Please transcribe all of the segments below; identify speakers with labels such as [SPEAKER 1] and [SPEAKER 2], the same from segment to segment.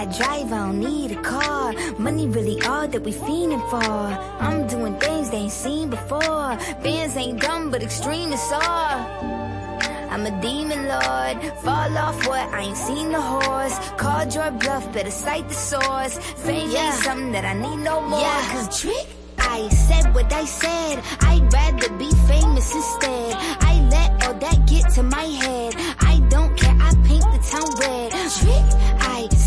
[SPEAKER 1] I drive, I don't need a car. Money really all that we fiending for. I'm doing things they ain't seen before. Bands ain't dumb, but extreme is all. I'm a demon lord. Fall off what? I ain't seen the horse. Called your bluff, better cite the source. Fame yeah. ain't something that I need no more. Yeah, cause trick. I said what I said. I'd rather be famous instead. I let all that get to my head. I don't care, I paint the town red. Trick.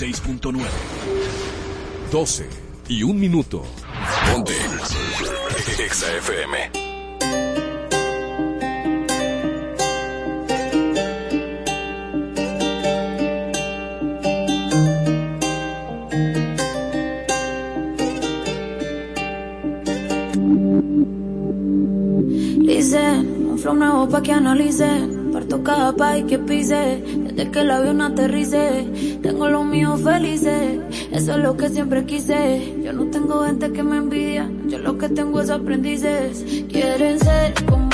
[SPEAKER 2] 96.9. 12 y un minuto. Ponte. Exa FM.
[SPEAKER 3] Dicen, un flow nuevo pa' que analicen cada país que pise, desde que el avión aterrice, tengo los míos felices, eso es lo que siempre quise, yo no tengo gente que me envidia, yo lo que tengo es aprendices, quieren ser como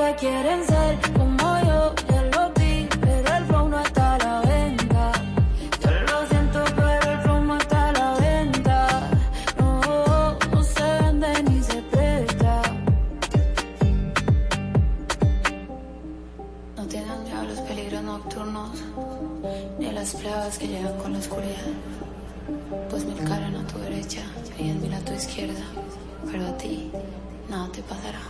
[SPEAKER 3] Que quieren ser como yo, ya los vi, pero el flow no está a la venta. las
[SPEAKER 4] pruebas que llegan con la oscuridad. Pues mil caran a tu derecha y en mil a tu izquierda. Pero a ti nada te pasará.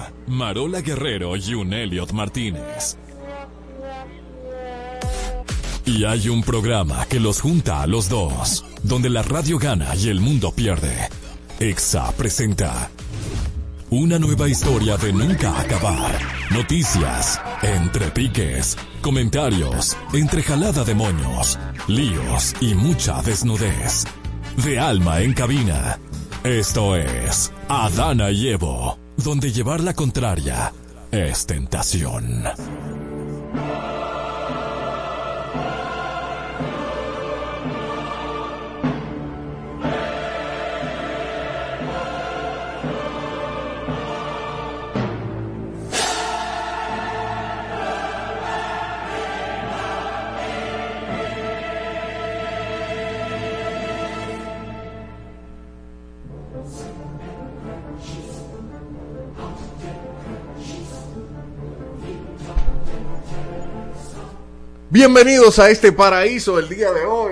[SPEAKER 2] Marola Guerrero y un Elliot Martínez. Y hay un programa que los junta a los dos, donde la radio gana y el mundo pierde. EXA presenta una nueva historia de nunca acabar. Noticias, Entre piques, comentarios, entre jalada de moños, líos y mucha desnudez. De alma en cabina. Esto es Adana y Evo, donde llevar la contraria es tentación.
[SPEAKER 5] Bienvenidos a este paraíso el día de hoy.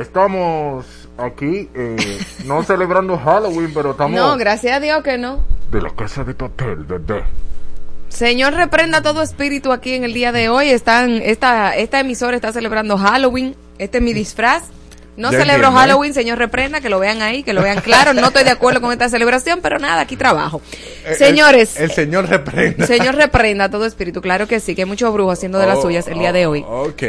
[SPEAKER 5] Estamos aquí, eh, no celebrando Halloween, pero estamos
[SPEAKER 6] No, gracias a Dios que no.
[SPEAKER 5] de la casa de papel, bebé.
[SPEAKER 6] Señor, reprenda todo espíritu aquí en el día de hoy. Están, esta, esta emisora está celebrando Halloween. Este es mi disfraz. No celebro
[SPEAKER 5] entiendo, ¿eh?
[SPEAKER 6] Halloween, señor, reprenda, que lo vean ahí, que lo vean claro. No estoy de acuerdo con esta celebración, pero nada, aquí trabajo.
[SPEAKER 5] Eh,
[SPEAKER 6] Señores,
[SPEAKER 5] El, el señor reprenda.
[SPEAKER 6] señor, reprenda todo espíritu. Claro que sí, que hay muchos brujos haciendo de las
[SPEAKER 5] Oh,
[SPEAKER 6] suyas el día de hoy.
[SPEAKER 5] oh, ok.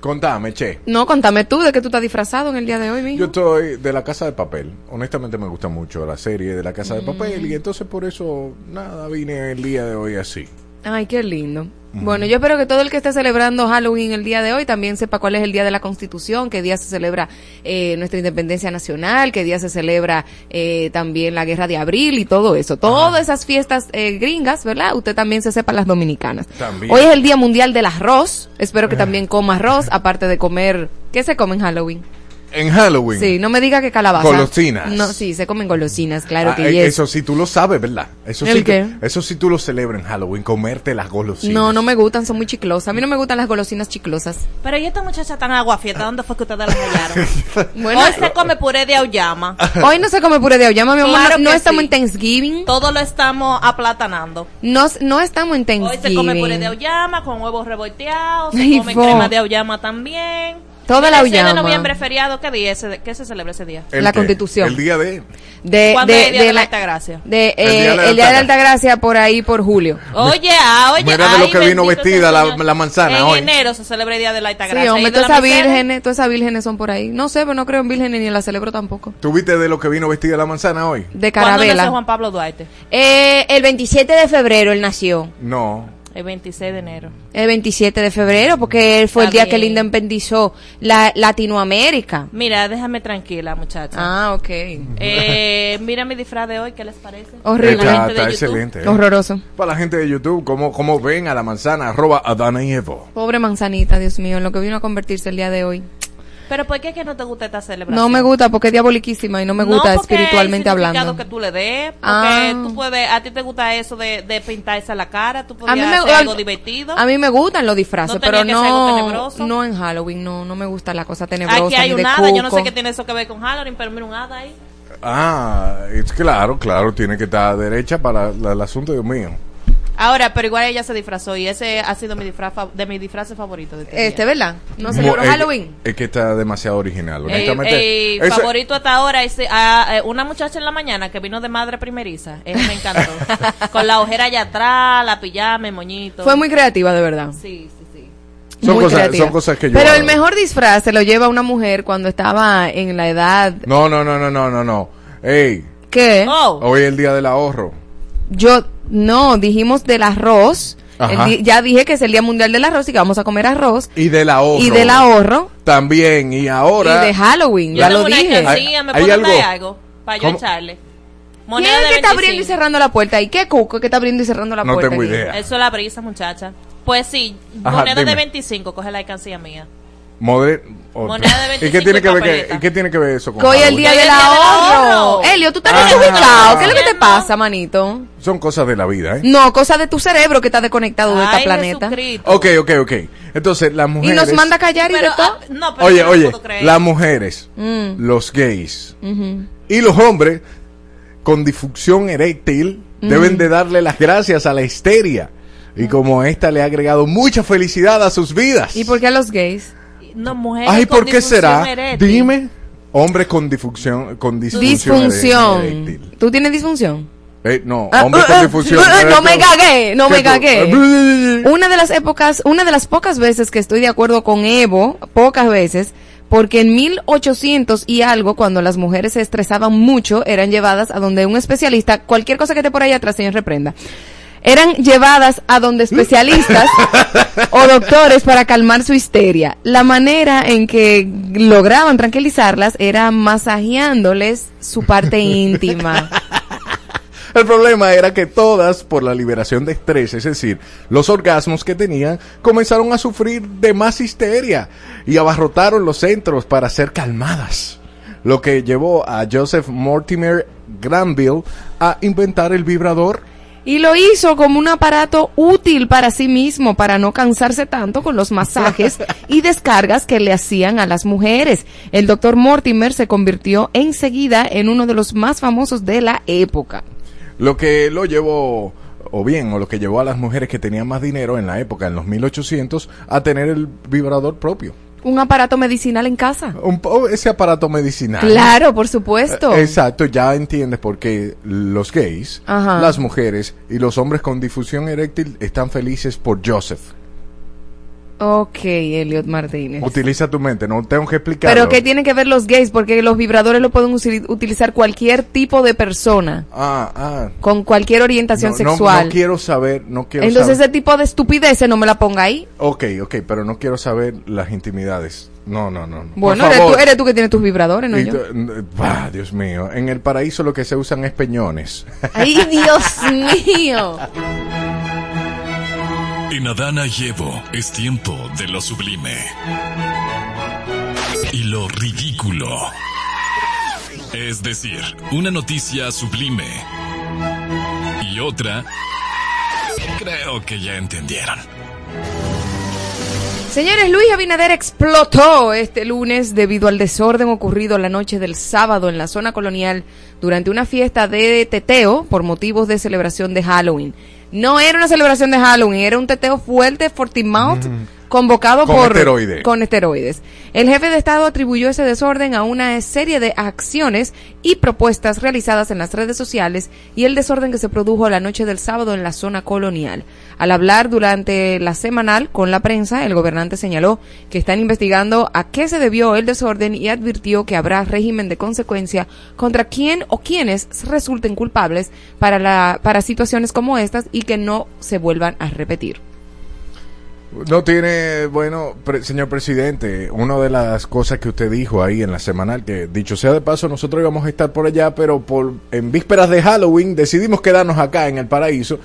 [SPEAKER 5] Contame, che.
[SPEAKER 6] No, contame tú de qué tú estás disfrazado en el día de hoy, mijo.
[SPEAKER 5] Yo estoy de la casa de papel. Honestamente me gusta mucho la serie de la casa de papel
[SPEAKER 6] Mm.
[SPEAKER 5] y entonces por eso, nada, vine el día de hoy así.
[SPEAKER 6] Ay, qué lindo. Bueno, yo espero que todo el que esté celebrando Halloween el día de hoy también sepa cuál es el día de la Constitución, qué día se celebra eh, nuestra independencia nacional, qué día se celebra eh, también la guerra de abril y todo eso. Todas esas fiestas eh, gringas, ¿verdad? Usted también se sepa las dominicanas.
[SPEAKER 5] También.
[SPEAKER 6] Hoy es el Día Mundial del Arroz. Espero que también coma arroz, aparte de comer... ¿Qué se come en Halloween?
[SPEAKER 5] En Halloween.
[SPEAKER 6] Sí, no me diga que calabaza.
[SPEAKER 5] Golosinas.
[SPEAKER 6] No, sí, se comen golosinas, claro
[SPEAKER 5] Ah,
[SPEAKER 6] que
[SPEAKER 5] eh,
[SPEAKER 6] yes.
[SPEAKER 5] Eso sí tú lo sabes, ¿verdad? Eso
[SPEAKER 6] ¿El
[SPEAKER 5] sí,
[SPEAKER 6] qué?
[SPEAKER 5] Eso sí tú lo celebras en Halloween, comerte las golosinas.
[SPEAKER 6] No, no me gustan, son muy chiclosas. A mí no me gustan las golosinas chiclosas.
[SPEAKER 7] Pero y esta muchacha tan aguafieta, ¿dónde fue que ustedes la hallaron?
[SPEAKER 6] Bueno,
[SPEAKER 7] Hoy se come puré de auyama.
[SPEAKER 6] Hoy no se come puré de auyama, mi amor.
[SPEAKER 7] Claro
[SPEAKER 6] no estamos
[SPEAKER 7] sí.
[SPEAKER 6] en Thanksgiving.
[SPEAKER 7] Todo lo estamos aplatanando.
[SPEAKER 6] No, no estamos en
[SPEAKER 7] Hoy
[SPEAKER 6] Thanksgiving.
[SPEAKER 7] se come puré de auyama con huevos revolteados, se
[SPEAKER 6] Ay,
[SPEAKER 7] come
[SPEAKER 6] fo.
[SPEAKER 7] crema de auyama también.
[SPEAKER 6] Toda la
[SPEAKER 7] El 6 de noviembre feriado, ¿qué día ese, qué se celebra ese día?
[SPEAKER 5] ¿El
[SPEAKER 6] La
[SPEAKER 5] qué?
[SPEAKER 6] Constitución.
[SPEAKER 5] El día de...
[SPEAKER 6] De,
[SPEAKER 7] ¿Cuándo es el día de la
[SPEAKER 6] la-
[SPEAKER 7] Altagracia?
[SPEAKER 6] de,
[SPEAKER 5] El
[SPEAKER 6] eh,
[SPEAKER 5] día de la
[SPEAKER 6] el día de la
[SPEAKER 5] Altagracia.
[SPEAKER 6] Altagracia por ahí, por julio.
[SPEAKER 7] Oye, ah, oye.
[SPEAKER 5] Mira de lo que vino vestida la- la manzana
[SPEAKER 7] En
[SPEAKER 5] hoy.
[SPEAKER 7] enero se celebra el día de la Altagracia.
[SPEAKER 6] Sí,
[SPEAKER 7] ¿Y
[SPEAKER 6] hombre,
[SPEAKER 7] de
[SPEAKER 6] todas esas vírgenes, todas esas vírgenes son por ahí. No sé, pero no creo en vírgenes ni la celebro tampoco.
[SPEAKER 5] ¿Tuviste de lo que vino vestida la manzana hoy?
[SPEAKER 6] De
[SPEAKER 7] ¿Cuándo nació
[SPEAKER 6] carabela.
[SPEAKER 7] Juan Pablo Duarte?
[SPEAKER 6] Eh, el 27 de febrero él nació.
[SPEAKER 5] No.
[SPEAKER 7] El 26 de enero.
[SPEAKER 6] El 27 de febrero, porque él fue el día que él
[SPEAKER 7] bien.
[SPEAKER 6] independizó la Latinoamérica.
[SPEAKER 7] Mira, déjame tranquila, muchacha.
[SPEAKER 6] Ah, ok.
[SPEAKER 7] Eh, mira mi disfraz de hoy, ¿qué les parece?
[SPEAKER 6] Horrible.
[SPEAKER 5] Está, está excelente. ¿eh?
[SPEAKER 6] Horroroso.
[SPEAKER 5] Para la gente de YouTube, ¿cómo, cómo ven a la manzana? Arroba Adana y Evo.
[SPEAKER 6] Pobre manzanita, Dios mío, en lo que vino a convertirse el día de hoy.
[SPEAKER 7] Pero ¿por qué es que no te gusta esta celebración?
[SPEAKER 6] No me gusta porque es diaboliquísima y no me gusta
[SPEAKER 7] No, porque
[SPEAKER 6] espiritualmente
[SPEAKER 7] el
[SPEAKER 6] hablando.
[SPEAKER 7] que tú le des, porque
[SPEAKER 6] Ah.
[SPEAKER 7] tú puedes, a ti te gusta eso de, de pintarse la cara, tú podrías
[SPEAKER 6] mí, me,
[SPEAKER 7] hacer algo divertido.
[SPEAKER 6] a mí me gustan los disfraces,
[SPEAKER 7] No
[SPEAKER 6] pero no,
[SPEAKER 7] tenebroso.
[SPEAKER 6] no en Halloween, no, no me gusta la cosa tenebrosa.
[SPEAKER 7] Aquí hay un hada, yo no sé qué tiene eso que ver con Halloween, pero mira un hada ahí.
[SPEAKER 5] Ah, es claro, claro, tiene que estar derecha para la- el asunto, Dios mío.
[SPEAKER 7] Ahora, pero igual ella se disfrazó y ese ha sido mi disfraz de mis disfraces favoritos de este,
[SPEAKER 6] Este,
[SPEAKER 7] día.
[SPEAKER 6] ¿verdad? No celebro
[SPEAKER 5] Mo- es-
[SPEAKER 6] Halloween.
[SPEAKER 5] Es que está demasiado original,
[SPEAKER 7] Eh,
[SPEAKER 5] honestamente.
[SPEAKER 7] eh, favorito hasta ahora es ah, eh, una muchacha en la mañana que vino de madre primeriza. Me encantó. Con la ojera allá atrás, la pijama, el moñito.
[SPEAKER 6] Fue muy creativa, de verdad.
[SPEAKER 7] Sí, sí, sí.
[SPEAKER 5] Son cosas- son cosas que yo
[SPEAKER 6] Pero
[SPEAKER 5] hago.
[SPEAKER 6] el mejor disfraz se lo lleva una mujer cuando estaba en la edad.
[SPEAKER 5] No, no, no, no, no, no, no. Ey,
[SPEAKER 6] ¿Qué?
[SPEAKER 7] Oh,
[SPEAKER 5] hoy es el día del ahorro.
[SPEAKER 6] Yo, no, dijimos del arroz. El ya dije que es el Día Mundial del Arroz y que vamos a comer arroz.
[SPEAKER 5] Y del ahorro.
[SPEAKER 6] Y del ahorro.
[SPEAKER 5] También, y ahora...
[SPEAKER 6] Y de Halloween,
[SPEAKER 7] yo
[SPEAKER 6] ya
[SPEAKER 7] tengo
[SPEAKER 6] lo dije.
[SPEAKER 7] alcancía, me
[SPEAKER 5] Hay- algo-
[SPEAKER 7] algo para yo
[SPEAKER 5] ¿Cómo?
[SPEAKER 7] echarle.
[SPEAKER 6] ¿Quién
[SPEAKER 7] Moneda
[SPEAKER 6] es
[SPEAKER 7] de
[SPEAKER 6] el que está abriendo y
[SPEAKER 7] 25.
[SPEAKER 6] cerrando la puerta ahí? ¿Qué cuco que está abriendo y cerrando la
[SPEAKER 5] No
[SPEAKER 6] puerta?
[SPEAKER 5] tengo
[SPEAKER 6] aquí?
[SPEAKER 5] idea.
[SPEAKER 7] Eso es la brisa, muchacha. Pues sí,
[SPEAKER 5] Ajá,
[SPEAKER 7] moneda
[SPEAKER 5] dime.
[SPEAKER 7] de 25, coge la alcancía mía.
[SPEAKER 5] Moder-
[SPEAKER 7] de
[SPEAKER 5] ¿Y qué
[SPEAKER 7] 25
[SPEAKER 5] tiene que ver, que, ¿y qué tiene que ver eso con
[SPEAKER 6] hoy el día
[SPEAKER 7] Hoy
[SPEAKER 6] del
[SPEAKER 7] es el día del
[SPEAKER 6] ahorro. Elio, tú estás
[SPEAKER 5] Ah.
[SPEAKER 6] desubicado. ¿Qué es lo que te pasa, manito?
[SPEAKER 5] Son cosas de la vida, ¿eh?
[SPEAKER 6] No, cosa de tu cerebro que está desconectado de este planeta.
[SPEAKER 7] Jesucristo.
[SPEAKER 5] Ok, ok, ok. Entonces, las
[SPEAKER 6] Y
[SPEAKER 5] mujeres...
[SPEAKER 6] nos manda a callar y
[SPEAKER 7] Pero,
[SPEAKER 6] de todo.
[SPEAKER 7] ah, no, pero
[SPEAKER 5] Oye,
[SPEAKER 7] no
[SPEAKER 5] oye,
[SPEAKER 7] puedo creer.
[SPEAKER 5] las mujeres,
[SPEAKER 6] Mm.
[SPEAKER 5] los gays y los hombres con disfunción eréctil
[SPEAKER 6] Mm.
[SPEAKER 5] deben de darle las gracias a la histeria. Y como esta le ha agregado mucha felicidad a sus vidas.
[SPEAKER 6] ¿Y por qué a los gays?
[SPEAKER 7] No, mujeres
[SPEAKER 5] Ay, ¿por qué será?
[SPEAKER 7] eréctil.
[SPEAKER 5] Dime. Hombres con disfunción, con disfunción,
[SPEAKER 6] Disfunción.
[SPEAKER 5] eréctil.
[SPEAKER 6] ¿Tú tienes disfunción?
[SPEAKER 5] Eh, no,
[SPEAKER 6] Ah,
[SPEAKER 5] hombre
[SPEAKER 6] uh,
[SPEAKER 5] con
[SPEAKER 6] uh,
[SPEAKER 5] difusión.
[SPEAKER 6] uh, no me cagué, no
[SPEAKER 5] ¿Qué
[SPEAKER 6] me cagué. Una de las épocas, una de las pocas veces que estoy de acuerdo con Evo, pocas veces, porque en 1800 y algo, cuando las mujeres se estresaban mucho, eran llevadas a donde un especialista, cualquier cosa que esté por ahí atrás, señor reprenda, eran llevadas a donde especialistas o doctores para calmar su histeria. La manera en que lograban tranquilizarlas era masajeándoles su parte íntima.
[SPEAKER 5] El problema era que todas, por la liberación de estrés, es decir, los orgasmos que tenían, comenzaron a sufrir de más histeria y abarrotaron los centros para ser calmadas. Lo que llevó a Joseph Mortimer Granville a inventar el vibrador.
[SPEAKER 6] Y lo hizo como un aparato útil para sí mismo, para no cansarse tanto con los masajes y descargas que le hacían a las mujeres. El doctor Mortimer se convirtió enseguida en uno de los más famosos de la época.
[SPEAKER 5] Lo que lo llevó, o bien, o lo que llevó a las mujeres que tenían más dinero en la época, en los 1800, a tener el vibrador propio.
[SPEAKER 6] Un aparato medicinal en casa.
[SPEAKER 5] Un po- ese aparato medicinal.
[SPEAKER 6] Claro, por supuesto.
[SPEAKER 5] Eh, Exacto, ya entiendes por qué los gays,
[SPEAKER 6] Ajá.
[SPEAKER 5] las mujeres y los hombres con difusión eréctil están felices por Joseph.
[SPEAKER 6] Ok, Elliot Martínez.
[SPEAKER 5] Utiliza tu mente, no tengo que explicarlo.
[SPEAKER 6] Pero ¿qué tienen que ver los gays? Porque los vibradores lo pueden utilizar cualquier tipo de persona,
[SPEAKER 5] Ah, ah.
[SPEAKER 6] con cualquier orientación
[SPEAKER 5] No, no-
[SPEAKER 6] sexual.
[SPEAKER 5] No, quiero saber, no quiero
[SPEAKER 6] Entonces
[SPEAKER 5] saber.
[SPEAKER 6] ese tipo de estupideces no me la ponga ahí.
[SPEAKER 5] Ok, ok, pero no quiero saber las intimidades. No, no, no. no.
[SPEAKER 6] Bueno, eres tú, eres tú que tienes tus vibradores, ¿no
[SPEAKER 5] Y
[SPEAKER 6] yo?
[SPEAKER 5] bah, Dios mío. En el paraíso lo que se usan es peñones.
[SPEAKER 6] ¡Ay, Dios mío!
[SPEAKER 2] En Adana y Evo es tiempo de lo sublime. Y lo ridículo. Es decir, una noticia sublime. Y otra... Creo que ya entendieron.
[SPEAKER 6] Señores, Luis Abinader explotó este lunes debido al desorden ocurrido la noche del sábado en la zona colonial durante una fiesta de teteo por motivos de celebración de Halloween. No era una celebración de Halloween, era un teteo fuerte, Fortimount, convocado
[SPEAKER 5] Con
[SPEAKER 6] por
[SPEAKER 5] esteroide.
[SPEAKER 6] con esteroides. El jefe de Estado atribuyó ese desorden a una serie de acciones y propuestas realizadas en las redes sociales y el desorden que se produjo la noche del sábado en la zona colonial. Al hablar durante la semanal con la prensa, el gobernante señaló que están investigando a qué se debió el desorden y advirtió que habrá régimen de consecuencia contra quien o quienes resulten culpables para, la, para situaciones como estas y que no se vuelvan a repetir.
[SPEAKER 5] No tiene, bueno, pre- señor presidente, una de las cosas que usted dijo ahí en la semanal, que dicho sea de paso, nosotros íbamos a estar por allá, pero por en vísperas de Halloween decidimos quedarnos acá en el paraíso.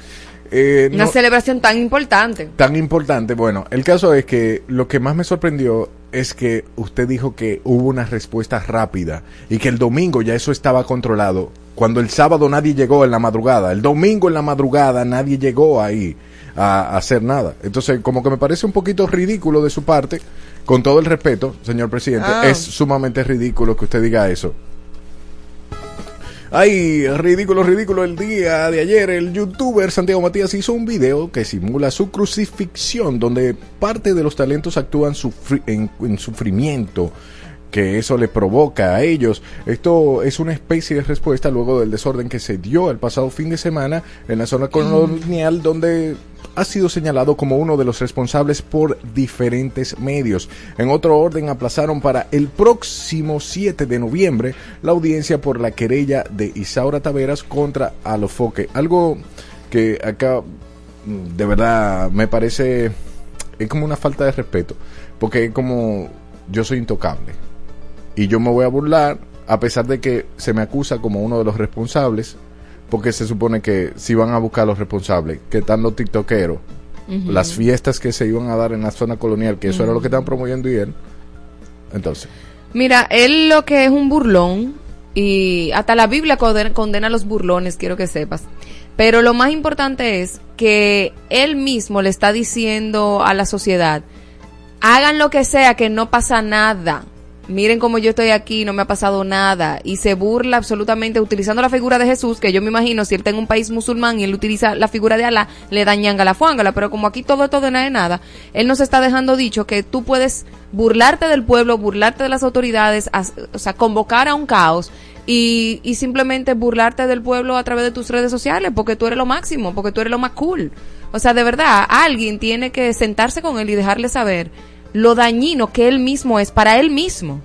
[SPEAKER 5] Eh,
[SPEAKER 6] Una
[SPEAKER 5] no-
[SPEAKER 6] celebración tan importante.
[SPEAKER 5] tan importante. Bueno, el caso es que lo que más me sorprendió es que usted dijo que hubo una respuesta rápida y que el domingo ya eso estaba controlado. Cuando el sábado nadie llegó en la madrugada, el domingo en la madrugada nadie llegó ahí a, hacer nada. Entonces, como que me parece un poquito ridículo de su parte, con todo el respeto, señor presidente,
[SPEAKER 6] Ah.
[SPEAKER 5] es sumamente ridículo que usted diga eso. Ay, ridículo, ridículo el día de ayer. El youtuber Santiago Matías hizo un video que simula su crucifixión, donde parte de los talentos actúan sufri- en, en sufrimiento que eso le provoca a ellos. Esto es una especie de respuesta luego del desorden que se dio el pasado fin de semana en la zona colonial donde ha sido señalado como uno de los responsables por diferentes medios. En otro orden, aplazaron para el próximo 7 de noviembre la audiencia por la querella de Isaura Taveras contra Alofoque. Algo que acá mm, de verdad me parece es como una falta de respeto, porque es como yo soy intocable y yo me voy a burlar a pesar de que se me acusa como uno de los responsables porque se supone que si van a buscar a los responsables que están los tiktokeros las fiestas que se iban a dar en la zona colonial que eso era lo que estaban promoviendo y él entonces
[SPEAKER 6] Mira, él lo que es un burlón y hasta la Biblia condena, condena a los burlones, quiero que sepas. Pero lo más importante es que él mismo le está diciendo a la sociedad, hagan lo que sea, que no pasa nada. Miren cómo yo estoy aquí, no me ha pasado nada. Y se burla absolutamente utilizando la figura de Jesús, que yo me imagino si él está en un país musulmán y él utiliza la figura de Alá, le dañan a la fuángala. Pero como aquí todo todo nada de nada, él nos está dejando dicho que tú puedes burlarte del pueblo, burlarte de las autoridades, o sea, convocar a un caos y, y simplemente burlarte del pueblo a través de tus redes sociales porque tú eres lo máximo, porque tú eres lo más cool. O sea, de verdad, alguien tiene que sentarse con él y dejarle saber lo dañino que él mismo es para él mismo.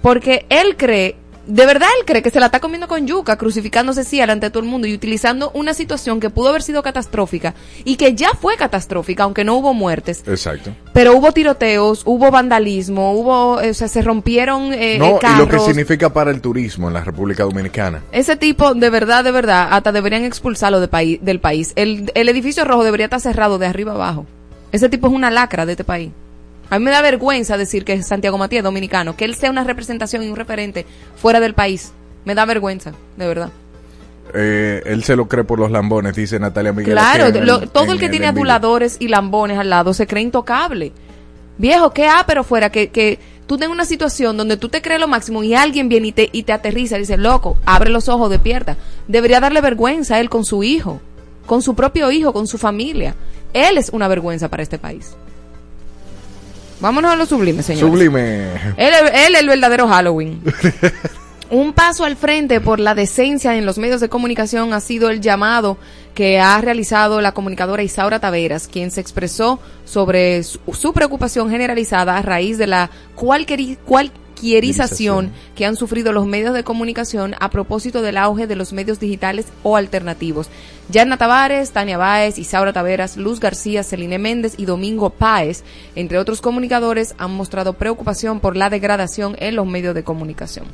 [SPEAKER 6] Porque él cree, de verdad él cree que se la está comiendo con yuca, crucificándose sí delante de todo el mundo y utilizando una situación que pudo haber sido catastrófica y que ya fue catastrófica, aunque no hubo muertes.
[SPEAKER 5] Exacto.
[SPEAKER 6] Pero hubo tiroteos, hubo vandalismo, hubo, o sea, se rompieron eh,
[SPEAKER 5] No,
[SPEAKER 6] eh,
[SPEAKER 5] y lo que significa para el turismo en la República Dominicana.
[SPEAKER 6] Ese tipo, de verdad, de verdad, hasta deberían expulsarlo de del país. El, el edificio rojo debería estar cerrado de arriba abajo. Ese tipo es una lacra de este país. A mí me da vergüenza decir que Santiago Matías es dominicano, que él sea una representación y un referente fuera del país. Me da vergüenza, de verdad.
[SPEAKER 5] Eh, él se lo cree por los lambones, dice Natalia Miguel.
[SPEAKER 6] Claro, lo- todo
[SPEAKER 5] en
[SPEAKER 6] el que tiene aduladores y lambones al lado se cree intocable. Viejo, qué pero fuera que, que tú tengas una situación donde tú te crees lo máximo y alguien viene y te, y te aterriza y dice, loco, abre los ojos, despierta. Debería darle vergüenza a él con su hijo, con su propio hijo, con su familia. Él es una vergüenza para este país. Vámonos a lo sublime, señor.
[SPEAKER 5] Sublime.
[SPEAKER 6] Él, él es el verdadero Halloween. Un paso al frente por la decencia en los medios de comunicación ha sido el llamado que ha realizado la comunicadora Isaura Taveras, quien se expresó sobre su, su preocupación generalizada a raíz de la cualquieri- cualquierización que han sufrido los medios de comunicación a propósito del auge de los medios digitales o alternativos. Yarna Tavares, Tania Báez, Isaura Taveras, Luz García, Celine Méndez y Domingo Páez, entre otros comunicadores, han mostrado preocupación por la degradación en los medios de comunicación.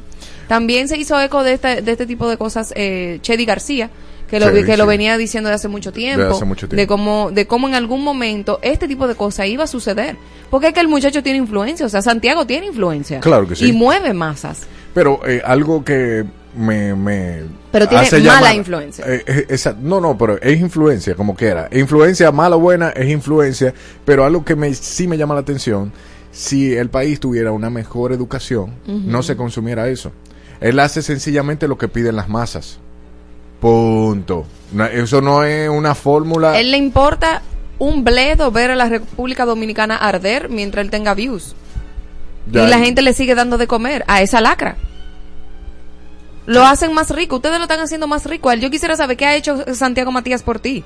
[SPEAKER 6] También se hizo eco de este, de este tipo de cosas eh, Chedi García, que lo,
[SPEAKER 5] Chedi,
[SPEAKER 6] que lo
[SPEAKER 5] sí.
[SPEAKER 6] venía diciendo de hace mucho tiempo,
[SPEAKER 5] hace mucho tiempo.
[SPEAKER 6] de cómo de cómo en algún momento este tipo de cosas iba a suceder, porque es que el muchacho tiene influencia, o sea, Santiago tiene influencia
[SPEAKER 5] Claro que sí.
[SPEAKER 6] y mueve masas.
[SPEAKER 5] Pero eh, algo que me, me
[SPEAKER 6] Pero tiene
[SPEAKER 5] hace
[SPEAKER 6] mala
[SPEAKER 5] llamar-
[SPEAKER 6] influencia.
[SPEAKER 5] eh, eh, esa- no, no, pero es influencia, como quiera. Influencia mala o buena es influencia, pero algo que me, sí me llama la atención, si el país tuviera una mejor educación, no se consumiera eso. Él hace sencillamente lo que piden las masas. Punto. Eso no es una fórmula.
[SPEAKER 6] Él le importa un bledo ver a la República Dominicana arder mientras él tenga views.
[SPEAKER 5] Ya-
[SPEAKER 6] y la gente le sigue dando de comer a esa lacra. Lo hacen más rico, ustedes lo están haciendo más rico. Yo quisiera saber qué ha hecho Santiago Matías por ti.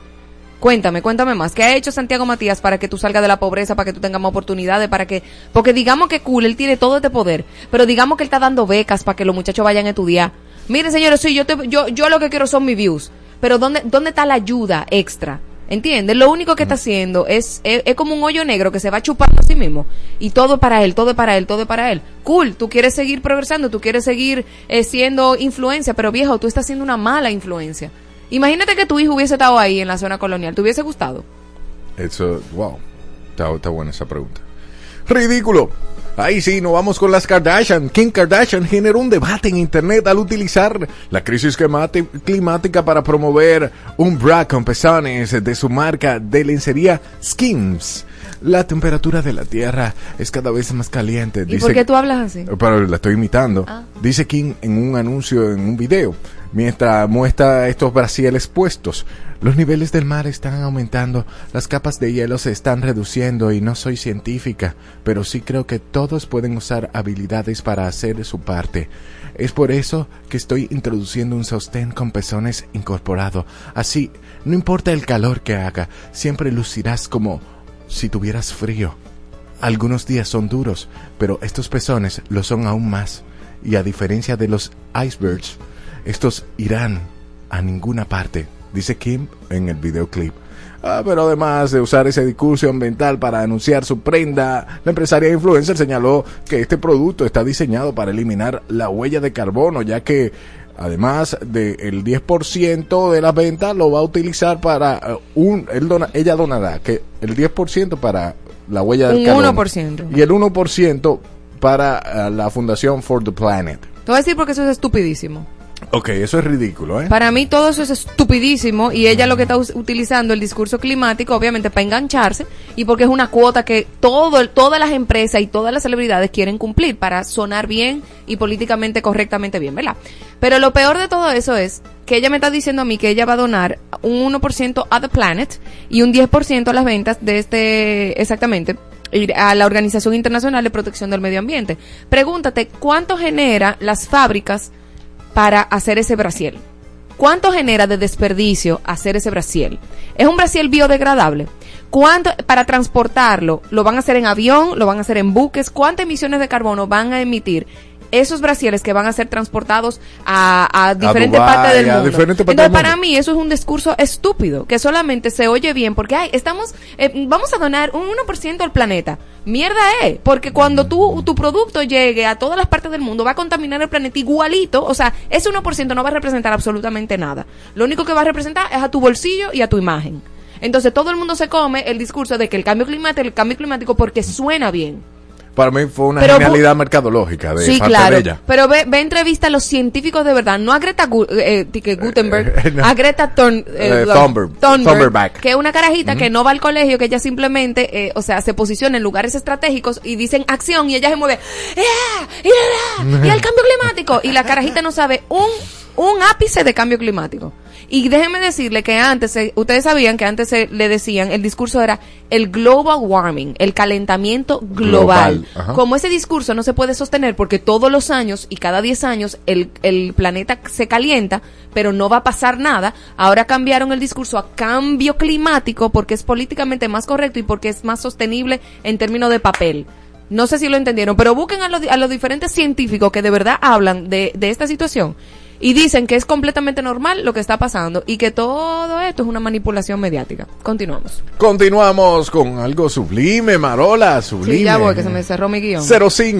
[SPEAKER 6] Cuéntame, cuéntame más. ¿Qué ha hecho Santiago Matías para que tú salgas de la pobreza, para que tú tengas más oportunidades, para que... Porque digamos que cool, él tiene todo este poder, pero digamos que él está dando becas para que los muchachos vayan a estudiar. Miren, señores, sí, yo, te- yo, yo lo que quiero son mis views, pero ¿dónde, dónde está la ayuda extra? ¿Entiendes? Lo único que está haciendo es, es, es como un hoyo negro que se va chupando a sí mismo. Y todo es para él, todo es para él, todo es para él. Cool, tú quieres seguir progresando, tú quieres seguir eh, siendo influencia, pero viejo, tú estás siendo una mala influencia. Imagínate que tu hijo hubiese estado ahí en la zona colonial, ¿te hubiese gustado?
[SPEAKER 5] Eso, wow. Está, está buena esa pregunta. Ridículo. Ahí sí, nos vamos con las Kardashian. Kim Kardashian generó un debate en internet al utilizar la crisis climática para promover un bra con pezones de su marca de lencería Skims. La temperatura de la Tierra es cada vez más caliente.
[SPEAKER 6] ¿Y por qué tú hablas así?
[SPEAKER 5] Pero la estoy imitando.
[SPEAKER 6] Ah.
[SPEAKER 5] Dice Kim en un anuncio, en un video, mientras muestra estos brasiles puestos. Los niveles del mar están aumentando, las capas de hielo se están reduciendo y no soy científica, pero sí creo que todos pueden usar habilidades para hacer su parte. Es por eso que estoy introduciendo un sostén con pezones incorporado. Así, no importa el calor que haga, siempre lucirás como si tuvieras frío. Algunos días son duros, pero estos pezones lo son aún más. Y a diferencia de los icebergs, estos irán a ninguna parte, dice Kim en el videoclip. Ah, pero además de usar ese discurso ambiental para anunciar su prenda, la empresaria influencer señaló que este producto está diseñado para eliminar la huella de carbono, ya que además del 10% de las ventas lo va a utilizar para eh, un, él dona- ella donará que el 10% para la huella del
[SPEAKER 6] Un
[SPEAKER 5] carbono
[SPEAKER 6] 1%.
[SPEAKER 5] y el 1% para eh, la Fundación For the Planet.
[SPEAKER 6] Te voy a decir porque eso es estupidísimo.
[SPEAKER 5] Ok, eso es ridículo, ¿eh?
[SPEAKER 6] Para mí todo eso es estupidísimo y ella lo que está utilizando el discurso climático obviamente para engancharse y porque es una cuota que todo todas las empresas y todas las celebridades quieren cumplir para sonar bien y políticamente correctamente bien, ¿verdad? Pero lo peor de todo eso es que ella me está diciendo a mí que ella va a donar un 1% a The Planet y un 10% a las ventas de este, exactamente, a la Organización Internacional de Protección del Medio Ambiente. Pregúntate, ¿cuánto genera las fábricas para hacer ese brasiel. ¿Cuánto genera de desperdicio hacer ese brasiel? ¿Es un brasiel biodegradable? ¿Cuánto, para transportarlo, lo van a hacer en avión, lo van a hacer en buques? ¿Cuántas emisiones de carbono van a emitir esos brasieles que van a ser transportados a, a diferentes partes del mundo? Entonces,
[SPEAKER 5] del
[SPEAKER 6] para
[SPEAKER 5] mundo.
[SPEAKER 6] mí eso es un discurso estúpido, que solamente se oye bien porque, ay, estamos, eh, vamos a donar un 1% al planeta. Mierda es, porque cuando tú, tu producto llegue a todas las partes del mundo va a contaminar el planeta igualito, o sea, ese 1% no va a representar absolutamente nada. Lo único que va a representar es a tu bolsillo y a tu imagen. Entonces todo el mundo se come el discurso de que el cambio climático, el cambio climático porque suena bien.
[SPEAKER 5] Para mí fue una
[SPEAKER 6] Pero
[SPEAKER 5] genialidad mercadológica de
[SPEAKER 6] sí,
[SPEAKER 5] parte
[SPEAKER 6] claro.
[SPEAKER 5] de ella.
[SPEAKER 6] Pero ve, ve entrevista a los científicos de verdad, no a Greta Gu- eh, eh, que Gutenberg,
[SPEAKER 5] no.
[SPEAKER 6] a Greta Thun-
[SPEAKER 5] Eh,
[SPEAKER 6] eh,
[SPEAKER 5] Thunberg, Thunberg.
[SPEAKER 6] que es una carajita que no va al colegio, que ella simplemente, eh, o sea, se posiciona en lugares estratégicos y dicen acción y ella se mueve, ¡Eh! Y el cambio climático! Y la carajita no sabe un, un ápice de cambio climático. Y déjenme decirle que antes, se- ustedes sabían que antes se le decían, el discurso era el global warming, el calentamiento global.
[SPEAKER 5] Global.
[SPEAKER 6] Como ese discurso no se puede sostener porque todos los años y cada 10 años el, el planeta se calienta, pero no va a pasar nada, ahora cambiaron el discurso a cambio climático porque es políticamente más correcto y porque es más sostenible en términos de papel. No sé si lo entendieron, pero busquen a los, a los diferentes científicos que de verdad hablan de, de esta situación y dicen que es completamente normal lo que está pasando y que todo esto es una manipulación mediática. Continuamos.
[SPEAKER 5] Continuamos con algo sublime, Marola, sublime.
[SPEAKER 6] Sí, ya voy, que se me cerró mi guion.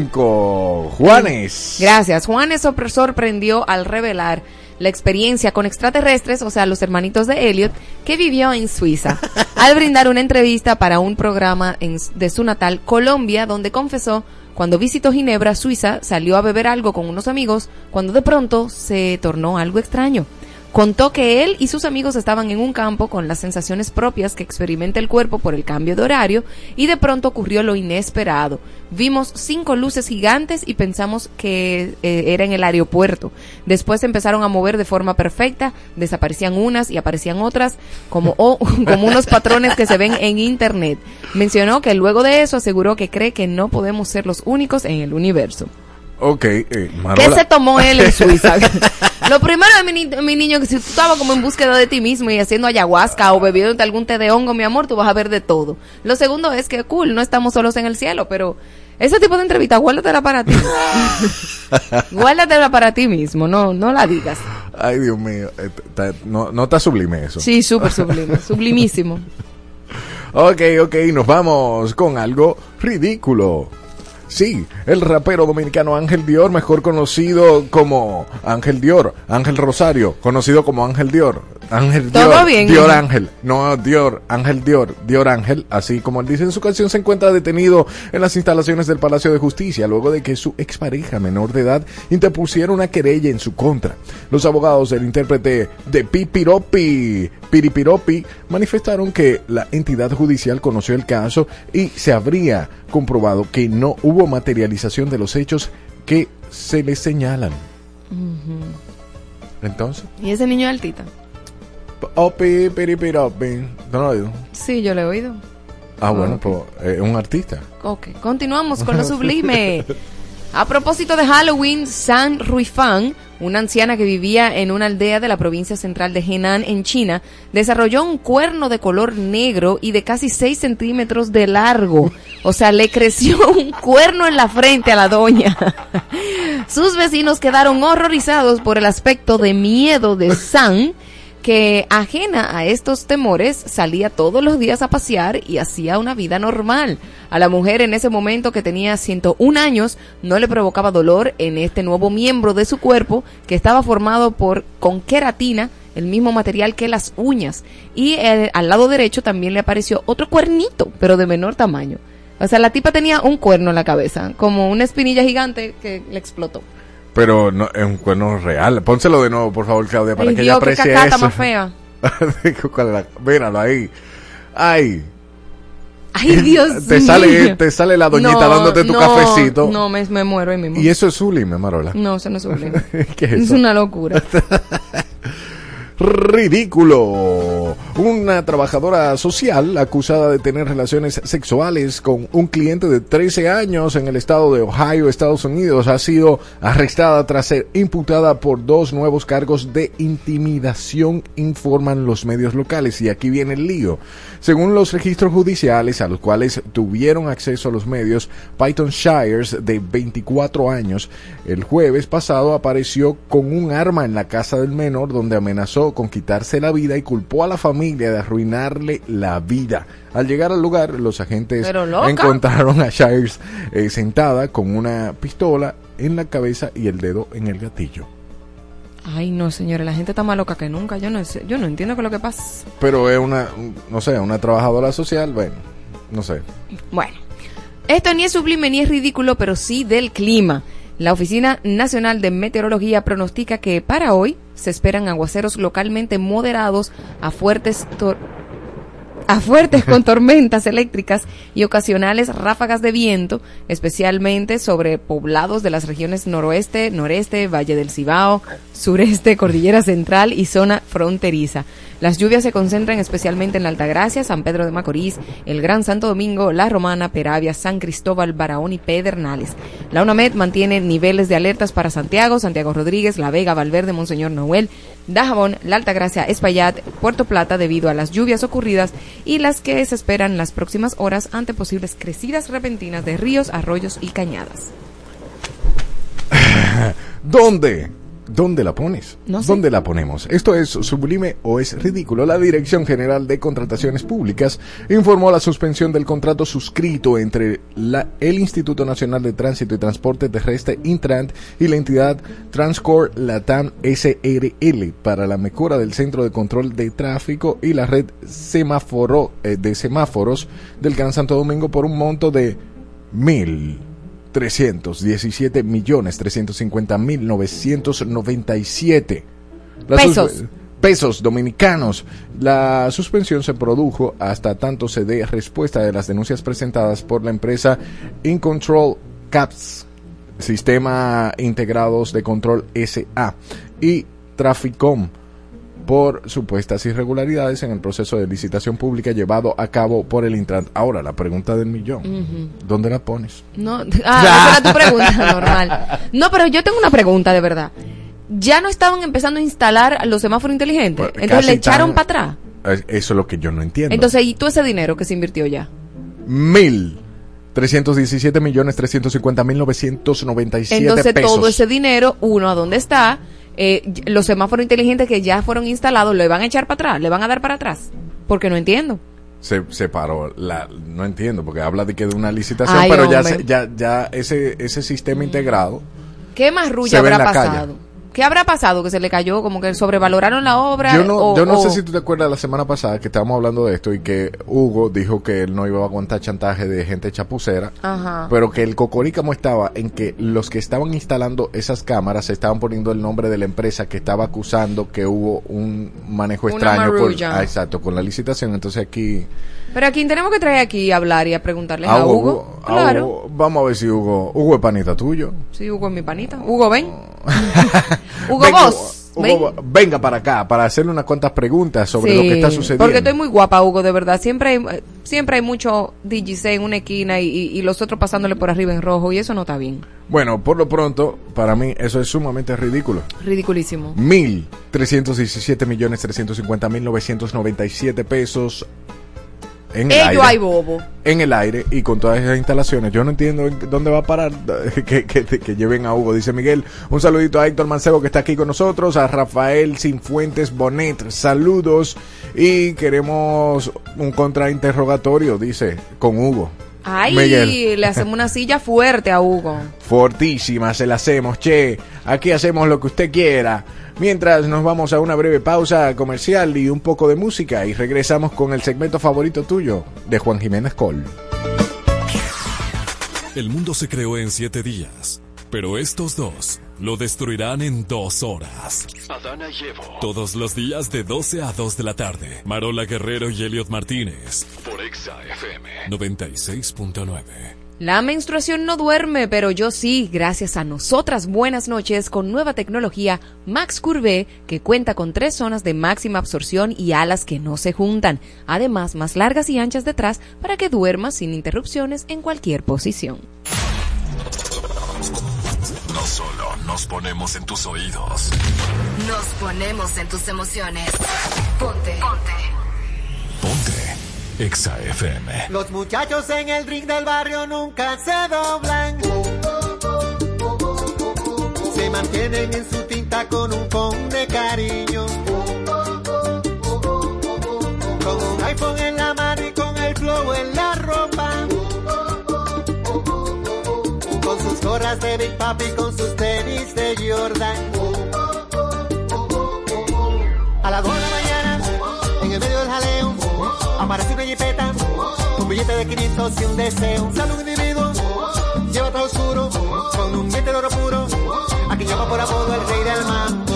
[SPEAKER 5] 05, Juanes.
[SPEAKER 6] Gracias. Juanes sor- sorprendió al revelar la experiencia con extraterrestres, o sea, los hermanitos de Elliot, que vivió en Suiza, al brindar una entrevista para un programa en- de su natal Colombia, donde confesó cuando visitó Ginebra, Suiza, salió a beber algo con unos amigos, cuando de pronto se tornó algo extraño. Contó que él y sus amigos estaban en un campo con las sensaciones propias que experimenta el cuerpo por el cambio de horario y de pronto ocurrió lo inesperado. Vimos cinco luces gigantes y pensamos que eh, era en el aeropuerto. Después empezaron a mover de forma perfecta, desaparecían unas y aparecían otras como unos patrones que se ven en internet. Mencionó que luego de eso aseguró que cree que no podemos ser los únicos en el universo.
[SPEAKER 5] Ok, eh,
[SPEAKER 6] ¿Qué se tomó él en Suiza? Lo primero de mi, ni- mi niño, que si tú estabas como en búsqueda de ti mismo y haciendo ayahuasca o bebiendo algún té de hongo, mi amor, tú vas a ver de todo. Lo segundo es que, cool, no estamos solos en el cielo, pero ese tipo de entrevista, guárdatela para ti. guárdatela para ti mismo, no, no la digas.
[SPEAKER 5] Ay, Dios mío. eh, no, no está sublime eso.
[SPEAKER 6] Sí, súper sublime, sublimísimo.
[SPEAKER 5] Ok, ok, nos vamos con algo ridículo. Sí, el rapero dominicano Ángel Dior, mejor conocido como Ángel Dior, Ángel Rosario, conocido como Ángel Dior, Ángel
[SPEAKER 6] ¿Todo
[SPEAKER 5] Dior,
[SPEAKER 6] bien,
[SPEAKER 5] Dior? Ángel, no Dior, Ángel Dior, Dior Ángel, así como él dice en su canción, se encuentra detenido en las instalaciones del Palacio de Justicia luego de que su expareja menor de edad interpusiera una querella en su contra. Los abogados del intérprete de Pipiropi, Piripiropi, manifestaron que la entidad judicial conoció el caso y se habría comprobado que no hubo materialización de los hechos que se le señalan. Entonces,
[SPEAKER 6] ¿Y ese niño es altita?
[SPEAKER 5] oh, pi, piripiropi. ¿No lo oído?
[SPEAKER 6] Sí, yo lo he oído.
[SPEAKER 5] Ah, bueno, pues es un artista.
[SPEAKER 6] Ok, continuamos con lo sublime. A propósito de Halloween, San Ruifang, una anciana que vivía en una aldea de la provincia central de Henan, en China, desarrolló un cuerno de color negro y de casi 6 centímetros de largo. O sea, le creció un cuerno en la frente a la doña. Sus vecinos quedaron horrorizados por el aspecto de miedo de San, que ajena a estos temores salía todos los días a pasear y hacía una vida normal. A la mujer en ese momento que tenía 101 años no le provocaba dolor en este nuevo miembro de su cuerpo que estaba formado por con queratina, el mismo material que las uñas. Y eh, al lado derecho también le apareció otro cuernito, pero de menor tamaño. O sea, la tipa tenía un cuerno en la cabeza, como una espinilla gigante que le explotó.
[SPEAKER 5] Pero no, es un cuerno real. Pónselo de nuevo, por favor, Claudia, para
[SPEAKER 6] Ay,
[SPEAKER 5] que
[SPEAKER 6] Dios,
[SPEAKER 5] ella
[SPEAKER 6] qué
[SPEAKER 5] aprecie
[SPEAKER 6] cacata
[SPEAKER 5] eso.
[SPEAKER 6] más fea.
[SPEAKER 5] ¿Cuál es la- Míralo ahí. Ay,
[SPEAKER 6] Ay, Dios
[SPEAKER 5] te
[SPEAKER 6] mío.
[SPEAKER 5] sale, te sale la doñita
[SPEAKER 6] No,
[SPEAKER 5] dándote tu
[SPEAKER 6] no,
[SPEAKER 5] cafecito.
[SPEAKER 6] No, me, me muero ahí mismo.
[SPEAKER 5] Y eso es sublime, Marola.
[SPEAKER 6] No, eso no es sublime.
[SPEAKER 5] ¿Qué es
[SPEAKER 6] es una locura.
[SPEAKER 5] Ridículo. Una trabajadora social acusada de tener relaciones sexuales con un cliente de 13 años en el estado de Ohio, Estados Unidos, ha sido arrestada tras ser imputada por dos nuevos cargos de intimidación, informan los medios locales. Y aquí viene el lío. Según los registros judiciales a los cuales tuvieron acceso a los medios, Python Shires, de 24 años, el jueves pasado apareció con un arma en la casa del menor donde amenazó con quitarse la vida y culpó a la familia de arruinarle la vida. Al llegar al lugar, los agentes encontraron a Shires eh, sentada con una pistola en la cabeza y el dedo en el gatillo.
[SPEAKER 6] Ay, no, señora, la gente está más loca que nunca. Yo no, yo no entiendo qué es lo que pasa.
[SPEAKER 5] Pero es una, no sé, una trabajadora social, bueno, no sé.
[SPEAKER 6] Bueno, esto ni es sublime ni es ridículo, pero sí del clima. La Oficina Nacional de Meteorología pronostica que para hoy se esperan aguaceros localmente moderados a fuertes a fuertes con tormentas eléctricas y ocasionales ráfagas de viento, especialmente sobre poblados de las regiones noroeste, noreste, Valle del Cibao, sureste, Cordillera Central y zona fronteriza. Las lluvias se concentran especialmente en la Altagracia, San Pedro de Macorís, el Gran Santo Domingo, La Romana, Peravia, San Cristóbal, Barahón y Pedernales. La UNAMED mantiene niveles de alertas para Santiago, Santiago Rodríguez, La Vega, Valverde, Monseñor Noel, Dajabón, La Altagracia, Espaillat, Puerto Plata debido a las lluvias ocurridas y las que se esperan las próximas horas ante posibles crecidas repentinas de ríos, arroyos y cañadas.
[SPEAKER 5] ¿Dónde? ¿Dónde la pones? ¿Dónde la ponemos? ¿Esto es sublime o es ridículo? La Dirección General de Contrataciones Públicas informó la suspensión del contrato suscrito entre la, el Instituto Nacional de Tránsito y Transporte Terrestre Intrant y la entidad Transcor Latam SRL para la mejora del Centro de Control de Tráfico y la red semáforo, eh, de semáforos del Gran Santo Domingo por un monto de mil 317 millones 350 mil 997
[SPEAKER 6] pesos.
[SPEAKER 5] pesos dominicanos. La suspensión se produjo hasta tanto se dé respuesta de las denuncias presentadas por la empresa InControl Caps, Sistema Integrados de Control SA y Traficom por supuestas irregularidades en el proceso de licitación pública llevado a cabo por el Intran. Ahora, la pregunta del millón. ¿Dónde la pones?
[SPEAKER 6] No, ah, esa era tu pregunta normal. No, pero yo tengo una pregunta de verdad. ¿Ya no estaban empezando a instalar los semáforos inteligentes? Pues, Entonces le echaron para atrás.
[SPEAKER 5] Eso es lo que yo no entiendo.
[SPEAKER 6] Entonces, ¿y todo ese dinero que se invirtió ya?
[SPEAKER 5] Mil. 317 millones 350 mil 997
[SPEAKER 6] Entonces, todo ese dinero, uno, ¿a dónde está? Eh, los semáforos inteligentes que ya fueron instalados, ¿le van a echar para atrás? ¿Le van a dar para atrás? Porque no entiendo.
[SPEAKER 5] Se, se paró, la, no entiendo, porque habla de que de una licitación, pero ya, ya, ya ese, ese sistema integrado.
[SPEAKER 6] ¿Qué más rulla habrá pasado? ¿Qué habrá pasado? Que se le cayó, como que sobrevaloraron la obra.
[SPEAKER 5] Yo no, yo no sé si tú te acuerdas la semana pasada que estábamos hablando de esto y que Hugo dijo que él no iba a aguantar chantaje de gente chapucera, pero que el cocorícamo estaba en que los que estaban instalando esas cámaras se estaban poniendo el nombre de la empresa que estaba acusando que hubo un manejo extraño ah, exacto, con la licitación. Entonces aquí
[SPEAKER 6] pero a quién tenemos que traer aquí a hablar y a preguntarle a, Hugo. claro.
[SPEAKER 5] Vamos a ver si Hugo. Hugo es panita tuyo.
[SPEAKER 6] Sí, Hugo es mi panita. Hugo, ven. Hugo, vos.
[SPEAKER 5] Hugo, venga para acá para hacerle unas cuantas preguntas sobre lo que está sucediendo.
[SPEAKER 6] Porque estoy muy guapa, Hugo, de verdad. Siempre hay, siempre hay mucho DJC en una esquina y, y, los otros pasándole por arriba en rojo y eso no está bien.
[SPEAKER 5] Bueno, por lo pronto, para mí eso es sumamente ridículo.
[SPEAKER 6] Ridiculísimo.
[SPEAKER 5] Mil trescientos diecisiete millones trescientos cincuenta mil novecientos noventa y siete pesos en el, aire,
[SPEAKER 6] bobo.
[SPEAKER 5] en el aire y con todas esas instalaciones. Yo no entiendo dónde va a parar que, que, lleven a Hugo, dice Miguel. Un saludito a Héctor Mancebo que está aquí con nosotros, a Rafael Sinfuentes Bonet, saludos y queremos un contrainterrogatorio, dice, con Hugo.
[SPEAKER 6] Ay, le hacemos una silla fuerte a Hugo.
[SPEAKER 5] Fortísima, se la hacemos, che. Aquí hacemos lo que usted quiera. Mientras nos vamos a una breve pausa comercial y un poco de música y regresamos con el segmento favorito tuyo de Juan Jiménez Col.
[SPEAKER 2] El mundo se creó en siete días, pero estos dos lo destruirán en dos horas. Adana y Todos los días de 12 a 2 de la tarde. Marola Guerrero y Elliot Martínez. Por Exa FM 96.9.
[SPEAKER 6] La menstruación no duerme, pero yo sí, gracias a nosotras. Buenas noches con nueva tecnología Max Curve, que cuenta con tres zonas de máxima absorción y alas que no se juntan, además más largas y anchas detrás para que duermas sin interrupciones en cualquier posición.
[SPEAKER 2] No solo nos ponemos en tus oídos,
[SPEAKER 8] Nos ponemos en tus emociones. Ponte. Ponte.
[SPEAKER 2] ponte Exa FM.
[SPEAKER 9] Los muchachos en el ring del barrio nunca se doblan. Se mantienen en su tinta con un con de cariño. Con un iPhone en la mano y con el flow en la ropa. Con sus gorras de Big Papi, con sus tenis de Jordan. Aparece una jipeta, un billete de 500 y un deseo. Un individuo, lleva todo oscuro, con un diente de oro puro, a quien llama por apodo el rey del mambo.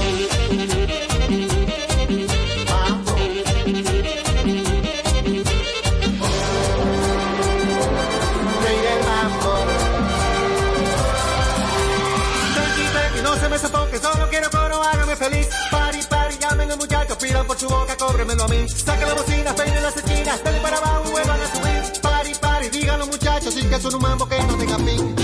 [SPEAKER 9] Pidan por su boca, cóbremelo a mí. Saca la bocina, peinen las esquinas, dale para abajo, vuelvan a subir. Pari, pari, digan los muchachos, sin que son un mambo que no tenga fin.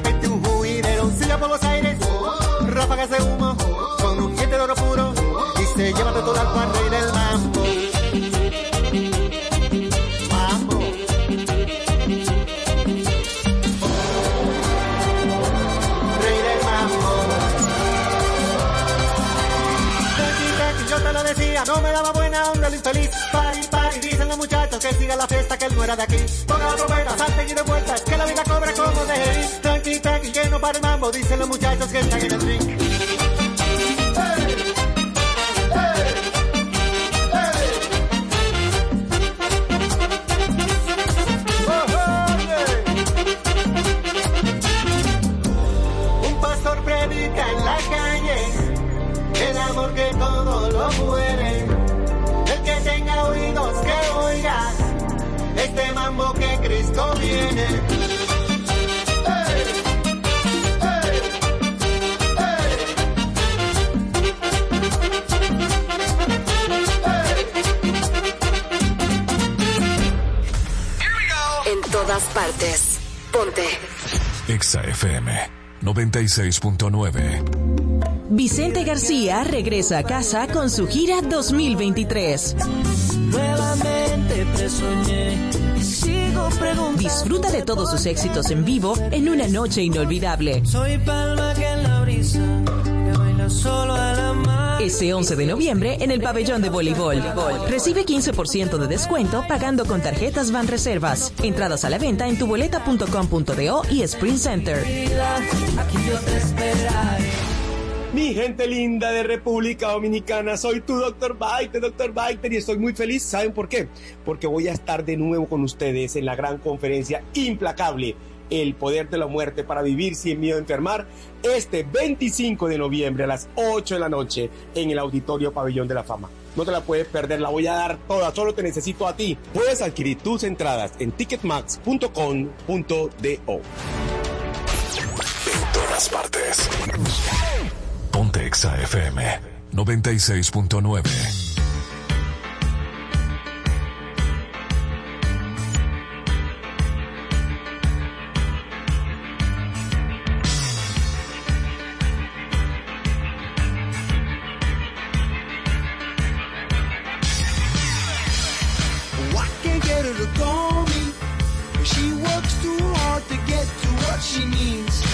[SPEAKER 9] Sigue por los aires, ráfagas de humo, con un diente de oro puro y se lleva de todo al rey del mambo. Tranqui, tranqui, yo te lo decía, no me daba buena onda el infeliz. Pari, pari, dicen los muchachos que siga la fiesta, que él no era de aquí. Ponga la trompeta, salten y de que la vida cobre como de ir. Para el mambo, dicen los muchachos que están en el ring. Un pastor predica en la calle el amor que todo lo muere. El que tenga oídos que oiga este mambo que Cristo viene.
[SPEAKER 8] Partes. Ponte.
[SPEAKER 2] Exa FM 96.9.
[SPEAKER 10] Vicente García regresa a casa con su gira 2023.
[SPEAKER 11] Nuevamente te soñé y sigo preguntando.
[SPEAKER 10] Disfruta de todos sus éxitos en vivo en una noche inolvidable.
[SPEAKER 11] Soy palma que
[SPEAKER 10] Este 11 de noviembre en el pabellón de voleibol. Recibe 15% de descuento pagando con tarjetas Van Reservas. Entradas a la venta en tuboleta.com.do y Sprint Center.
[SPEAKER 12] Mi gente linda de República Dominicana, soy tu Dr. Biter, Dr. Biter, y estoy muy feliz. ¿Saben por qué? Porque voy a estar de nuevo con ustedes en la gran conferencia implacable, El Poder de la Muerte para Vivir Sin Miedo a Enfermar, este 25 de noviembre a las 8 de la noche en el Auditorio Pabellón de la Fama. No te la puedes perder, la voy a dar toda, solo te necesito a ti. Puedes adquirir tus entradas en ticketmax.com.do.
[SPEAKER 2] En todas partes. Ponte FM 96.9.
[SPEAKER 11] she means.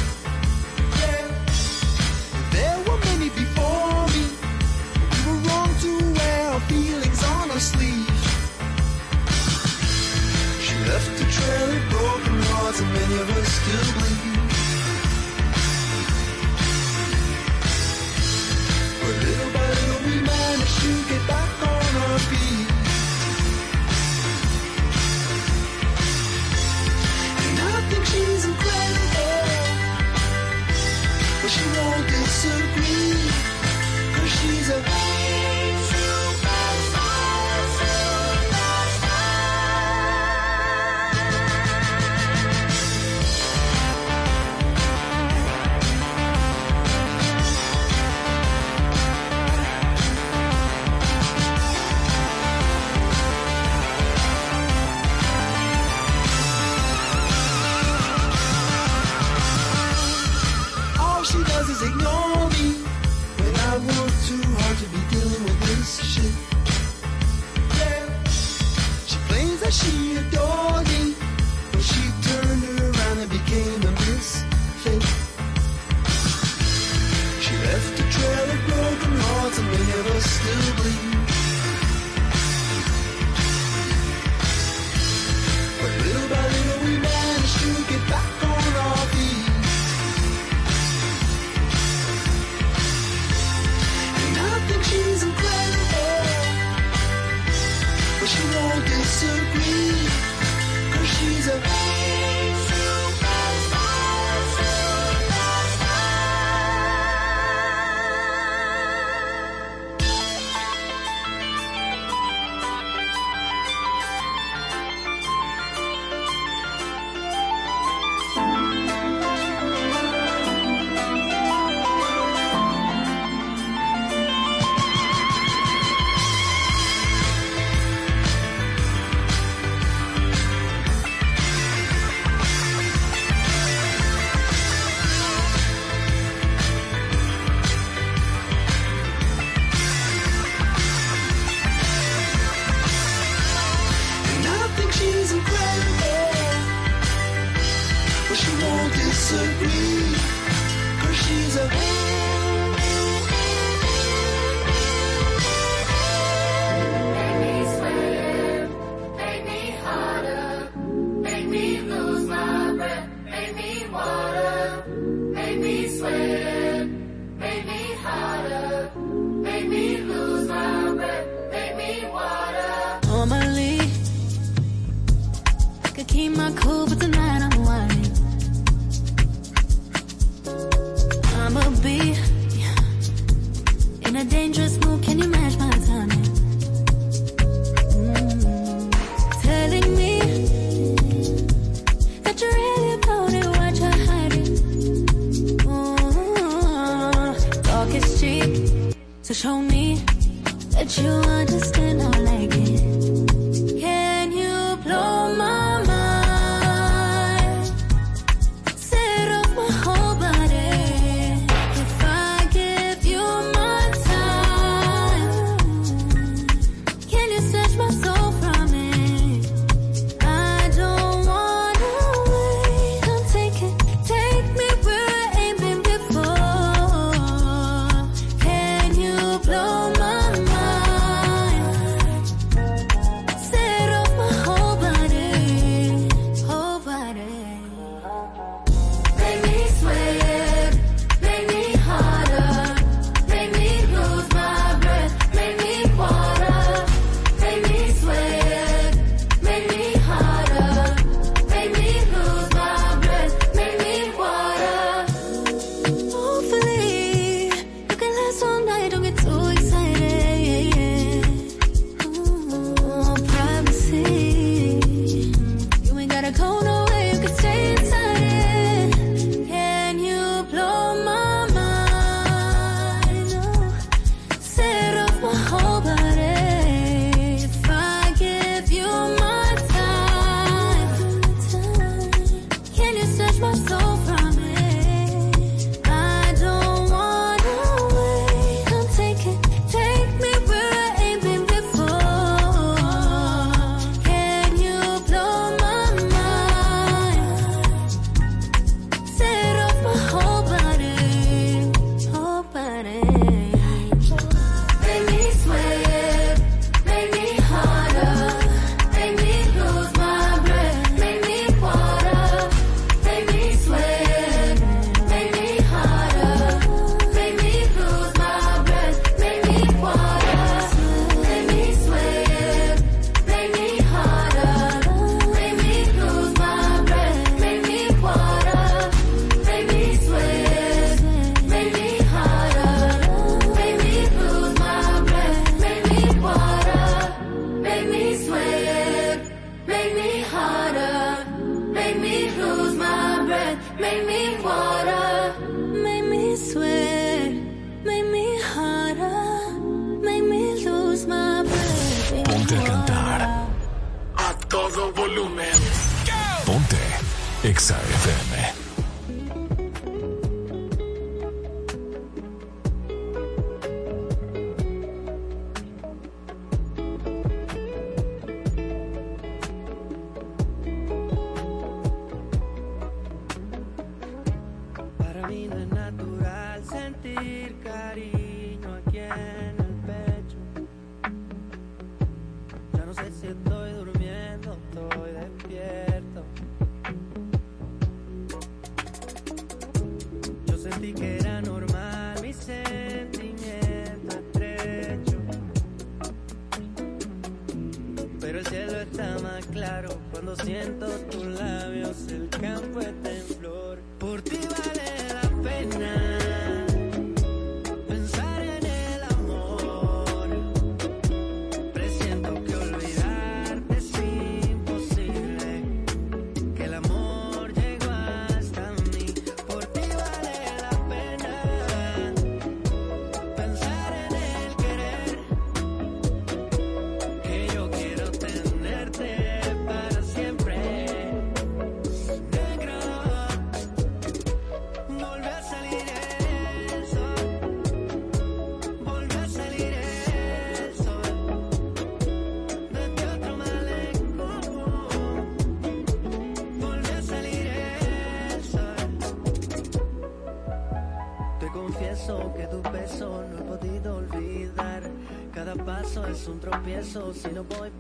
[SPEAKER 13] Un tropiezo si no voy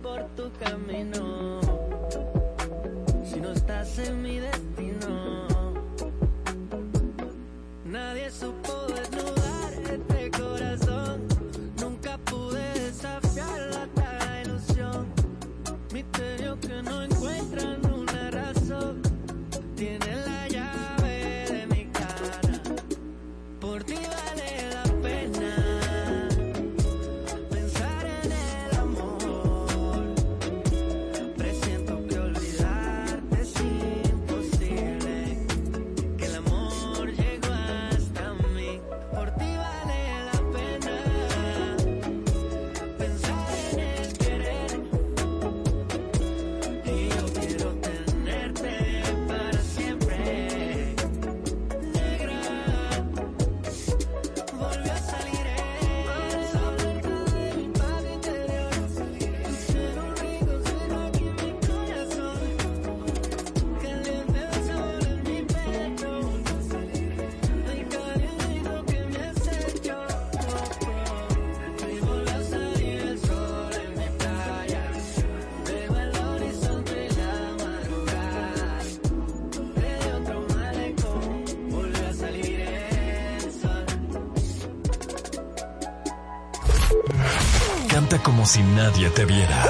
[SPEAKER 13] si nadie
[SPEAKER 2] te viera.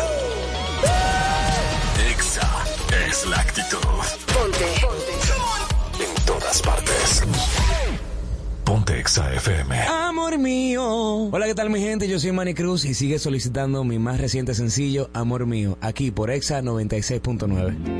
[SPEAKER 2] Exa es la actitud.
[SPEAKER 8] Ponte.
[SPEAKER 2] En todas partes. Ponte Exa FM.
[SPEAKER 14] Amor mío. Hola, ¿qué tal mi gente? Yo soy Manny Cruz y sigue solicitando mi más reciente sencillo, Amor mío, aquí por Exa 96.9.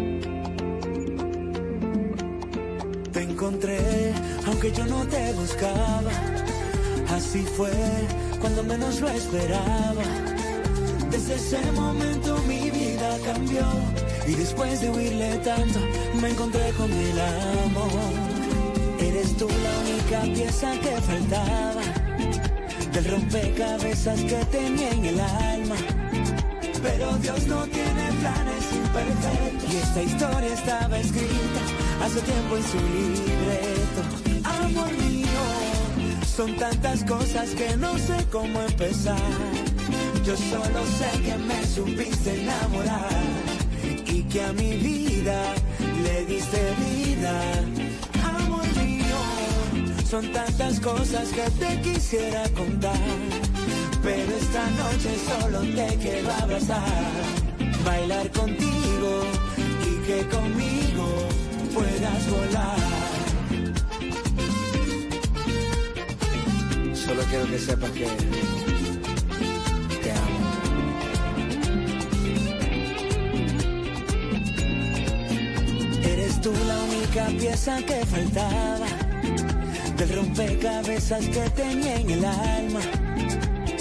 [SPEAKER 13] en su libreto. Amor mío, son tantas cosas que no sé cómo empezar. Yo solo sé que me supiste enamorar y que a mi vida le diste vida. Amor mío, son tantas cosas que te quisiera contar. Pero esta noche solo te quiero abrazar, bailar contigo y que conmigo puedas volar.
[SPEAKER 14] Solo quiero que sepas que te amo.
[SPEAKER 13] Eres tú la única pieza que faltaba del rompecabezas que tenía en el alma.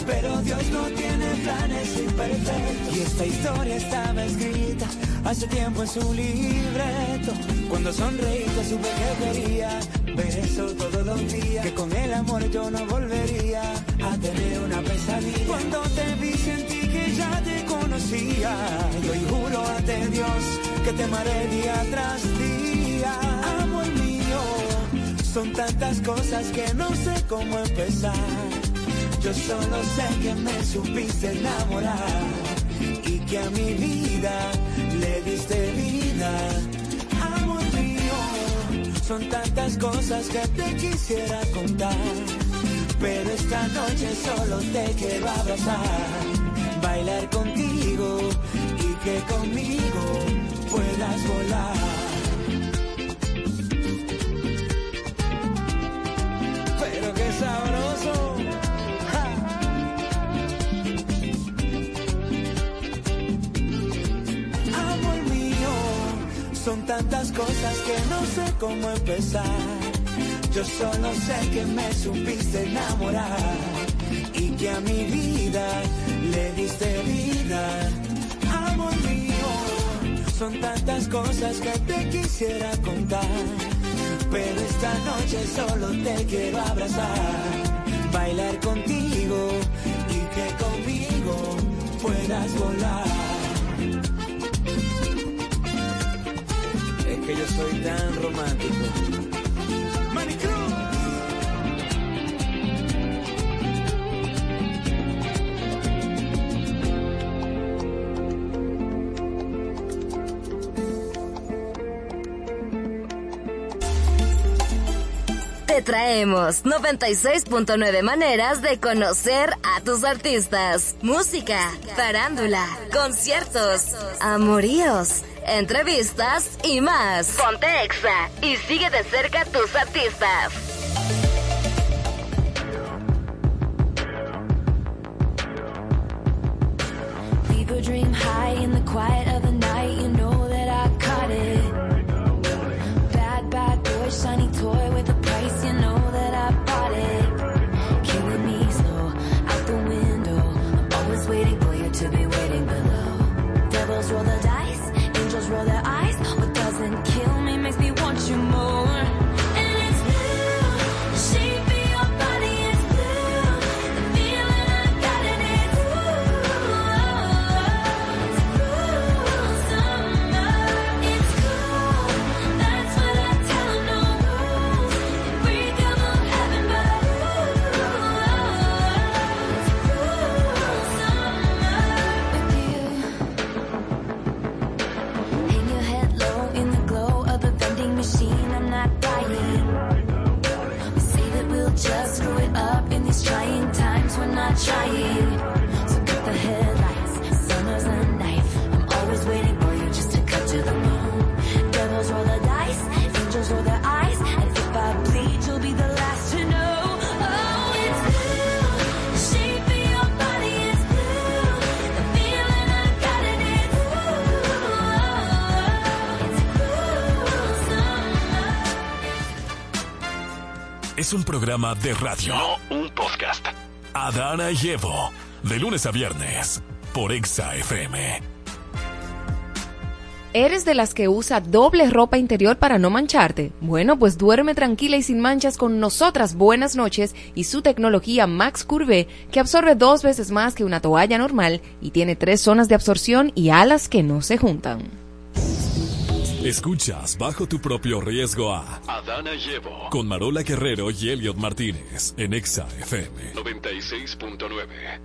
[SPEAKER 13] Pero Dios no tiene planes imperfectos. Y esta historia estaba escrita hace tiempo en su libreto. Cuando sonreíste supe que quería ver eso todos los días. Que con el amor yo no volvería a tener una pesadilla. Cuando te vi sentí que ya te conocía. Y hoy juro ante Dios que te amaré día tras día. Amor mío, Son tantas cosas que no sé cómo empezar. Yo solo sé que me supiste enamorar y que a mi vida le diste vida. Son tantas cosas que te quisiera contar. Pero esta noche solo te quiero abrazar, bailar contigo y que conmigo puedas volar. Cosas que no sé cómo empezar. Yo solo sé que me supiste enamorar y que a mi vida le diste vida. Amor mío, son tantas cosas que te quisiera contar. Pero esta noche solo te quiero abrazar, bailar contigo y que conmigo puedas volar. Que yo soy tan romántico.
[SPEAKER 15] Te traemos 96.9 maneras de conocer a tus artistas. Música, farándula, conciertos, amoríos, entrevistas y más. Ponte Exa y sigue de cerca a tus artistas.
[SPEAKER 3] A dream high in the quiet of the night. You know that I caught it. Bad, bad boy, shiny
[SPEAKER 2] Es un programa de radio. No un podcast. Adana y Evo. De lunes a viernes. Por Exa FM.
[SPEAKER 6] ¿Eres de las que usa doble ropa interior para no mancharte? Bueno, pues duerme tranquila y sin manchas con nosotras Buenas noches y su tecnología Max Curve, que absorbe dos veces más que una toalla normal y tiene tres zonas de absorción y alas que no se juntan.
[SPEAKER 2] Escuchas bajo tu propio riesgo a Adana y Evo. Con Marola Guerrero y Elliot Martínez. En Exa FM 96.9.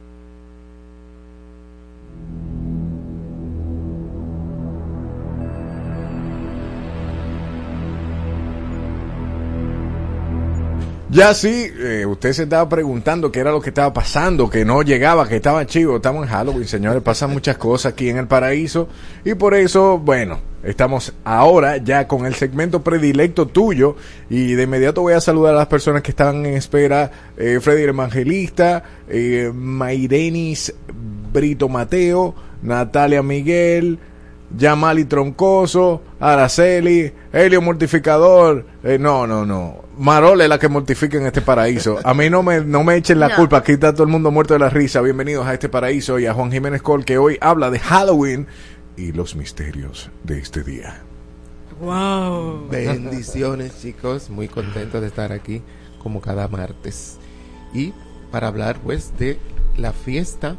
[SPEAKER 5] Ya sí, eh, usted se estaba preguntando qué era lo que estaba pasando, que no llegaba, que estaba chivo. Estamos en Halloween, señores, pasan muchas cosas aquí en el paraíso. Y por eso, bueno, estamos ahora ya con el segmento predilecto tuyo. Y de inmediato voy a saludar a las personas que estaban en espera. Eh, Freddy el Evangelista, eh, Mairenis Brito Mateo, Natalia Miguel, Yamali Troncoso, Araceli, Helio Mortificador. Eh, no, no, no. Marola es la que mortifica en este paraíso. A mí no me, no me echen la
[SPEAKER 6] No.
[SPEAKER 5] culpa. Aquí está todo el mundo muerto de la risa. Bienvenidos a este paraíso y a Juan Jiménez Col que hoy habla de Halloween y los misterios de este día.
[SPEAKER 16] Wow. Bendiciones, chicos. Muy contento de estar aquí como cada martes. Y para hablar pues de la fiesta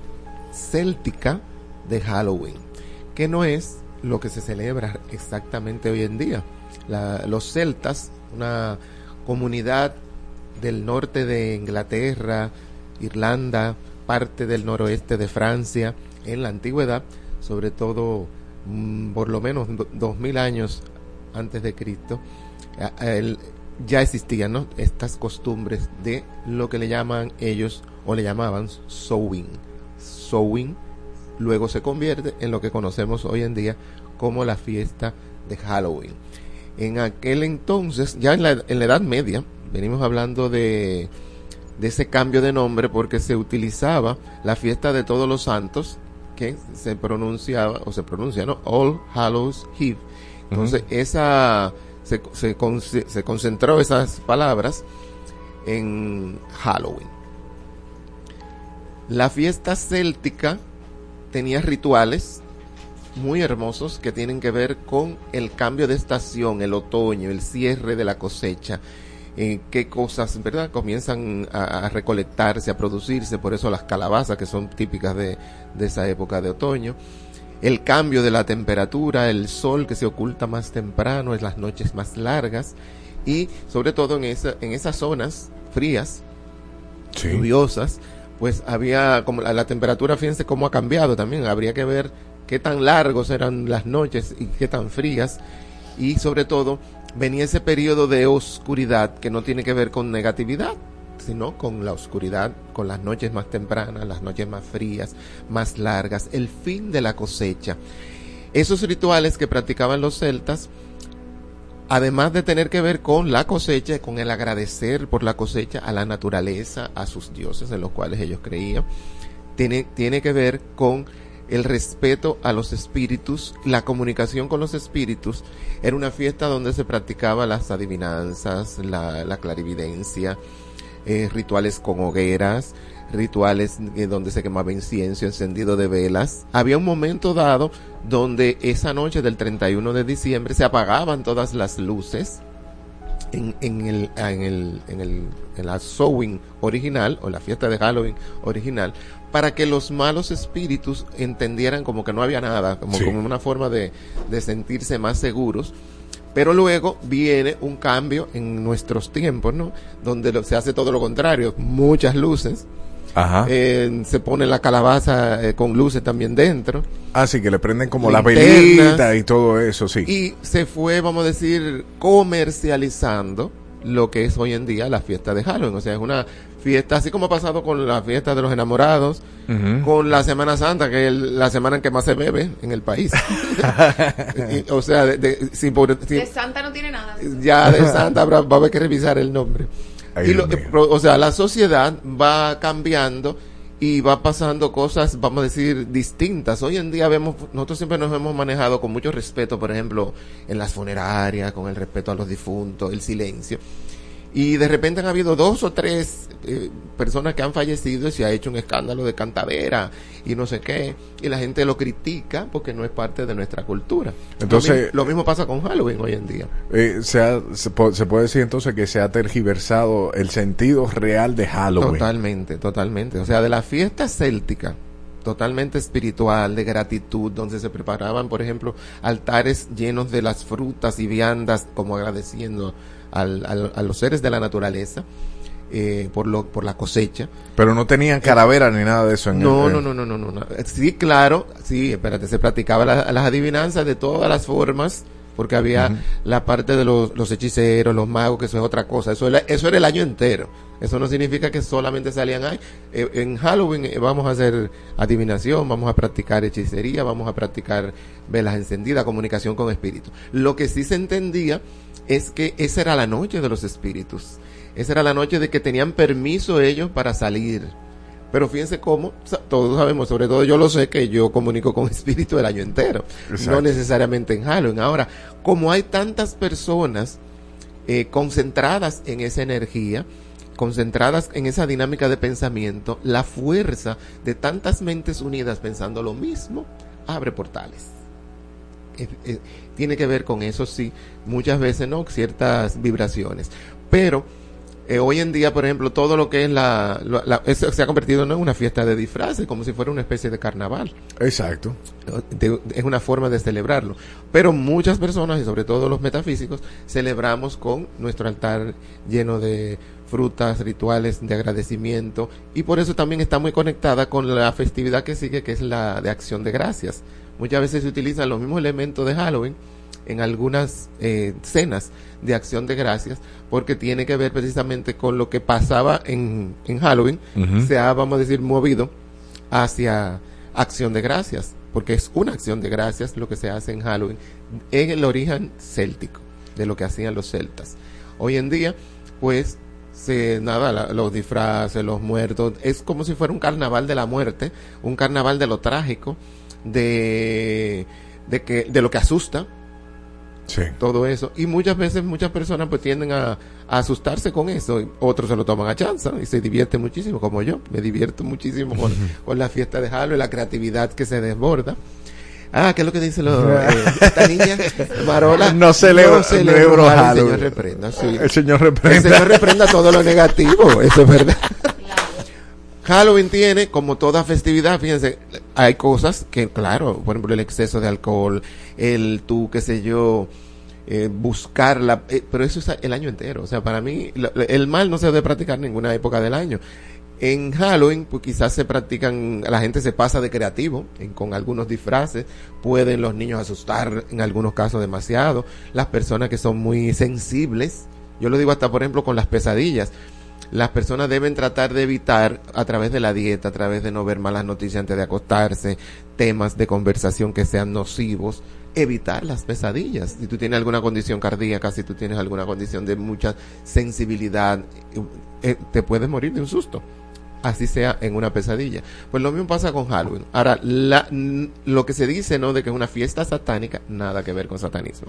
[SPEAKER 16] céltica de Halloween, que no es lo que se celebra exactamente hoy en día. La- los celtas, una comunidad del norte de Inglaterra, Irlanda, parte del noroeste de Francia, en la antigüedad, sobre todo mm, por lo menos do- dos mil años antes de Cristo, ya existían estas costumbres de lo que le llaman ellos o le llamaban sowing. Sowing luego se convierte en lo que conocemos hoy en día como la fiesta de Halloween. En aquel entonces, ya en la, en la Edad Media, venimos hablando de, de ese cambio de nombre porque se utilizaba la fiesta de todos los santos, que se pronunciaba, o se pronuncia, ¿no? All Hallows Eve. Entonces, esa, se, se, con- se concentró esas palabras en Halloween. La fiesta céltica tenía rituales muy hermosos que tienen que ver con el cambio de estación, el otoño, el cierre de la cosecha, eh, qué cosas, ¿verdad? Comienzan a, a recolectarse, a producirse, por eso las calabazas que son típicas de, de esa época de otoño. El cambio de la temperatura, el sol que se oculta más temprano, es las noches más largas y sobre todo en, esa, en esas zonas frías, lluviosas, pues había como la, la temperatura, fíjense cómo ha cambiado también, habría que ver qué tan largos eran las noches y qué tan frías y sobre todo venía ese periodo de oscuridad que no tiene que ver con negatividad, sino con la oscuridad, con las noches más tempranas, las noches más frías, más largas, el fin de la cosecha. Esos rituales que practicaban los celtas, además de tener que ver con la cosecha, con el agradecer por la cosecha a la naturaleza, a sus dioses en los cuales ellos creían, tiene, tiene que ver con el respeto a los espíritus, la comunicación con los espíritus. Era una fiesta donde se practicaba las adivinanzas, la, la clarividencia, eh, rituales con hogueras, rituales eh, donde se quemaba incienso, encendido de velas. Había un momento dado donde esa noche del 31 de diciembre se apagaban todas las luces en, en el, en el, en el, en la sowing original o la fiesta de Halloween original para que los malos espíritus entendieran como que no había nada, como,
[SPEAKER 5] Sí.
[SPEAKER 16] como una forma de, de sentirse más seguros. Pero luego viene un cambio en nuestros tiempos, ¿no? Donde lo- se hace todo lo contrario, muchas luces.
[SPEAKER 5] Ajá.
[SPEAKER 16] Eh, se pone la calabaza eh, con luces también dentro.
[SPEAKER 5] Así que le prenden como la velita y todo eso, sí.
[SPEAKER 16] Y se fue, vamos a decir, comercializando lo que es hoy en día la fiesta de Halloween. O sea, es una fiesta, así como ha pasado con la fiesta de los enamorados, con la Semana Santa, que es la semana en que más se bebe en el país. Y, o sea, de, de- sin por- sin-
[SPEAKER 6] De Santa no tiene nada.
[SPEAKER 16] ya de Santa habrá- va a haber que revisar el nombre.
[SPEAKER 5] Ay,
[SPEAKER 16] y lo- o sea, la sociedad va cambiando y va pasando cosas, vamos a decir, distintas. Hoy en día vemos, nosotros siempre nos hemos manejado con mucho respeto, por ejemplo, en las funerarias, con el respeto a los difuntos, el silencio. Y de repente han habido dos o tres eh, personas que han fallecido y se ha hecho un escándalo de cantadera y no sé qué. Y la gente lo critica porque no es parte de nuestra cultura.
[SPEAKER 5] Entonces-
[SPEAKER 16] lo mismo, lo mismo pasa con Halloween hoy en día.
[SPEAKER 5] Eh, se, ha- se, se puede decir entonces que se ha tergiversado el sentido real de Halloween.
[SPEAKER 16] Totalmente, totalmente. O sea, de la fiesta céltica, totalmente espiritual, de gratitud, donde se preparaban, por ejemplo, altares llenos de las frutas y viandas, como agradeciendo al- al- a los seres de la naturaleza eh, por, lo, por la cosecha.
[SPEAKER 5] Pero no tenían calavera ni nada de eso en
[SPEAKER 16] No,
[SPEAKER 5] el,
[SPEAKER 16] no, no, no, no, no, no. Sí, claro, sí, espérate, se practicaba la- las adivinanzas de todas las formas, porque había la parte de los, los hechiceros, los magos, que eso es otra cosa. Eso era, eso era el año entero. Eso no significa que solamente salían ahí. Eh, en Halloween eh, vamos a hacer adivinación, vamos a practicar hechicería, vamos a practicar velas encendidas, comunicación con espíritus. Lo que sí se entendía es que esa era la noche de los espíritus. Esa era la noche de que tenían permiso ellos para salir. Pero fíjense cómo, todos sabemos, sobre todo yo lo sé, que yo comunico con espíritu el año entero.
[SPEAKER 5] Exacto.
[SPEAKER 16] No necesariamente en Halloween. Ahora, como hay tantas personas eh, concentradas en esa energía, concentradas en esa dinámica de pensamiento, la fuerza de tantas mentes unidas pensando lo mismo, abre portales. Eh, eh, tiene que ver con eso, sí, muchas veces, ¿no? Ciertas vibraciones. Pero Eh, hoy en día, por ejemplo, todo lo que es la, la- la- eso se ha convertido ¿no? en una fiesta de disfraces, como si fuera una especie de carnaval.
[SPEAKER 5] Exacto.
[SPEAKER 16] De- es una forma de celebrarlo. Pero muchas personas, y sobre todo los metafísicos, celebramos con nuestro altar lleno de frutas, rituales de agradecimiento, y por eso también está muy conectada con la festividad que sigue, que es la de acción de gracias. Muchas veces se utilizan los mismos elementos de Halloween en algunas eh, cenas de acción de gracias, porque tiene que ver precisamente con lo que pasaba en, en Halloween,
[SPEAKER 5] Ujú.
[SPEAKER 16] se ha, vamos a decir, movido hacia acción de gracias, porque es una acción de gracias lo que se hace en Halloween, en el origen céltico, de lo que hacían los celtas. Hoy en día, pues, se, nada, la- los disfraces, los muertos, es como si fuera un carnaval de la muerte, un carnaval de lo trágico, de, de que, de lo que asusta, todo eso. Y muchas veces muchas personas pues tienden a, a asustarse con eso. y Otros se lo toman a chanza y se divierten muchísimo, como yo. Me divierto muchísimo con, con la fiesta de Halloween, la creatividad que se desborda. Ah, ¿qué es lo que dice lo, eh, esta niña? Marola.
[SPEAKER 5] No celebro-
[SPEAKER 16] no celebro
[SPEAKER 5] celebro
[SPEAKER 16] Halloween,
[SPEAKER 5] Halloween.
[SPEAKER 16] El Señor reprenda, sí.
[SPEAKER 5] El Señor reprenda.
[SPEAKER 16] El Señor reprenda todo lo negativo, eso es verdad. Halloween tiene, como toda festividad, fíjense, hay cosas que, claro, por ejemplo, el exceso de alcohol, el tú, qué sé yo, eh, buscarla, eh, pero eso es el año entero. O sea, para mí, lo- el mal no se debe practicar en ninguna época del año. En Halloween, pues quizás se practican, la gente se pasa de creativo en- con algunos disfraces, pueden los niños asustar en algunos casos demasiado, las personas que son muy sensibles, yo lo digo hasta por ejemplo con las pesadillas, las personas deben tratar de evitar a través de la dieta, a través de no ver malas noticias antes de acostarse, temas de conversación que sean nocivos, evitar las pesadillas. Si tú tienes alguna condición cardíaca, si tú tienes alguna condición de mucha sensibilidad, eh, te puedes morir de un susto. Así sea en una pesadilla. Pues lo mismo pasa con Halloween. Ahora, la- lo que se dice, ¿no? De que es una fiesta satánica, nada que ver con satanismo.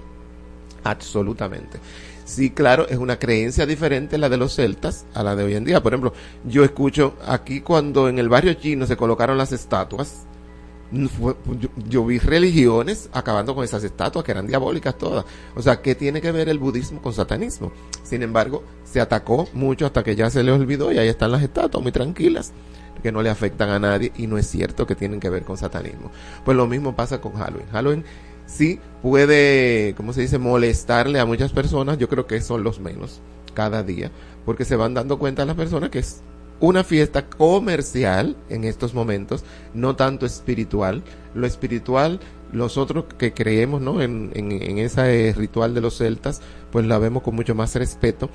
[SPEAKER 16] Absolutamente. Sí, claro, es una creencia diferente la de los celtas a la de hoy en día. Por ejemplo, yo escucho aquí cuando en el barrio chino se colocaron las estatuas, fue- yo, vi religiones acabando con esas estatuas que eran diabólicas todas. O sea, ¿qué tiene que ver el budismo con satanismo? Sin embargo, se atacó mucho hasta que ya se les olvidó y ahí están las estatuas muy tranquilas que no le afectan a nadie y no es cierto que tienen que ver con satanismo. Pues lo mismo pasa con Halloween. Halloween sí puede, ¿cómo se dice?, molestarle a muchas personas. Yo creo que son los menos cada día, porque se van dando cuenta las personas que es una fiesta comercial en estos momentos, no tanto espiritual. Lo espiritual, nosotros que creemos ¿no? en, en, en ese ritual de los celtas, pues la vemos con mucho más respeto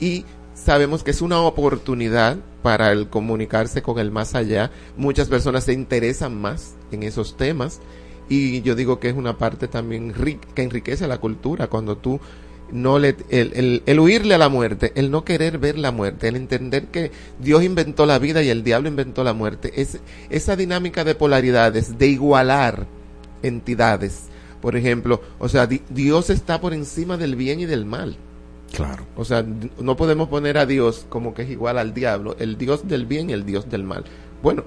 [SPEAKER 16] y sabemos que es una oportunidad para el comunicarse con el más allá. Muchas personas se interesan más en esos temas y yo digo que es una parte también que enriquece la cultura cuando tú no le el, el, el huirle a la muerte, el no querer ver la muerte, el entender que Dios inventó la vida y el diablo inventó la muerte, es esa dinámica de polaridades, de igualar entidades. Por ejemplo, o sea, di- Dios está por encima del bien y del mal.
[SPEAKER 5] Claro.
[SPEAKER 16] O sea, no podemos poner a Dios como que es igual al diablo, el Dios del bien y el Dios del mal. Bueno,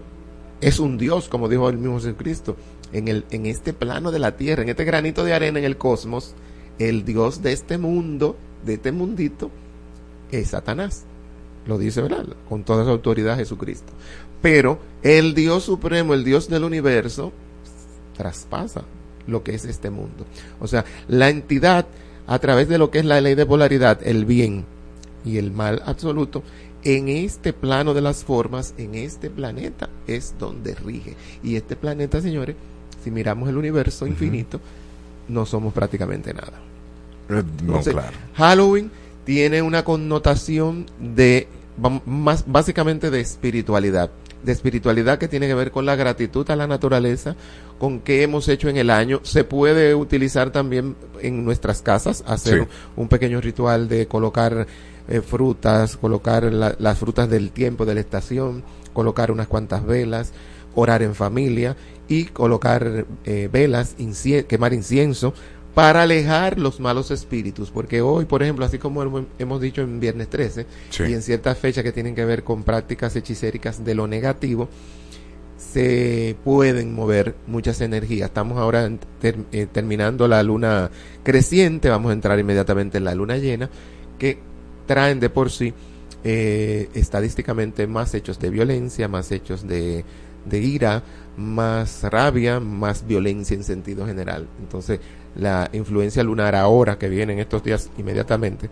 [SPEAKER 16] es un Dios, como dijo el mismo Jesucristo, en, el, en este plano de la tierra, en este granito de arena en el cosmos, el Dios de este mundo, de este mundito, es Satanás. Lo dice, ¿verdad? Con toda su autoridad Jesucristo. Pero el Dios supremo, el Dios del universo, traspasa lo que es este mundo. O sea, la entidad, a través de lo que es la ley de polaridad, el bien y el mal absoluto, en este plano de las formas, en este planeta, es donde rige. Y este planeta, señores, si miramos el universo infinito, no somos prácticamente nada.
[SPEAKER 5] Eh, No, claro.
[SPEAKER 16] Halloween tiene una connotación de más básicamente de espiritualidad, de espiritualidad que tiene que ver con la gratitud a la naturaleza, con qué hemos hecho en el año. Se puede utilizar también en nuestras casas, hacer
[SPEAKER 5] Sí.
[SPEAKER 16] un pequeño ritual de colocar eh, frutas, colocar la- las frutas del tiempo, de la estación, colocar unas cuantas velas, orar en familia y colocar eh, velas, quemar incienso para alejar los malos espíritus, porque hoy, por ejemplo, así como hemos- dicho en Viernes 13
[SPEAKER 5] Sí.
[SPEAKER 16] y en ciertas fechas que tienen que ver con prácticas hechicéricas de lo negativo, se pueden mover muchas energías. Estamos ahora ter- eh, terminando la luna creciente, vamos a entrar inmediatamente en la luna llena, que traen de por sí eh, estadísticamente más hechos de violencia, más hechos de, de ira, más rabia, más violencia en sentido general. Entonces, la influencia lunar ahora que viene en estos días inmediatamente.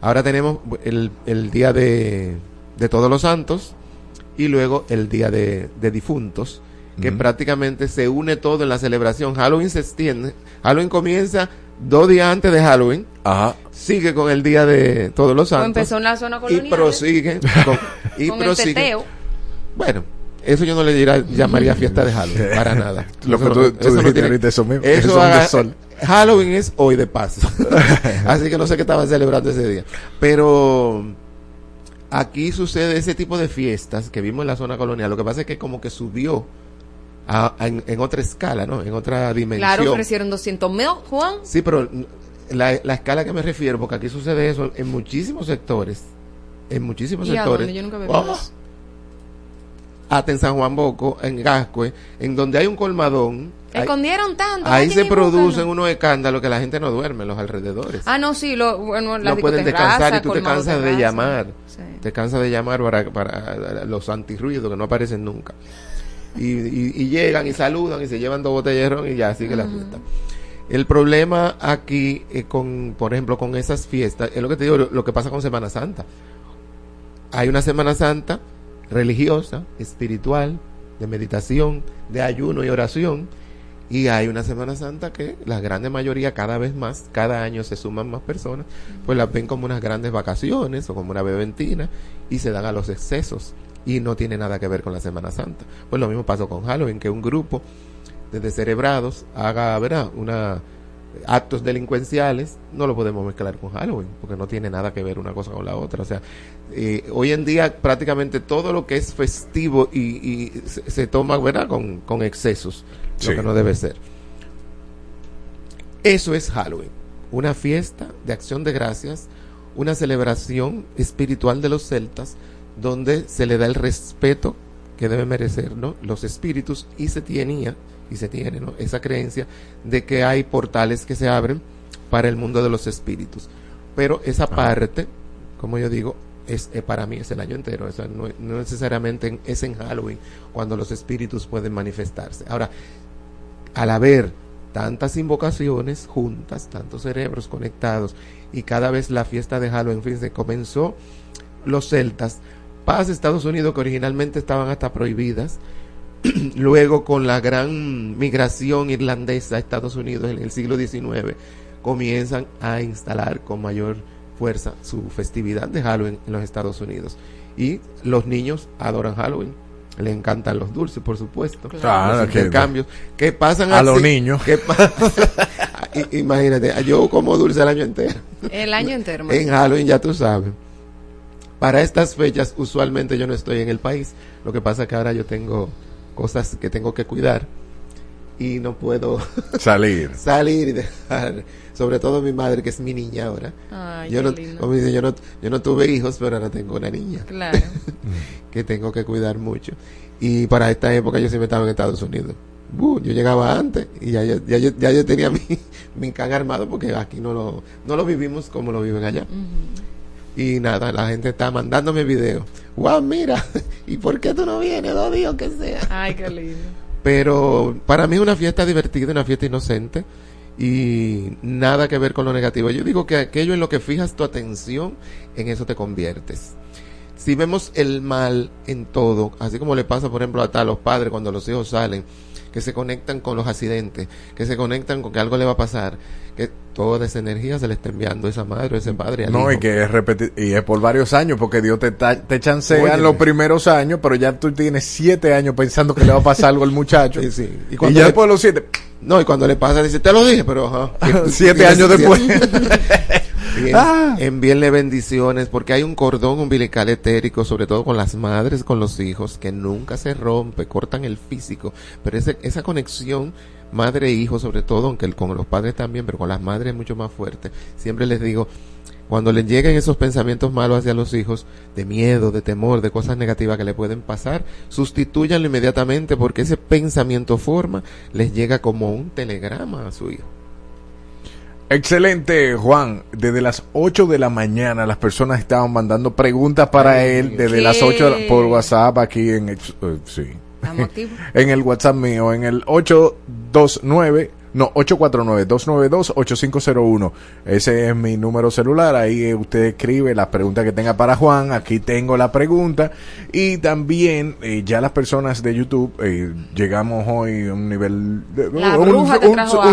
[SPEAKER 16] Ahora tenemos el, el día de, de Todos los Santos y luego el día de, de difuntos, que prácticamente se une todo en la celebración. Halloween se extiende. Halloween comienza dos días antes de Halloween. Sigue con el día de Todos los
[SPEAKER 6] O
[SPEAKER 16] Santos.
[SPEAKER 6] empezó en la zona
[SPEAKER 16] y prosigue con, y
[SPEAKER 6] con el
[SPEAKER 16] prosigue.
[SPEAKER 6] teteo.
[SPEAKER 16] Bueno, eso yo no le diría, llamaría fiesta de Halloween, para nada.
[SPEAKER 5] Lo que tú-
[SPEAKER 16] no-
[SPEAKER 5] tú
[SPEAKER 16] eso no
[SPEAKER 5] dijiste
[SPEAKER 16] tiene-
[SPEAKER 5] eso mismo,
[SPEAKER 16] eso
[SPEAKER 5] eso es
[SPEAKER 16] haga-
[SPEAKER 5] de sol.
[SPEAKER 16] Halloween es hoy de paso. Así que no sé qué estaban celebrando ese día. Pero aquí sucede ese tipo de fiestas que vimos en la zona colonial. Lo que pasa es que como que subió a- a- en, en otra escala, ¿no? En otra dimensión.
[SPEAKER 6] Claro, ofrecieron 200 mil, Juan.
[SPEAKER 16] Sí, pero la, la escala que me refiero, porque aquí sucede eso en muchísimos sectores. En muchísimos
[SPEAKER 6] ¿Y a
[SPEAKER 16] sectores.
[SPEAKER 6] dónde? Yo nunca había
[SPEAKER 16] Oh,
[SPEAKER 6] visto eso.
[SPEAKER 16] Hasta en San Juan Boco, en Gascue, en donde hay un colmadón.
[SPEAKER 6] Escondieron tanto.
[SPEAKER 16] Ahí se producen unos escándalos que la gente no duerme en los alrededores.
[SPEAKER 6] Ah, no, sí, lo, bueno, la
[SPEAKER 16] no pueden descansar y tú te cansas de llamar.
[SPEAKER 6] Sí.
[SPEAKER 16] Te cansas de llamar para, para los antirruidos que no aparecen nunca. Y, y- y llegan y saludan y se llevan dos ron y ya sigue la fiesta. El problema aquí eh, con, por ejemplo, con esas fiestas, es lo que te digo, lo, lo que pasa con Semana Santa. Hay una Semana Santa religiosa, espiritual, de meditación, de ayuno y oración, y hay una Semana Santa que la grande mayoría, cada vez más, cada año se suman más personas, pues las ven como unas grandes vacaciones o como una beventina y se dan a los excesos y no tiene nada que ver con la Semana Santa. Pues lo mismo pasó con Halloween, que un grupo de descerebrados haga, ¿verdad? Una actos delincuenciales, no lo podemos mezclar con Halloween, porque no tiene nada que ver una cosa con la otra. O sea, eh, hoy en día prácticamente todo lo que es festivo y, y se, se toma, ¿verdad? Con, con excesos,
[SPEAKER 5] Sí.
[SPEAKER 16] lo que no debe ser. Eso es Halloween, una fiesta de acción de gracias, una celebración espiritual de los celtas, donde se le da el respeto que debe merecer ¿no? los espíritus y se tenía y se tiene ¿no? esa creencia de que hay portales que se abren para el mundo de los espíritus. Pero esa parte, como yo digo, es eh, para mí es el año entero, o sea, no, no necesariamente en- es en Halloween cuando los espíritus pueden manifestarse. Ahora, al haber tantas invocaciones juntas, tantos cerebros conectados, y cada vez la fiesta de Halloween, fíjense, comenzó los celtas, paz Estados Unidos que originalmente estaban hasta prohibidas, luego con la gran migración irlandesa a Estados Unidos en el siglo XIX, comienzan a instalar con mayor fuerza su festividad de Halloween en los Estados Unidos. Y los niños adoran Halloween. Le encantan los dulces, por supuesto.
[SPEAKER 5] Claro,
[SPEAKER 16] los
[SPEAKER 5] que-
[SPEAKER 16] intercambios. que pasan
[SPEAKER 5] A
[SPEAKER 16] así?
[SPEAKER 5] los niños.
[SPEAKER 16] ¿Qué pasa? I- Imagínate, yo como dulce el año entero.
[SPEAKER 6] El año entero.
[SPEAKER 16] En Halloween, ya tú sabes. Para estas fechas, usualmente yo no estoy en el país. Lo que pasa es que ahora yo tengo cosas que tengo que cuidar y no puedo
[SPEAKER 5] Salir.
[SPEAKER 16] salir y dejar, sobre todo mi madre, que es mi niña ahora.
[SPEAKER 6] Ay,
[SPEAKER 16] yo,
[SPEAKER 6] qué
[SPEAKER 16] no,
[SPEAKER 6] lindo.
[SPEAKER 16] como dice, yo, no, yo no tuve hijos, pero ahora tengo una niña
[SPEAKER 6] Claro.
[SPEAKER 16] que tengo que cuidar mucho. Y para esta época yo siempre estaba en Estados Unidos. Uh, yo llegaba antes y ya yo, ya yo, ya yo tenía mi, mi can armado porque aquí no lo, no lo vivimos como lo viven allá. Y nada, la gente está mandándome videos. Wow, mira, ¿y por qué tú no vienes dos días que sea?
[SPEAKER 6] Ay, qué lindo.
[SPEAKER 16] Pero para mí es una fiesta divertida, una fiesta inocente y nada que ver con lo negativo. Yo digo que aquello en lo que fijas tu atención, en eso te conviertes. Si vemos el mal en todo, así como le pasa, por ejemplo, hasta a los padres cuando los hijos salen, que se conectan con los accidentes, que se conectan con que algo le va a pasar, que toda esa energía se le está enviando a esa madre o ese padre.
[SPEAKER 5] No,
[SPEAKER 16] hijo.
[SPEAKER 5] y que es y es por varios años, porque Dios te, te chancea en los primeros años, pero ya tú tienes siete años pensando que le va a pasar algo al muchacho.
[SPEAKER 16] Sí, sí.
[SPEAKER 5] Y,
[SPEAKER 16] cuando
[SPEAKER 5] ya después de los siete,
[SPEAKER 16] No, y cuando le pasa, dice, te lo dije, pero ajá.
[SPEAKER 5] siete años después.
[SPEAKER 16] Bien,
[SPEAKER 5] Ah.
[SPEAKER 16] Envíenle bendiciones porque hay un cordón umbilical etérico, sobre todo con las madres, con los hijos, que nunca se rompe, cortan el físico, pero ese, esa conexión madre-hijo, sobre todo, aunque el- con los padres también, pero con las madres es mucho más fuerte. Siempre les digo, cuando les lleguen esos pensamientos malos hacia los hijos, de miedo, de temor, de cosas negativas que le pueden pasar, sustituyanlo inmediatamente porque ese pensamiento forma les llega como un telegrama a su hijo.
[SPEAKER 5] Excelente, Juan. Desde las 8 de la mañana las personas estaban mandando preguntas para él desde
[SPEAKER 6] ¿Qué?
[SPEAKER 5] las 8 de la- por WhatsApp aquí en eh, sí. En el WhatsApp mío en el 829 no 849-292-8501 ese es mi número celular ahí usted escribe la pregunta que tenga para Juan aquí tengo la pregunta. Y también eh, ya las personas de YouTube eh, llegamos hoy a un nivel de,
[SPEAKER 6] La
[SPEAKER 5] un,
[SPEAKER 6] bruja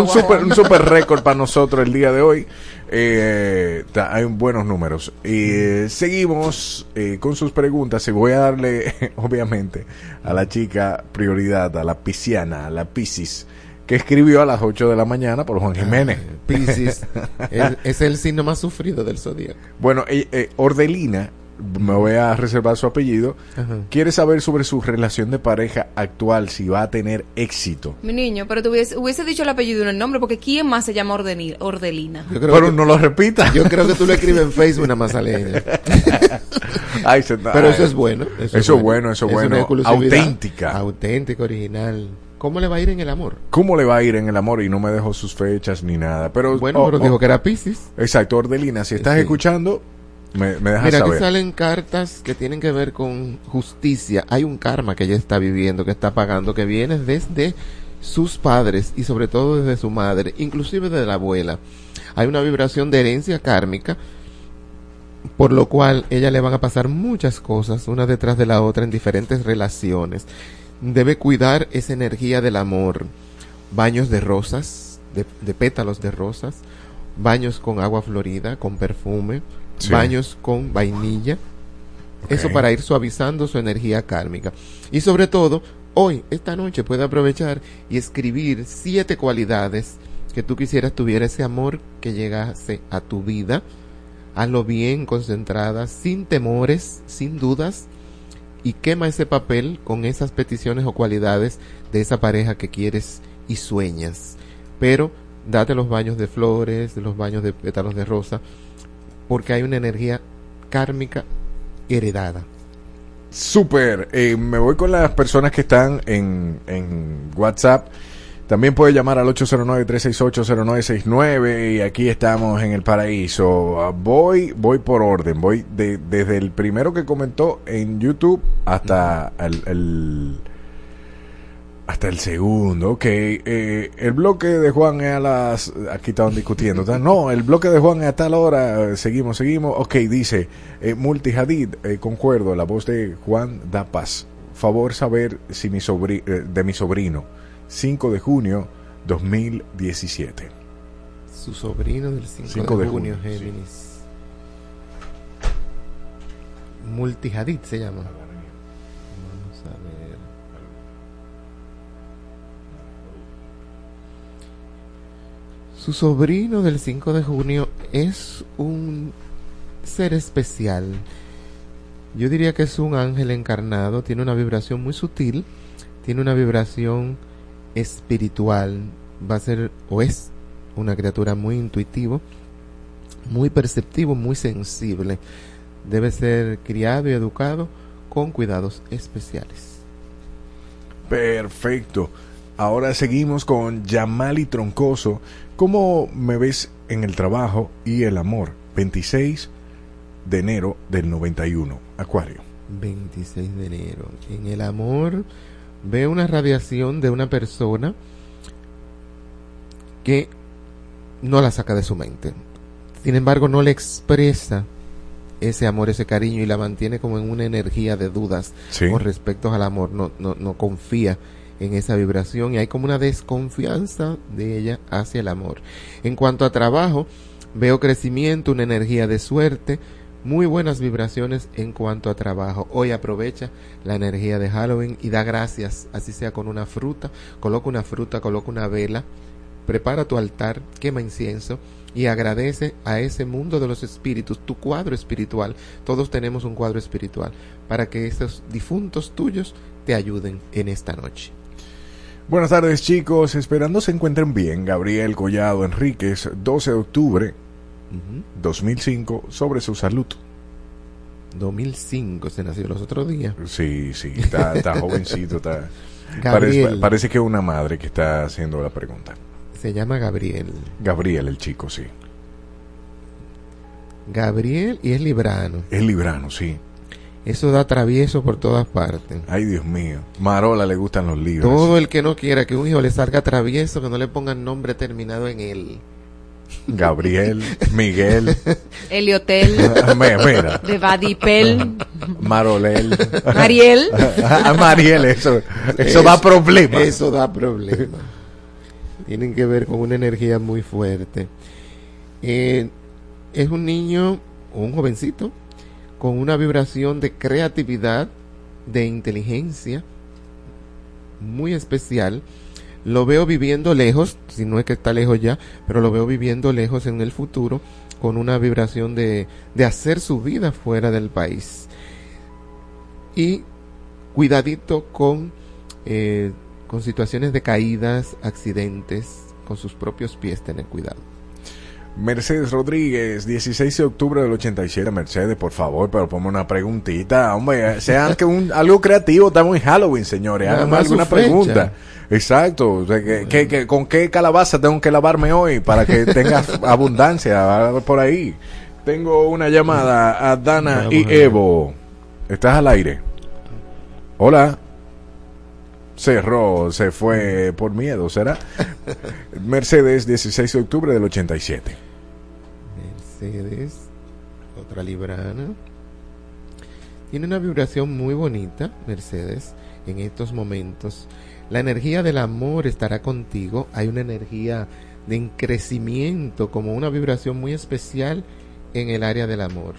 [SPEAKER 5] super, un super récord para nosotros el día de hoy. Eh, hay buenos números. Y eh, seguimos con sus preguntas y voy a darle obviamente a la chica prioridad a la pisciana a la piscis que escribió a las 8 de la mañana por Juan Jiménez
[SPEAKER 16] Piscis es, es el signo más sufrido del zodíaco.
[SPEAKER 5] bueno eh, eh, Ordelina me voy a reservar su apellido
[SPEAKER 16] Ajá.
[SPEAKER 5] quiere saber sobre su relación de pareja actual si va a tener éxito
[SPEAKER 6] Mi niño, pero te hubiese, hubiese dicho el apellido y no el nombre, porque ¿quién más se llama Ordeni- Ordelina?
[SPEAKER 16] Yo creo
[SPEAKER 5] pero
[SPEAKER 16] que-
[SPEAKER 5] no lo repita
[SPEAKER 16] Yo creo que tú lo escribes en Facebook nada más sale ella.
[SPEAKER 5] Ay, se-
[SPEAKER 16] Pero
[SPEAKER 5] ay.
[SPEAKER 16] eso es bueno.
[SPEAKER 5] Eso es bueno, eso es bueno. Auténtica.
[SPEAKER 16] Auténtica, original. ¿Cómo le va a ir en el amor?
[SPEAKER 5] ¿Cómo le va a ir en el amor? Y no me dejó sus fechas ni nada. Pero,
[SPEAKER 16] Bueno,
[SPEAKER 5] oh,
[SPEAKER 16] pero
[SPEAKER 5] oh,
[SPEAKER 16] dijo que era Piscis.
[SPEAKER 5] Exacto, Ordelina, si estás
[SPEAKER 16] Sí.
[SPEAKER 5] escuchando, me, me dejas
[SPEAKER 16] Mira,
[SPEAKER 5] saber.
[SPEAKER 16] aquí salen cartas que tienen que ver con justicia. Hay un karma que ella está viviendo, que está pagando, que viene desde sus padres y sobre todo desde su madre, inclusive de la abuela. Hay una vibración de herencia kármica, por lo cual ella le van a pasar muchas cosas, una detrás de la otra, en diferentes relaciones. Debe cuidar esa energía del amor. Baños de rosas, de, de pétalos de rosas, baños con agua florida, con perfume,
[SPEAKER 5] Sí.
[SPEAKER 16] baños con vainilla. Eso para ir suavizando su energía kármica. Y sobre todo, hoy, esta noche, puede aprovechar y escribir siete cualidades que tú quisieras tuviera ese amor que llegase a tu vida. Hazlo bien, concentrada, sin temores, sin dudas, y quema ese papel con esas peticiones o cualidades de esa pareja que quieres y sueñas. Pero date los baños de flores, los baños de pétalos de rosa, porque hay una energía kármica heredada.
[SPEAKER 5] Súper. Eh, me voy con las personas que están en, en WhatsApp. También puede llamar al 809-368-0969 y aquí estamos en el paraíso. Ah, Voy, voy por orden. Voy de- desde el primero que comentó en YouTube hasta el, el- hasta el segundo. Ok, eh, el bloque de Juan es a las... Aquí estaban discutiendo. No, el bloque de Juan es a tal hora. Seguimos, seguimos. Ok, dice eh, Multi Hadid, eh, concuerdo, la voz de Juan da paz. Favor saber si mi sobri- eh, de mi sobrino. 5 de junio 2017.
[SPEAKER 16] Su sobrino del 5,
[SPEAKER 5] Cinco
[SPEAKER 16] de,
[SPEAKER 5] de
[SPEAKER 16] junio,
[SPEAKER 5] junio, sí.
[SPEAKER 16] Géminis. Multihadid se llama. Vamos a ver. Su sobrino del 5 de junio es un ser especial. Yo diría que es un ángel encarnado, tiene una vibración muy sutil, tiene una vibración espiritual, va a ser o es una criatura muy intuitivo, muy perceptivo, muy sensible. Debe ser criado y educado con cuidados especiales.
[SPEAKER 5] Perfecto. Ahora seguimos con Yamali Troncoso. ¿Cómo me ves en el trabajo y el amor? 26 de enero del 91. Acuario.
[SPEAKER 16] 26 de enero. En el amor veo una radiación de una persona que no la saca de su mente. Sin embargo, no le expresa ese amor, ese cariño y la mantiene como en una energía de dudas
[SPEAKER 5] Sí.
[SPEAKER 16] con respecto al amor. No, no, no confía en esa vibración y hay como una desconfianza de ella hacia el amor. En cuanto a trabajo, veo crecimiento, una energía de suerte, muy buenas vibraciones en cuanto a trabajo. Hoy aprovecha la energía de Halloween y da gracias, así sea con una fruta, coloca una fruta, coloca una vela, prepara tu altar, quema incienso y agradece a ese mundo de los espíritus, tu cuadro espiritual. Todos tenemos un cuadro espiritual para que esos difuntos tuyos te ayuden en esta noche.
[SPEAKER 5] Buenas tardes chicos, esperando se encuentren bien. Gabriel Collado Enríquez, 12 de octubre 2005, sobre su salud.
[SPEAKER 16] 2005 se nació los otros días.
[SPEAKER 5] Sí, sí, está, está jovencito. Está,
[SPEAKER 16] Gabriel.
[SPEAKER 5] parece, parece que es una madre que está haciendo la pregunta.
[SPEAKER 16] Se llama Gabriel.
[SPEAKER 5] Gabriel, el chico, sí.
[SPEAKER 16] Gabriel y es librano.
[SPEAKER 5] Es librano, sí.
[SPEAKER 16] Eso da travieso por todas partes.
[SPEAKER 5] Ay, Dios mío. Marola le gustan los libros.
[SPEAKER 16] Todo el que no quiera que un hijo le salga travieso, que no le pongan nombre terminado en él.
[SPEAKER 5] Gabriel, Miguel,
[SPEAKER 6] Eliotel,
[SPEAKER 5] mira,
[SPEAKER 6] de Vadipel,
[SPEAKER 5] Marolel.
[SPEAKER 6] Mariel.
[SPEAKER 5] Ah, Mariel, eso, eso da problemas.
[SPEAKER 16] Eso da problemas. Tienen que ver con una energía muy fuerte. Eh, es un niño, o un jovencito, con una vibración de creatividad, de inteligencia, muy especial. Lo veo viviendo lejos, si no es que está lejos ya, pero lo veo viviendo lejos en el futuro, con una vibración de, de hacer su vida fuera del país. Y cuidadito con, eh, con situaciones de caídas, accidentes, con sus propios pies, tener cuidado.
[SPEAKER 5] Mercedes Rodríguez, 16 de octubre del 87. Mercedes, por favor, pero ponme una preguntita. Hombre, sea que un, algo creativo. Estamos en Halloween, señores. Háganme alguna pregunta. Exacto. O sea, que, que- que- ¿Con qué calabaza tengo que lavarme hoy para que tenga abundancia por ahí? Tengo una llamada a Dana y. Evo. ¿Estás al aire? Hola. Cerró, se fue por miedo, ¿será? Mercedes, 16 de octubre del 87.
[SPEAKER 16] Mercedes, otra librana. Tiene una vibración muy bonita, Mercedes, en estos momentos. La energía del amor estará contigo. Hay una energía de crecimiento, como una vibración muy especial en el área del amor.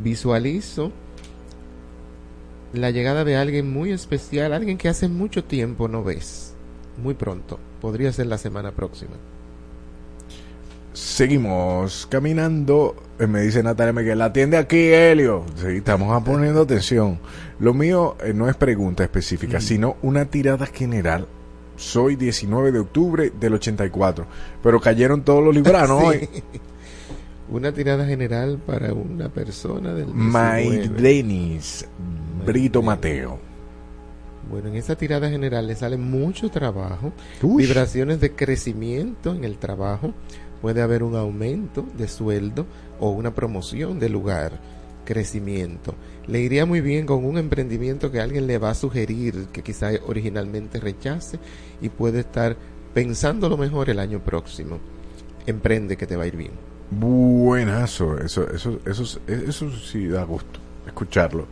[SPEAKER 16] Visualizo la llegada de alguien muy especial, alguien que hace mucho tiempo no ves. Muy pronto. Podría ser la semana próxima.
[SPEAKER 5] Seguimos caminando. Eh, Me dice Natalia Miguel, atiende aquí, Helio. Sí, estamos poniendo atención. Lo mío eh, no es pregunta específica, sino una tirada general. Soy 19 de octubre del 84. Pero cayeron todos los libranos
[SPEAKER 16] Sí.
[SPEAKER 5] hoy.
[SPEAKER 16] Una tirada general para una persona del
[SPEAKER 5] Mike
[SPEAKER 16] 19.
[SPEAKER 5] Denis, Brito Mateo.
[SPEAKER 16] Bueno, en esa tirada general le sale mucho trabajo, vibraciones de crecimiento en el trabajo, puede haber un aumento de sueldo o una promoción de lugar, crecimiento. Le iría muy bien con un emprendimiento que alguien le va a sugerir que quizá originalmente rechace y puede estar pensando lo mejor el año próximo. Emprende que te va a ir bien.
[SPEAKER 5] Buenazo, eso, eso, eso, eso sí da gusto escucharlo.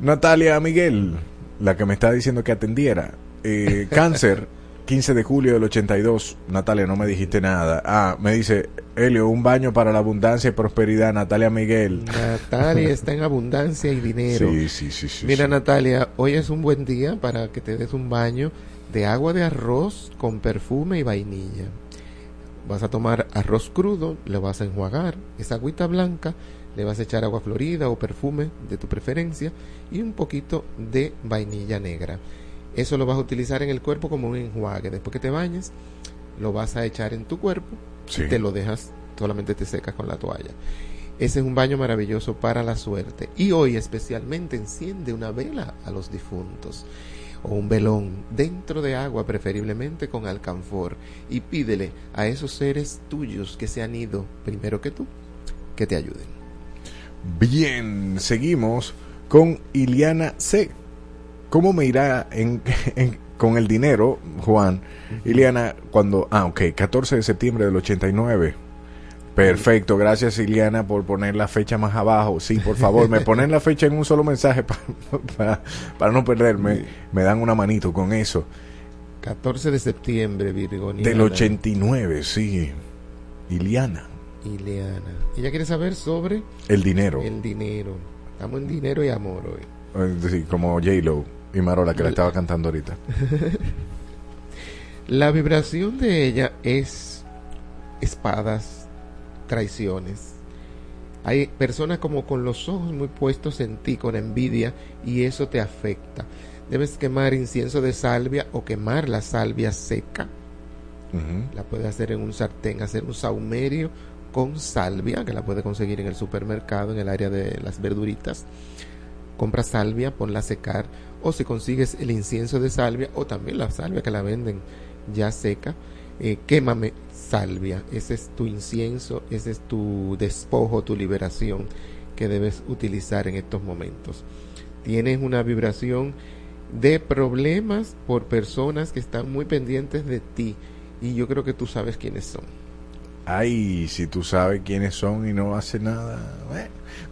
[SPEAKER 5] Natalia Miguel, la que me está diciendo que atendiera. Eh, cáncer, 15 de julio del 82. Natalia, no me dijiste nada. Ah, me dice, Helio, un baño para la abundancia y prosperidad. Natalia Miguel.
[SPEAKER 16] Natalia está en abundancia y dinero.
[SPEAKER 5] Sí, sí, sí, sí,
[SPEAKER 16] Mira,
[SPEAKER 5] sí.
[SPEAKER 16] Natalia, hoy es un buen día para que te des un baño de agua de arroz con perfume y vainilla. Vas a tomar arroz crudo, le vas a enjuagar, esa agüita blanca, le vas a echar agua florida o perfume de tu preferencia y un poquito de vainilla negra. Eso lo vas a utilizar en el cuerpo como un enjuague. Después que te bañes, lo vas a echar en tu cuerpo
[SPEAKER 5] Sí.
[SPEAKER 16] y te lo dejas, solamente te secas con la toalla. Ese es un baño maravilloso para la suerte. Y hoy especialmente enciende una vela a los difuntos o un velón dentro de agua preferiblemente con alcanfor y pídele a esos seres tuyos que se han ido primero que tú que te ayuden.
[SPEAKER 5] Bien, seguimos con Iliana C. ¿Cómo me irá en, en- con el dinero, Juan? Iliana, cuando... Ah, ok, 14 de septiembre del 89. Perfecto, gracias Iliana por poner la fecha más abajo. Sí, por favor, me ponen la fecha en un solo mensaje pa- pa- para no perderme. Me dan una manito con eso.
[SPEAKER 16] 14 de septiembre, Virgoniana.
[SPEAKER 5] Del 89, sí. Iliana,
[SPEAKER 16] Ileana. Ella quiere saber sobre
[SPEAKER 5] el dinero.
[SPEAKER 16] el dinero. Estamos en dinero y amor hoy.
[SPEAKER 5] Eh, sí, como J-Lo y Marola que la estaba cantando ahorita.
[SPEAKER 16] La vibración de ella es espadas, traiciones. Hay personas como con los ojos muy puestos en ti, con envidia, y eso te afecta. Debes quemar incienso de salvia o quemar la salvia seca. La puedes hacer en un sartén, hacer un saumerio con salvia, que la puedes conseguir en el supermercado, en el área de las verduritas. Compra salvia, ponla a secar, o si consigues el incienso de salvia, o también la salvia que la venden ya seca, eh, quémame salvia. Ese es tu incienso, ese es tu despojo, tu liberación que debes utilizar en estos momentos. Tienes una vibración de problemas por personas que están muy pendientes de ti y yo creo que tú sabes quiénes son.
[SPEAKER 5] Ay, si tú sabes quiénes son y no hace nada.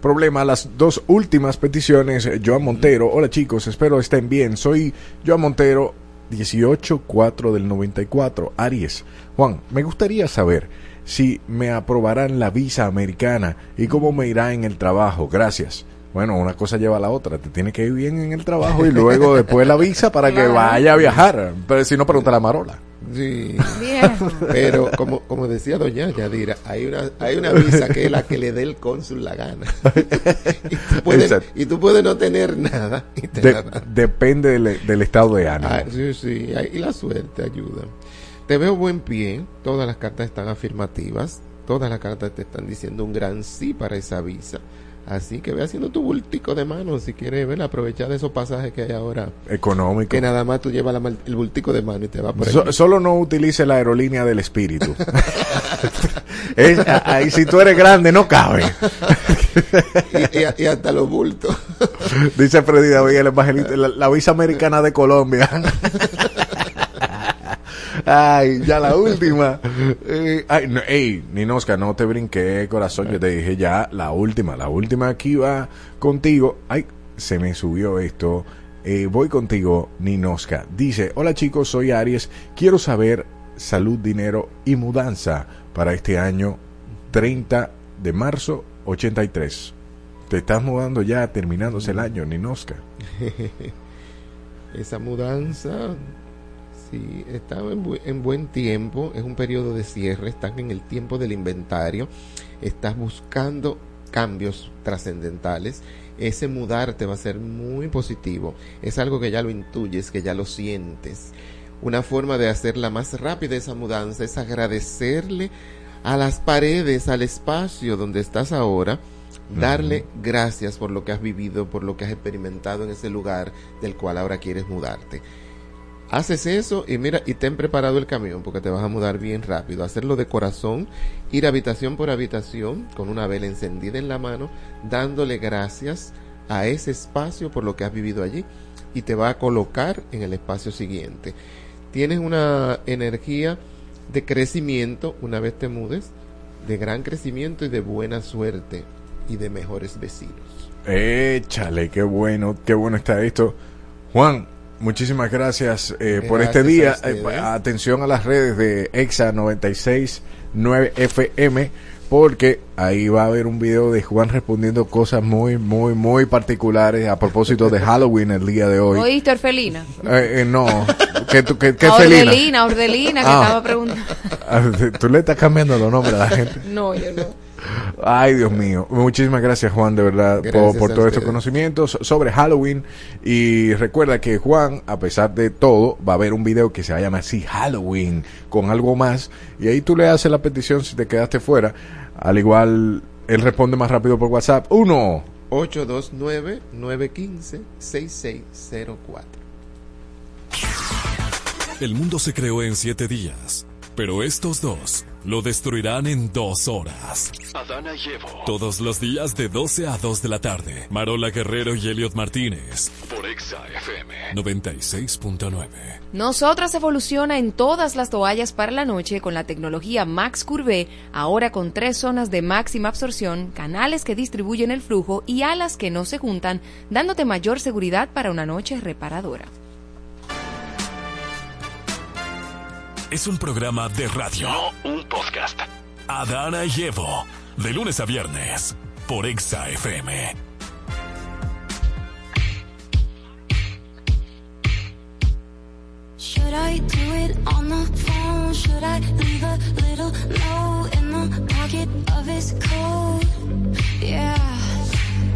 [SPEAKER 5] Problema, las dos últimas peticiones. Joan Montero. Hola chicos, espero estén bien. Soy Joan Montero, 184 del 94, Aries. Juan, me gustaría saber si me aprobarán la visa americana y cómo me irá en el trabajo. Gracias. Bueno, una cosa lleva a la otra. Te tiene que ir bien en el trabajo y luego después la visa para que vaya a viajar. Pero si no, pregunta a la Marola.
[SPEAKER 16] Sí.
[SPEAKER 6] Viejo.
[SPEAKER 16] Pero como, como decía doña Yadira, hay una, hay una visa que es la que le dé el cónsul la gana. y, tú puedes, y tú puedes no tener nada. Y te
[SPEAKER 5] De-
[SPEAKER 16] la dan.
[SPEAKER 5] depende del, del estado de ánimo.
[SPEAKER 16] Ah, sí, sí, y la suerte ayuda. Te veo buen pie, todas las cartas están afirmativas, todas las cartas te están diciendo un gran sí para esa visa. Así que ve haciendo tu bultico de mano si quieres ver, aprovechar de esos pasajes que hay ahora.
[SPEAKER 5] Económico.
[SPEAKER 16] Que nada más tú llevas la el bultico de mano y te va por
[SPEAKER 5] So- solo no utilice la aerolínea del espíritu. Es- a- ahí si tú eres grande no cabe.
[SPEAKER 16] y, y- y hasta los bultos.
[SPEAKER 5] Dice Freddy David, el evangelista, la, la visa americana de Colombia. Ay, ya la última. Eh, ay, no, ey, Ninosca, no te brinqué, corazón. Yo te dije ya, la última, la última aquí va contigo. Ay, se me subió esto. Eh, voy contigo, Ninosca. Dice, hola chicos, soy Aries. Quiero saber salud, dinero y mudanza para este año 30 de marzo 83. Te estás mudando ya, terminándose el año, Ninosca.
[SPEAKER 16] Esa mudanza, sí, en, bu- en buen tiempo, es un periodo de cierre, están en el tiempo del inventario, estás buscando cambios trascendentales, ese mudarte va a ser muy positivo, es algo que ya lo intuyes, que ya lo sientes. Una forma de hacerla más rápida esa mudanza es agradecerle a las paredes, al espacio donde estás ahora, darle gracias por lo que has vivido, por lo que has experimentado en ese lugar del cual ahora quieres mudarte. Haces eso y mira, y ten preparado el camión porque te vas a mudar bien rápido. Hacerlo de corazón, ir habitación por habitación con una vela encendida en la mano, dándole gracias a ese espacio por lo que has vivido allí y te va a colocar en el espacio siguiente. Tienes una energía de crecimiento una vez te mudes, de gran crecimiento y de buena suerte y de mejores vecinos.
[SPEAKER 5] Échale, qué bueno, qué bueno está esto. Juan, muchísimas gracias eh, por este día. Eh, atención a las redes de EXA 969 FM, porque ahí va a haber un video de Juan respondiendo cosas muy, muy, muy particulares a propósito de Halloween el día de hoy.
[SPEAKER 6] ¿Oíste, Orfelina?
[SPEAKER 5] Eh, eh, no, que tú, que, que
[SPEAKER 6] A
[SPEAKER 5] felina.
[SPEAKER 6] Ordelina, Ordelina, que
[SPEAKER 5] Ah.
[SPEAKER 6] estaba preguntando.
[SPEAKER 5] Ah, Tú le estás cambiando los nombres a la gente.
[SPEAKER 6] No, yo no.
[SPEAKER 5] Ay, Dios mío. Muchísimas gracias, Juan, de verdad, por,
[SPEAKER 16] Gracias
[SPEAKER 5] por
[SPEAKER 16] a
[SPEAKER 5] todos estos conocimientos sobre Halloween. Y recuerda que Juan, a pesar de todo, va a ver un video que se llama así Halloween, con algo más. Y ahí tú le haces la petición si te quedaste fuera. Al igual, él responde más rápido por WhatsApp. Uno.
[SPEAKER 16] 829-915-6604.
[SPEAKER 2] El mundo se creó en siete días, pero estos dos lo destruirán en dos horas.
[SPEAKER 17] Adana y Evo.
[SPEAKER 2] Todos los días de 12 a 2 de la tarde. Marola Guerrero y Elliot Martínez.
[SPEAKER 17] Por Exa FM.
[SPEAKER 2] 96.9.
[SPEAKER 6] Nosotras evoluciona en todas las toallas para la noche con la tecnología Max Curve, ahora con tres zonas de máxima absorción, canales que distribuyen el flujo y alas que no se juntan, dándote mayor seguridad para una noche reparadora.
[SPEAKER 2] Es un programa de radio.
[SPEAKER 17] No un podcast.
[SPEAKER 2] Adana y Evo. De lunes a viernes. Por Exa FM.
[SPEAKER 3] Should I do it on the phone? Should I leave a little note in the pocket of his coat? Yeah,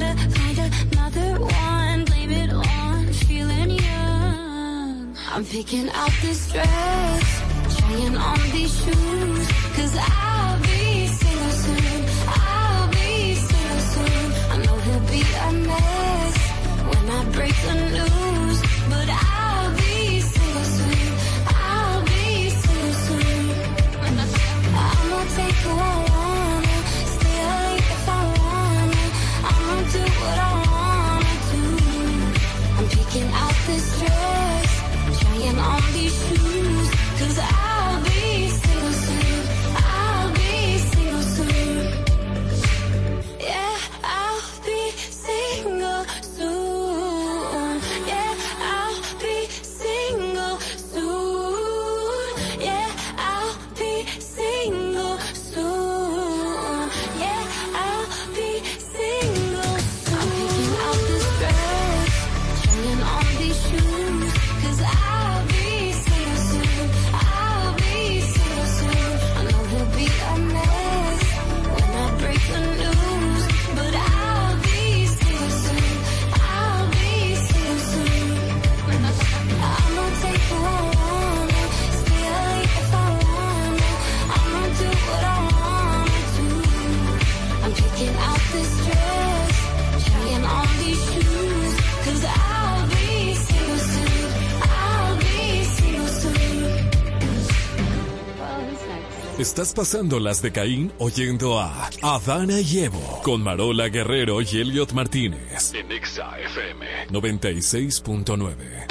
[SPEAKER 3] find another one. Blame it on feeling young. I'm picking out this dress, trying on these shoes, cause I'll be single soon. I'll be single soon. I know he'll be a mess when I break the news.
[SPEAKER 2] estás pasando las de Caín oyendo a Adana y Evo con Marola Guerrero y Elliot Martínez
[SPEAKER 17] en XAFM
[SPEAKER 2] 96.9.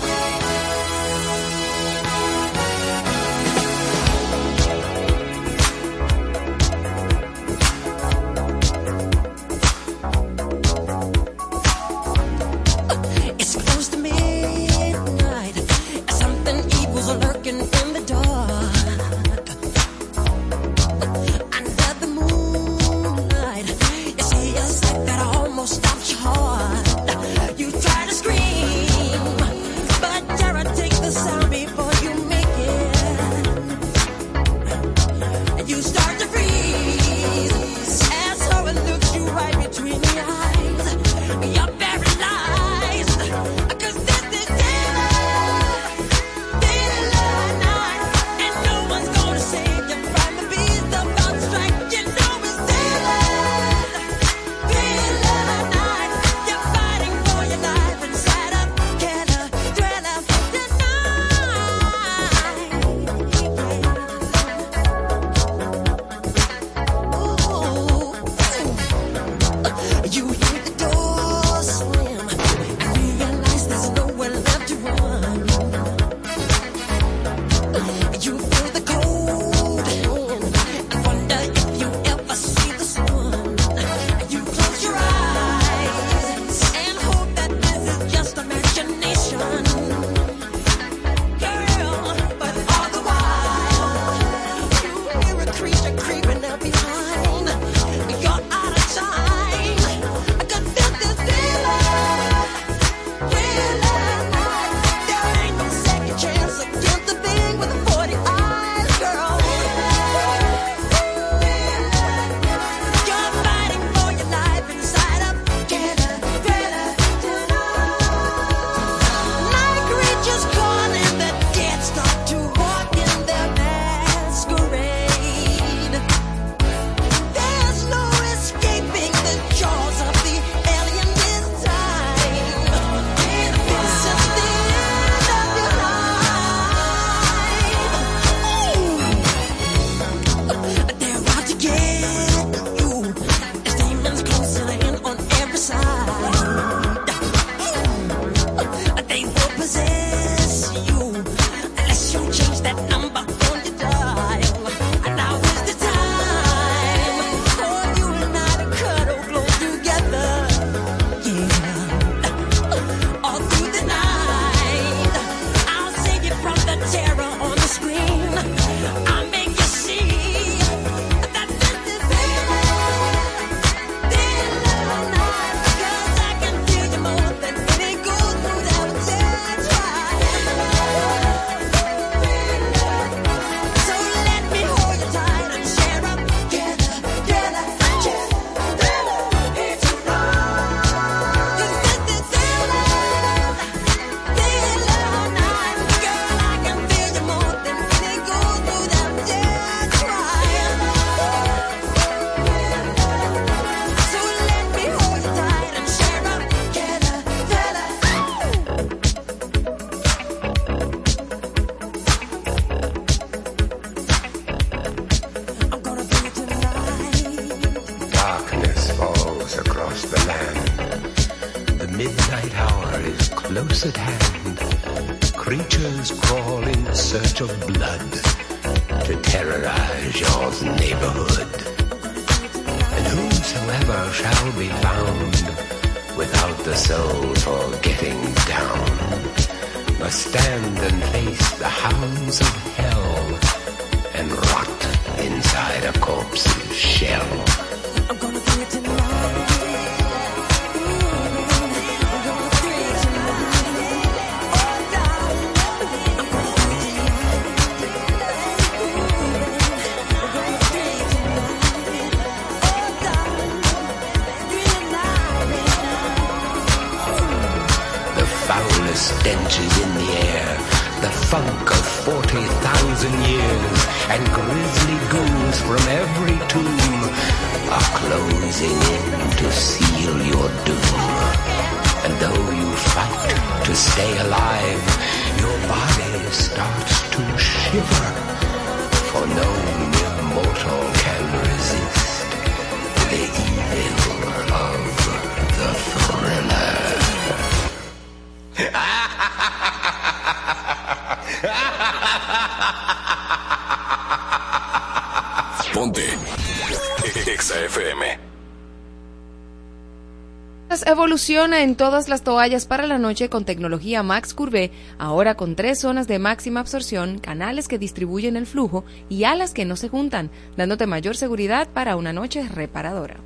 [SPEAKER 6] Evoluciona en todas las toallas para la noche con tecnología Max Curve, ahora con tres zonas de máxima absorción, canales que distribuyen el flujo y alas que no se juntan, dándote mayor seguridad para una noche reparadora.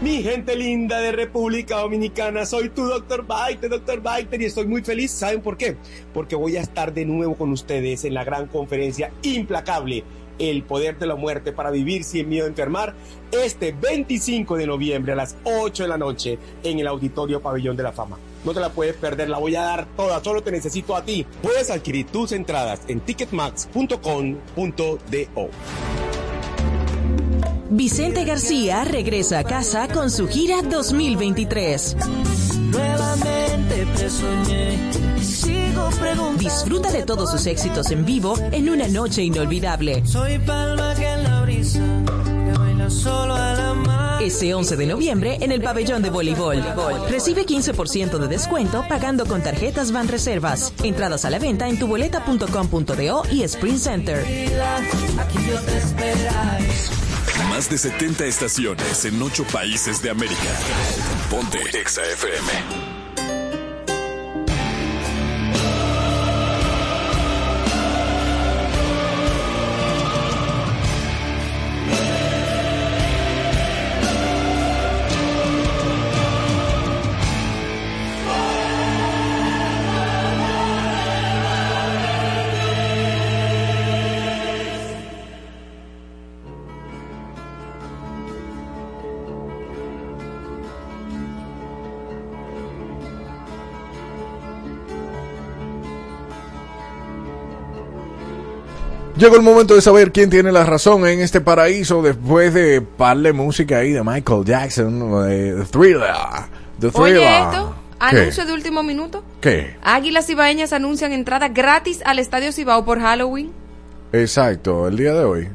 [SPEAKER 12] Mi gente linda de República Dominicana, soy tu Dr. Biter, Dr. Biter, y estoy muy feliz. ¿Saben por qué? Porque voy a estar de nuevo con ustedes en la gran conferencia implacable. El poder de la muerte para vivir sin miedo a enfermar este 25 de noviembre a las 8 de la noche en el Auditorio Pabellón de la Fama. No te la puedes perder, la voy a dar toda, solo te necesito a ti. Puedes adquirir tus entradas en ticketmax.com.do.
[SPEAKER 10] Vicente García regresa a casa con su gira 2023.
[SPEAKER 11] Nuevamente te soñé sigo preguntando.
[SPEAKER 10] Disfruta de todos sus éxitos en vivo en una noche inolvidable.
[SPEAKER 11] Soy palma que en la brisa
[SPEAKER 10] Ese 11 de noviembre en el pabellón de voleibol. Recibe 15% de descuento pagando con tarjetas Van Reservas. Entradas a la venta en tuboleta.com.do y Sprint Center.
[SPEAKER 11] Aquí yo te esperaré.
[SPEAKER 2] Más de 70 estaciones en 8 países de América. Ponte Exa FM. Llegó el momento de saber quién tiene la razón en este paraíso después de par de música ahí de Michael Jackson, de The Thriller. The Thriller.
[SPEAKER 6] Oye esto,
[SPEAKER 5] ¿Qué?
[SPEAKER 6] anuncio de último minuto.
[SPEAKER 5] ¿Qué?
[SPEAKER 6] Águilas Ibaeñas anuncian entrada gratis al Estadio Cibao por Halloween
[SPEAKER 5] Exacto, el día de hoy.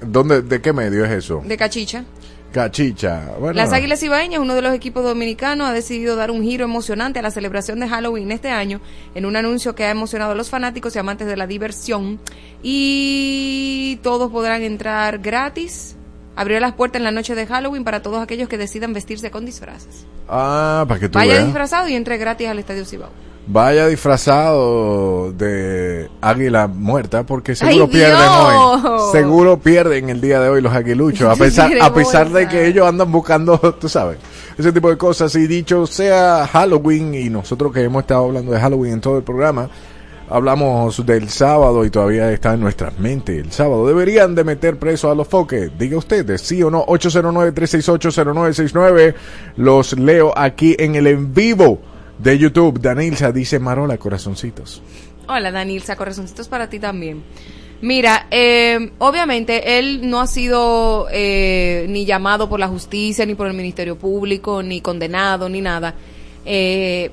[SPEAKER 5] ¿Dónde, ¿De qué medio es eso?
[SPEAKER 6] de Cachicha.
[SPEAKER 5] Cachicha. Bueno,
[SPEAKER 6] Las Águilas Ibaeñas, uno de los equipos dominicanos, ha decidido dar un giro emocionante a la celebración de Halloween este año en un anuncio que ha emocionado a los fanáticos y amantes de la diversión. Y todos podrán entrar gratis. Abrió las puertas en la noche de Halloween para todos aquellos que decidan vestirse con disfraces.
[SPEAKER 5] Ah, para que tú
[SPEAKER 6] Vaya
[SPEAKER 5] veas.
[SPEAKER 6] disfrazado y entre gratis al Estadio Cibao.
[SPEAKER 5] Vaya disfrazado de águila muerta porque seguro
[SPEAKER 6] ¡Ay,
[SPEAKER 5] pierden
[SPEAKER 6] Dios!
[SPEAKER 5] hoy. Seguro pierden el día de hoy los aguiluchos. A pesar, a pesar de que ellos andan buscando, tú sabes, ese tipo de cosas. Y dicho sea Halloween, y nosotros que hemos estado hablando de Halloween en todo el programa, hablamos del sábado y todavía está en nuestras mentes el sábado. Deberían de meter preso a los foques. Diga usted, sí o no, 809-368-0969. Los leo aquí en el en vivo de YouTube. Danilza dice Marola, corazoncitos.
[SPEAKER 6] Hola, Danilza, corazoncitos para ti también. Mira, eh, obviamente él no ha sido eh, ni llamado por la justicia, ni por el Ministerio Público, ni condenado, ni nada. Eh,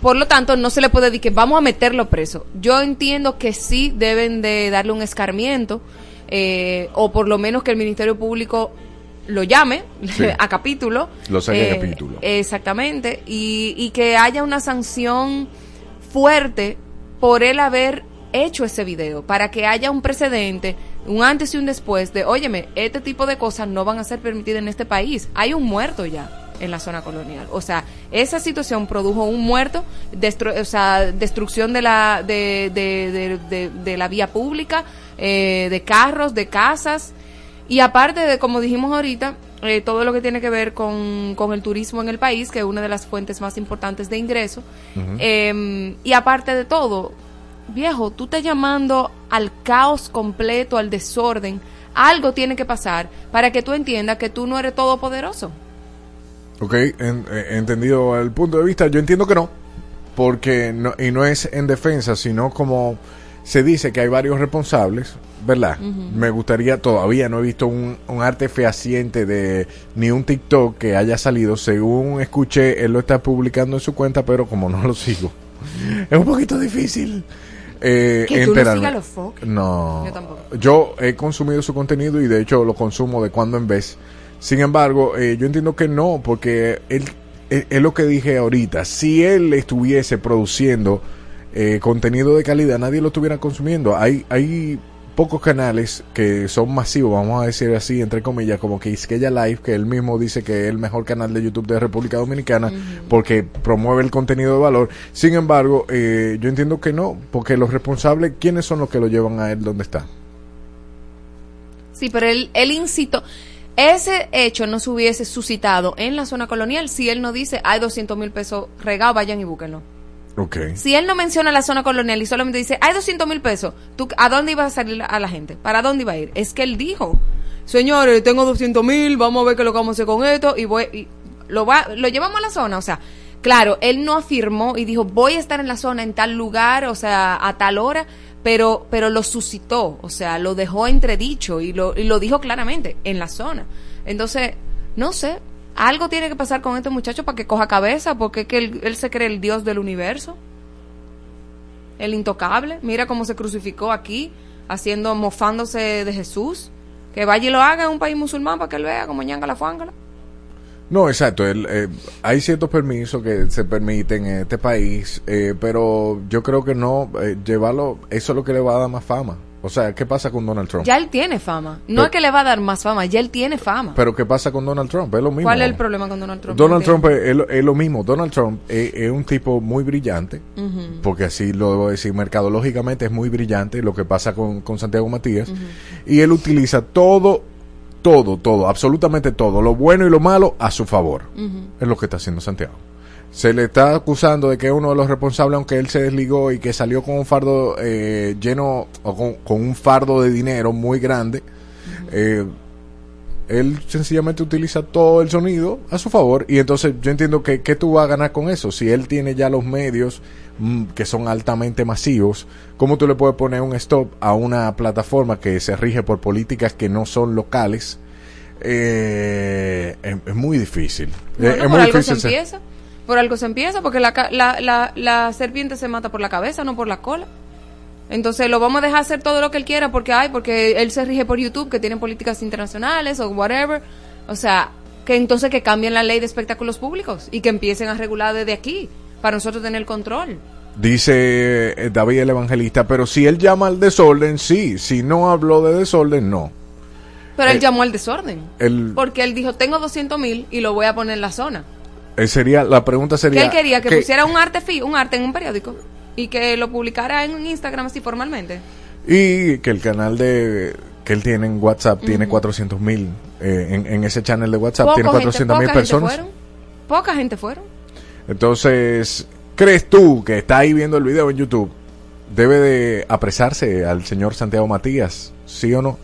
[SPEAKER 6] por lo tanto, no se le puede decir que vamos a meterlo preso. Yo entiendo que sí deben de darle un escarmiento, eh, o por lo menos que el Ministerio Público lo llame
[SPEAKER 5] Sí.
[SPEAKER 6] a capítulo.
[SPEAKER 5] Lo saque a
[SPEAKER 6] Eh,
[SPEAKER 5] capítulo.
[SPEAKER 6] Exactamente. Y, y que haya una sanción fuerte por él haber hecho ese video, para que haya un precedente, un antes y un después de, óyeme, este tipo de cosas no van a ser permitidas en este país. Hay un muerto ya en la zona colonial. O sea, esa situación produjo un muerto, destru- o sea, destrucción de la, de, de, de, de- de la vía pública, eh, de carros, de casas. Y aparte de, como dijimos ahorita, eh, todo lo que tiene que ver con, con el turismo en el país, que es una de las fuentes más importantes de ingreso. Eh, y aparte de todo, viejo, tú estás llamando al caos completo, al desorden. Algo tiene que pasar para que tú entiendas que tú no eres todopoderoso.
[SPEAKER 5] Ok, en- eh, entendido el punto de vista, yo entiendo que no, porque no, y no es en defensa, sino como se dice que hay varios responsables, ¿verdad? Me gustaría, todavía no he visto un, un arte fehaciente de ni un TikTok que haya salido, según escuché, él lo está publicando en su cuenta, pero como no lo sigo, es un poquito difícil. Eh,
[SPEAKER 6] Que tú no
[SPEAKER 5] enterarme.
[SPEAKER 6] sigas los foques.
[SPEAKER 5] No.
[SPEAKER 6] Yo tampoco.
[SPEAKER 5] Yo he consumido su contenido y de hecho lo consumo de cuando en vez. Sin embargo, eh, yo entiendo que no, porque él, es es lo que dije ahorita. Si él estuviese produciendo eh, contenido de calidad, nadie lo estuviera consumiendo. Hay, hay pocos canales que son masivos, vamos a decir así, entre comillas, como que Isqueya Live, que él mismo dice que es el mejor canal de YouTube de República Dominicana, porque promueve el contenido de valor. Sin embargo, eh, yo entiendo que no, porque los responsables, ¿quiénes son los que lo llevan a él donde está?
[SPEAKER 6] Sí, pero él, él incitó. Ese hecho no se hubiese suscitado en la zona colonial si él no dice hay 200 mil pesos regados, vayan y búsquenlo.
[SPEAKER 5] Ok.
[SPEAKER 6] Si él no menciona la zona colonial y solamente dice hay 200 mil pesos, ¿tú, ¿a dónde iba a salir a la gente? ¿Para dónde iba a ir? Es que él dijo, señores, tengo 200 mil, vamos a ver qué lo vamos a hacer con esto y voy y lo va, lo llevamos a la zona, o sea, claro, él no afirmó y dijo voy a estar en la zona en tal lugar, o sea, a tal hora, pero pero lo suscitó, o sea, lo dejó entredicho y lo y lo dijo claramente en la zona. Entonces, no sé, algo tiene que pasar con este muchacho para que coja cabeza, porque es que él, se cree el dios del universo el intocable. Mira cómo se crucificó aquí, haciendo, mofándose de Jesús. Que vaya y lo haga en un país musulmán para que él vea como ñanga la fuángala.
[SPEAKER 5] No, exacto. el, eh, hay ciertos permisos que se permiten en este país, eh, pero yo creo que no eh, llevarlo, eso es lo que le va a dar más fama. O sea, ¿qué pasa con Donald Trump?
[SPEAKER 6] Ya él tiene fama. No
[SPEAKER 5] Pero-
[SPEAKER 6] es que le va a dar más fama, ya él tiene fama.
[SPEAKER 5] Pero ¿qué pasa con Donald Trump? Es lo mismo.
[SPEAKER 6] ¿Cuál es el problema con Donald Trump?
[SPEAKER 5] Donald Trump es, es lo- es lo mismo. Donald Trump es, es un tipo muy brillante, porque así lo debo decir, mercadológicamente es muy brillante lo que pasa con, con Santiago Matías. Y él utiliza todo, todo, todo, absolutamente todo, lo bueno y lo malo a su favor. Es lo que está haciendo Santiago. Se le está acusando de que es uno de los responsables, aunque él se desligó y que salió con un fardo eh, lleno, o con, con un fardo de dinero muy grande. Eh, él sencillamente utiliza todo el sonido a su favor y entonces yo entiendo que, que tú vas a ganar con eso. Si él tiene ya los medios mm, que son altamente masivos, ¿cómo tú le puedes poner un stop a una plataforma que se rige por políticas que no son locales? Eh, es, es muy difícil.
[SPEAKER 6] Bueno,
[SPEAKER 5] es
[SPEAKER 6] por
[SPEAKER 5] muy
[SPEAKER 6] algo se
[SPEAKER 5] difícil. ser-
[SPEAKER 6] empieza. Por algo se empieza, porque la, la, la, la serpiente se mata por la cabeza, no por la cola. Entonces lo vamos a dejar hacer todo lo que él quiera porque hay, porque él se rige por YouTube, que tienen políticas internacionales o whatever. O sea, que entonces que cambien la ley de espectáculos públicos y que empiecen a regular desde aquí para nosotros tener control.
[SPEAKER 5] Dice eh, David el Evangelista, pero si él llama al desorden, sí. Si no habló de desorden, no.
[SPEAKER 6] Pero él
[SPEAKER 5] Eh,
[SPEAKER 6] llamó al desorden.
[SPEAKER 5] El,
[SPEAKER 6] Porque él dijo, tengo 200 mil y lo voy a poner en la zona.
[SPEAKER 5] Eh, sería, la pregunta
[SPEAKER 6] Que
[SPEAKER 5] sería...
[SPEAKER 6] él quería que
[SPEAKER 5] ¿qué-
[SPEAKER 6] pusiera un arte un arte en un periódico y que lo publicara en Instagram así formalmente.
[SPEAKER 5] Y que el canal de que él tiene en WhatsApp tiene
[SPEAKER 6] Ujú.
[SPEAKER 5] 400 mil. en, en ese channel de WhatsApp tiene
[SPEAKER 6] gente-
[SPEAKER 5] 400 mil
[SPEAKER 6] poca gente
[SPEAKER 5] personas.
[SPEAKER 6] fueron. Poca gente fueron.
[SPEAKER 5] Entonces, ¿crees tú que está ahí viendo el video en YouTube? ¿Debe de apresarse al señor Santiago Matías? ¿Sí o no?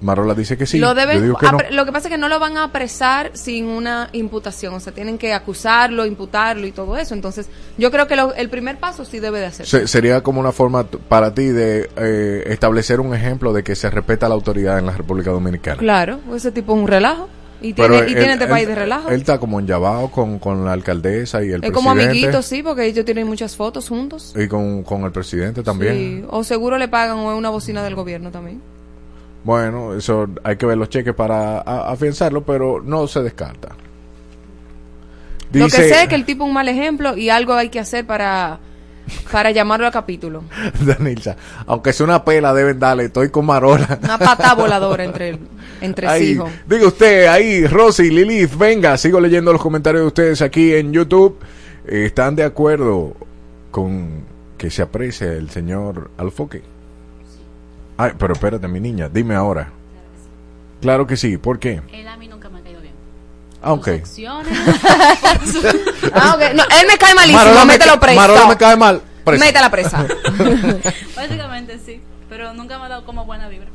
[SPEAKER 5] Marola dice que sí.
[SPEAKER 6] lo, deben,
[SPEAKER 5] Yo digo que no.
[SPEAKER 6] lo que pasa es que no lo van a apresar sin una imputación. O sea, tienen que acusarlo, imputarlo y todo eso. Entonces, yo creo que lo- el primer paso sí debe de hacerse.
[SPEAKER 5] Se- sería como una forma para ti de eh, establecer un ejemplo de que se respeta la autoridad en la República Dominicana.
[SPEAKER 6] Claro, ese tipo es un relajo. Y
[SPEAKER 5] Pero
[SPEAKER 6] tiene, y
[SPEAKER 5] él-
[SPEAKER 6] tiene este
[SPEAKER 5] él-
[SPEAKER 6] país de relajo.
[SPEAKER 5] Él está como enllavado con, con la alcaldesa y el
[SPEAKER 6] es como amiguitos, sí, porque ellos tienen muchas fotos juntos.
[SPEAKER 5] Y con, con el presidente también.
[SPEAKER 6] Sí, o seguro le pagan o es una bocina del gobierno también.
[SPEAKER 5] Bueno, eso hay que ver los cheques para afianzarlo, pero no se descarta.
[SPEAKER 6] Lo que sé es que el tipo es un mal ejemplo y algo hay que hacer para, para llamarlo a capítulo.
[SPEAKER 5] Danilza, aunque sea una pela, deben darle. Estoy con Marola.
[SPEAKER 6] Una pata voladora entre, entre sí,
[SPEAKER 5] Ahí,
[SPEAKER 6] hijo.
[SPEAKER 5] diga usted, ahí, Rosy, Lilith, venga, sigo leyendo los comentarios de ustedes aquí en YouTube. Eh, ¿Están de acuerdo con que se aprecie el señor Alfoque? Ay, pero espérate, mi niña, dime ahora. Claro que sí, ¿por qué?
[SPEAKER 18] Él a mí nunca me ha caído bien.
[SPEAKER 5] Ah, ok.
[SPEAKER 18] Acciones.
[SPEAKER 6] Ah. No, él me cae malísimo,
[SPEAKER 5] Marola me
[SPEAKER 6] mételo
[SPEAKER 5] ca-
[SPEAKER 6] preso.
[SPEAKER 5] Marola me cae mal, preso.
[SPEAKER 6] Métela presa.
[SPEAKER 18] Básicamente sí. Pero nunca me ha dado como buena vibra.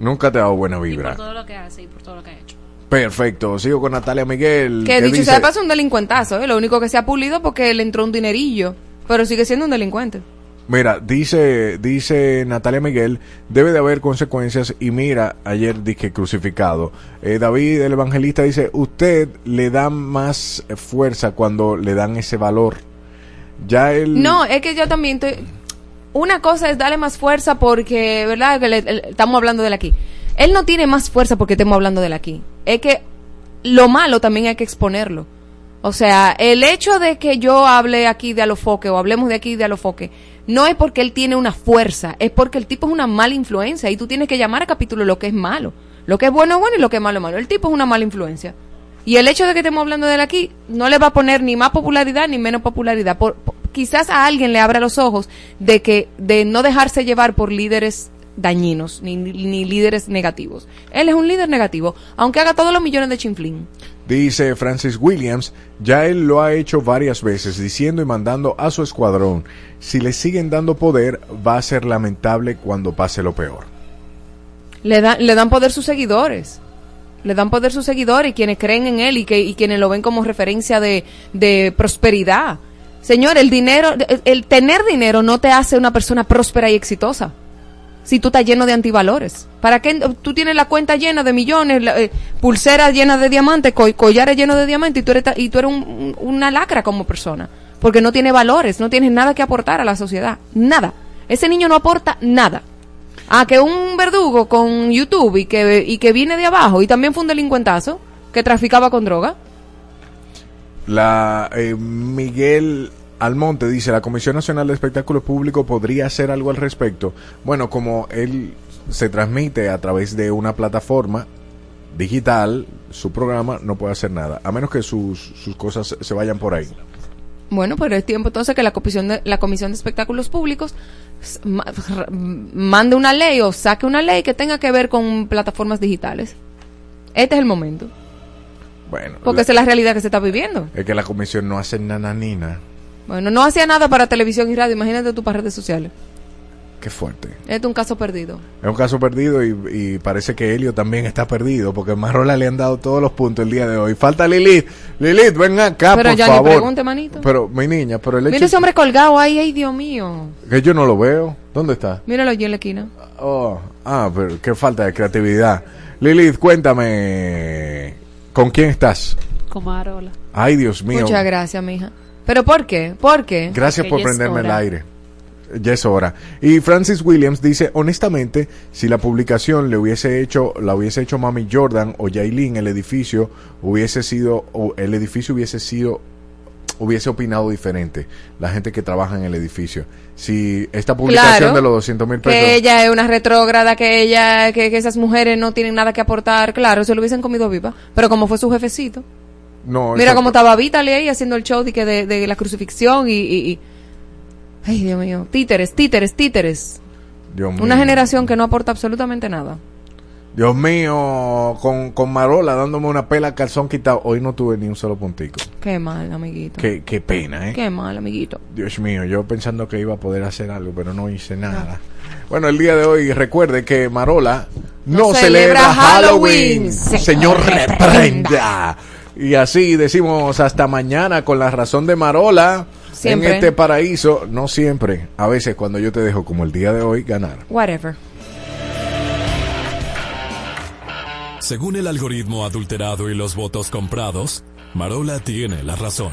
[SPEAKER 5] Nunca te ha dado buena
[SPEAKER 18] Y por
[SPEAKER 5] vibra.
[SPEAKER 18] todo lo que hace y por todo lo que ha hecho.
[SPEAKER 5] Perfecto, sigo con Natalia Miguel.
[SPEAKER 6] que dicho
[SPEAKER 5] dice-
[SPEAKER 6] sea de paso, un delincuentazo, ¿eh? Lo único que se ha pulido porque le entró un dinerillo. Pero sigue siendo un delincuente.
[SPEAKER 5] Mira, dice, dice Natalia Miguel, debe de haber consecuencias y mira, ayer dije crucificado. Eh, David, el evangelista, dice, usted le da más fuerza cuando le dan ese valor. Ya él...
[SPEAKER 6] No, es que yo también estoy... Una cosa es darle más fuerza porque, ¿verdad? Que le- estamos hablando de aquí. Él no tiene más fuerza porque estemos hablando de aquí. Es que lo malo también hay que exponerlo. O sea, el hecho de que yo hable aquí de Alofoque o hablemos de aquí de Alofoque, no es porque él tiene una fuerza, es porque el tipo es una mala influencia y tú tienes que llamar a capítulo lo que es malo. Lo que es bueno es bueno y lo que es malo es malo. El tipo es una mala influencia. Y el hecho de que estemos hablando de él aquí no le va a poner ni más popularidad ni menos popularidad. Por, por- quizás a alguien le abra los ojos de que de no dejarse llevar por líderes dañinos ni, ni- líderes negativos. Él es un líder negativo, aunque haga todos los millones de chinflín.
[SPEAKER 5] Dice Francis Williams, ya él lo ha hecho varias veces diciendo y mandando a su escuadrón, si le siguen dando poder va a ser lamentable cuando pase lo peor.
[SPEAKER 6] Le, dan le dan poder sus seguidores. Le dan poder sus seguidores y quienes creen en él y, que, y quienes lo ven como referencia de, de prosperidad. Señor, el dinero, el tener dinero no te hace una persona próspera y exitosa. Si tú estás lleno de antivalores. ¿Para qué tú tienes la cuenta llena de millones, la- eh, pulseras llenas de diamantes, co- collares llenos de diamantes y tú eres, y tú eres un- un- una lacra como persona? Porque no tiene valores, no tienes nada que aportar a la sociedad. Nada. Ese niño no aporta nada. Ah, que un verdugo con YouTube y que, y que viene de abajo y también fue un delincuentazo que traficaba con droga.
[SPEAKER 5] La eh, Miguel Almonte dice, la Comisión Nacional de Espectáculos Públicos podría hacer algo al respecto. Bueno, como él se transmite a través de una plataforma digital, su programa no puede hacer nada, a menos que sus, sus cosas se vayan por ahí.
[SPEAKER 6] Bueno, pero es tiempo entonces que la comisión de, la comisión de espectáculos públicos mande una ley o saque una ley que tenga que ver con plataformas digitales. Este es el momento,
[SPEAKER 5] Bueno,
[SPEAKER 6] porque
[SPEAKER 5] la-
[SPEAKER 6] esa es la realidad que se está viviendo.
[SPEAKER 5] es que la comisión no hace nananina.
[SPEAKER 6] Bueno, no hacía nada para televisión y radio, imagínate tú para redes sociales.
[SPEAKER 5] Qué fuerte.
[SPEAKER 6] Este es un caso perdido.
[SPEAKER 5] Es un caso perdido y, y parece que Helio también está perdido porque a Marola le han dado todos los puntos el día de hoy. Falta Lilith. Lilith, ven acá,
[SPEAKER 6] Pero
[SPEAKER 5] por
[SPEAKER 6] ya ni
[SPEAKER 5] favor.
[SPEAKER 6] pregunte, manito.
[SPEAKER 5] Pero, mi niña, pero el hecho
[SPEAKER 6] Mira ese hombre colgado ahí, ay Dios mío.
[SPEAKER 5] que yo no lo veo. ¿Dónde está?
[SPEAKER 6] Míralo allí en la esquina.
[SPEAKER 5] Oh, ah, pero qué falta de creatividad. Lilith, cuéntame, ¿con quién estás?
[SPEAKER 18] Como Arola.
[SPEAKER 5] Ay, Dios mío.
[SPEAKER 6] Muchas gracias, mija. ¿Pero por qué? ¿Por qué?
[SPEAKER 5] Gracias
[SPEAKER 18] Porque
[SPEAKER 5] por prenderme el aire. Ya es hora. Y Francis Williams dice, honestamente, si la publicación le hubiese hecho, la hubiese hecho Mami Jordan o Yailin, el edificio hubiese sido, o el edificio hubiese sido, hubiese opinado diferente. La gente que trabaja en el edificio. Si esta publicación
[SPEAKER 6] Claro,
[SPEAKER 5] de los 200 mil pesos.
[SPEAKER 6] Que ella es una retrógrada, que ella, que, que esas mujeres no tienen nada que aportar. Claro, se lo hubiesen comido viva. Pero como fue su jefecito.
[SPEAKER 5] No,
[SPEAKER 6] Mira cómo estaba Vitaly ahí haciendo el show de, que de, de la crucifixión y, y- y- Ay, Dios mío. Títeres, títeres, títeres.
[SPEAKER 5] Dios mío.
[SPEAKER 6] Una generación que no aporta absolutamente nada.
[SPEAKER 5] Dios mío, con, con Marola dándome una pela calzón quitado. Hoy no tuve ni un solo puntico.
[SPEAKER 6] Qué mal, amiguito.
[SPEAKER 5] Qué, qué pena, ¿eh?
[SPEAKER 6] Qué mal, amiguito.
[SPEAKER 5] Dios mío, yo pensando que iba a poder hacer algo, pero no hice nada. Bueno, el día de hoy recuerde que Marola no,
[SPEAKER 6] No
[SPEAKER 5] celebra,
[SPEAKER 6] celebra
[SPEAKER 5] Halloween.
[SPEAKER 6] Halloween.
[SPEAKER 5] Señor, reprenda. Y así decimos hasta mañana con la razón de Marola
[SPEAKER 6] Siempre.
[SPEAKER 5] en este paraíso. No siempre, a veces cuando yo te dejo como el día de hoy ganar.
[SPEAKER 6] Whatever.
[SPEAKER 2] Según el algoritmo adulterado y los votos comprados, Marola tiene la razón.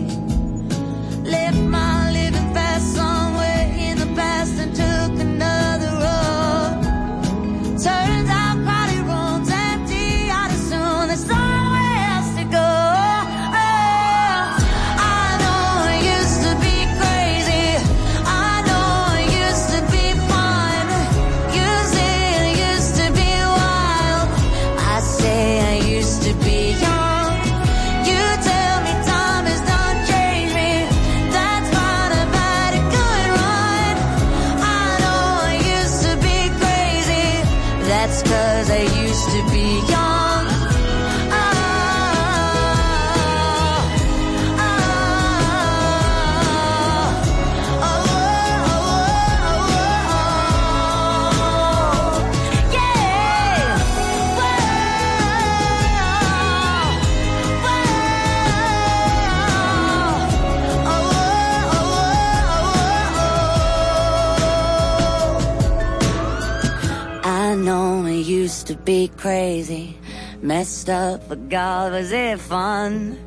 [SPEAKER 19] Crazy, messed up, but God, was it fun?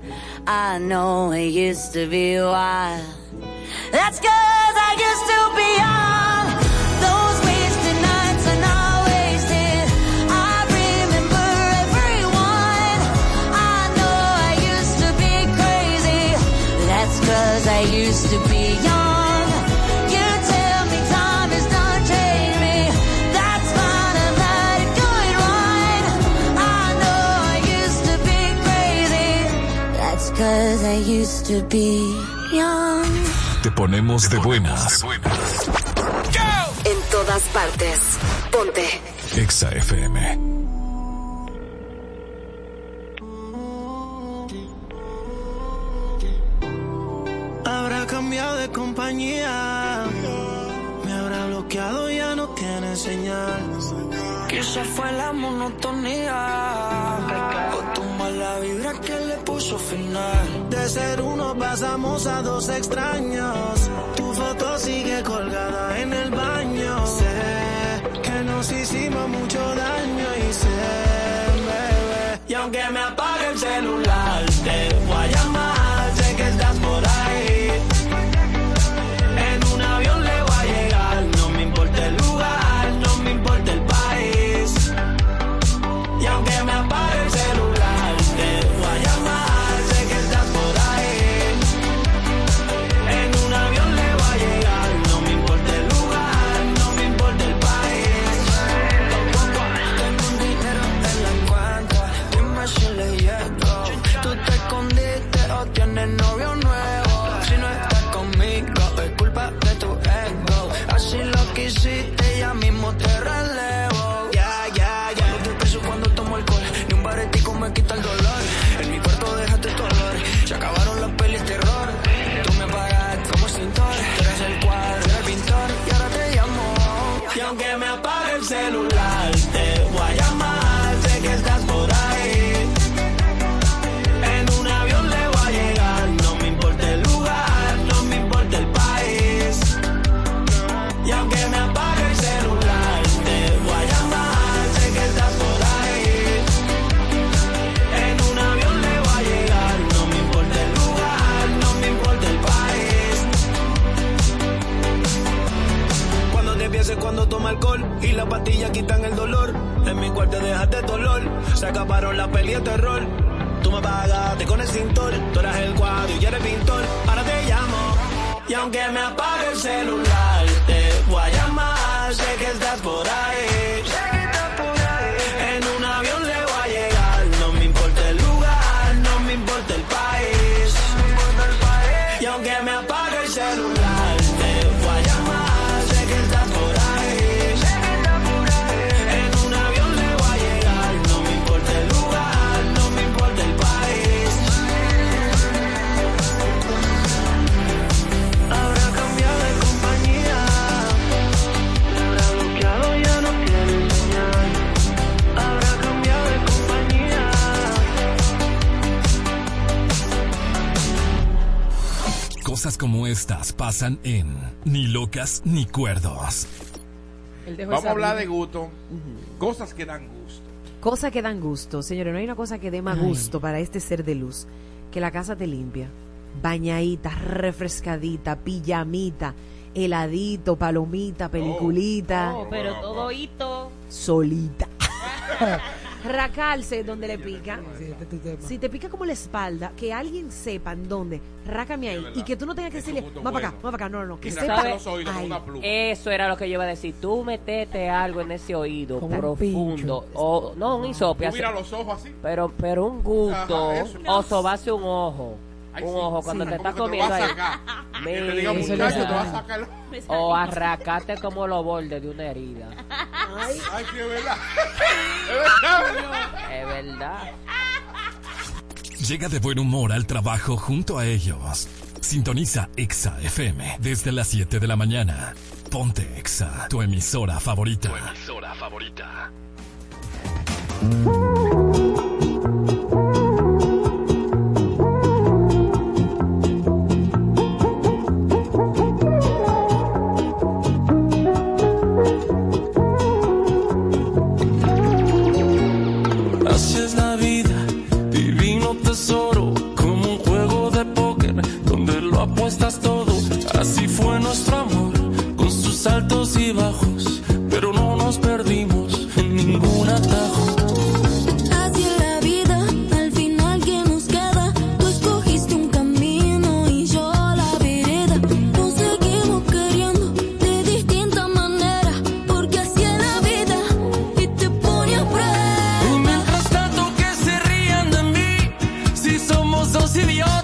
[SPEAKER 19] I know it used to be wild. That's cause I used to be young. Those wasted nights are not wasted. I remember everyone. I know I used to be crazy. That's cause I used to be young. Cause I used to be young.
[SPEAKER 2] Te ponemos de buenas.
[SPEAKER 8] En todas partes. Ponte.
[SPEAKER 2] Exa FM.
[SPEAKER 20] Habrá cambiado de compañía. Me habrá bloqueado, ya no tiene señal. Quizás fue la monotonía. O tu mala vibra que le De ser uno pasamos a dos extraños. Tu foto sigue colgada en el baño. Sé que nos hicimos mucho daño y sé, bebé. Y aunque me apague el celular, te voy a en Ni
[SPEAKER 2] Locas ni Cuerdos.
[SPEAKER 21] Vamos a hablar de gusto, uh cosas que dan gusto.
[SPEAKER 22] Cosas que dan gusto, señores, no hay una cosa que dé más gusto para este ser de luz que la casa te limpia. Bañadita, refrescadita, pijamita, heladito, palomita, oh, peliculita.
[SPEAKER 23] Oh, pero oh, todo oh. hito.
[SPEAKER 22] Solita. racarse donde le pica. Si te pica como la espalda, que alguien sepa en dónde, rácame ahí. Y que tú no tengas que decirle, va para acá, va para acá. No, no, no. Que sepa.
[SPEAKER 7] Eso era lo que yo iba a decir. Tú metete algo en ese oído profundo. O, no, un hisopio.
[SPEAKER 21] Mira los ojos así.
[SPEAKER 7] Pero, pero un gusto. o sobase un ojo. Un ojo cuando te estás comiendo ahí.
[SPEAKER 21] Me... A.
[SPEAKER 7] O arracate como los bordes de una herida.
[SPEAKER 21] Ay, Ay es verdad.
[SPEAKER 7] Es verdad.
[SPEAKER 2] Llega de buen humor al trabajo junto a ellos. Sintoniza Exa FM desde las 7 de la mañana. Ponte Exa, tu emisora favorita.
[SPEAKER 3] Tu emisora favorita.
[SPEAKER 17] to the old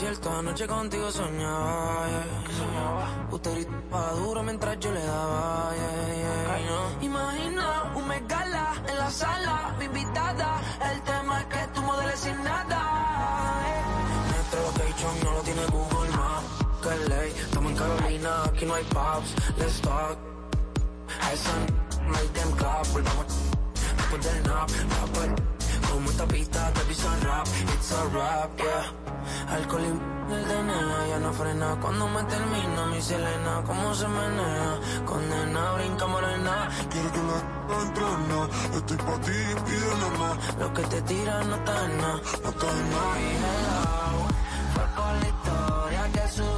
[SPEAKER 17] Por
[SPEAKER 24] cierto, anoche contigo soñaba, yeah. soñaba. Usted gritaba duro mientras yo le daba, yeah, yeah. No. Imagina un megala en la sala, mi invitada. El tema es que tú modeles sin nada. eh. Nuestro location no lo tiene Google Maps. Que ley, estamos en Carolina, aquí no hay pubs. Let's talk. Esa n- make them clap, volvamos después del nap, rapper. Como esta pista te pisa rap, it's a rap, yeah. Alcohol y el DNA ya no frena. Cuando me termina mi Selena, cómo se menea, condena, brinca morena, quiero que la entrena, estoy pa' ti, pide mamá, lo que te tira no está en nada, no está en nada. Fue por la historia que subiste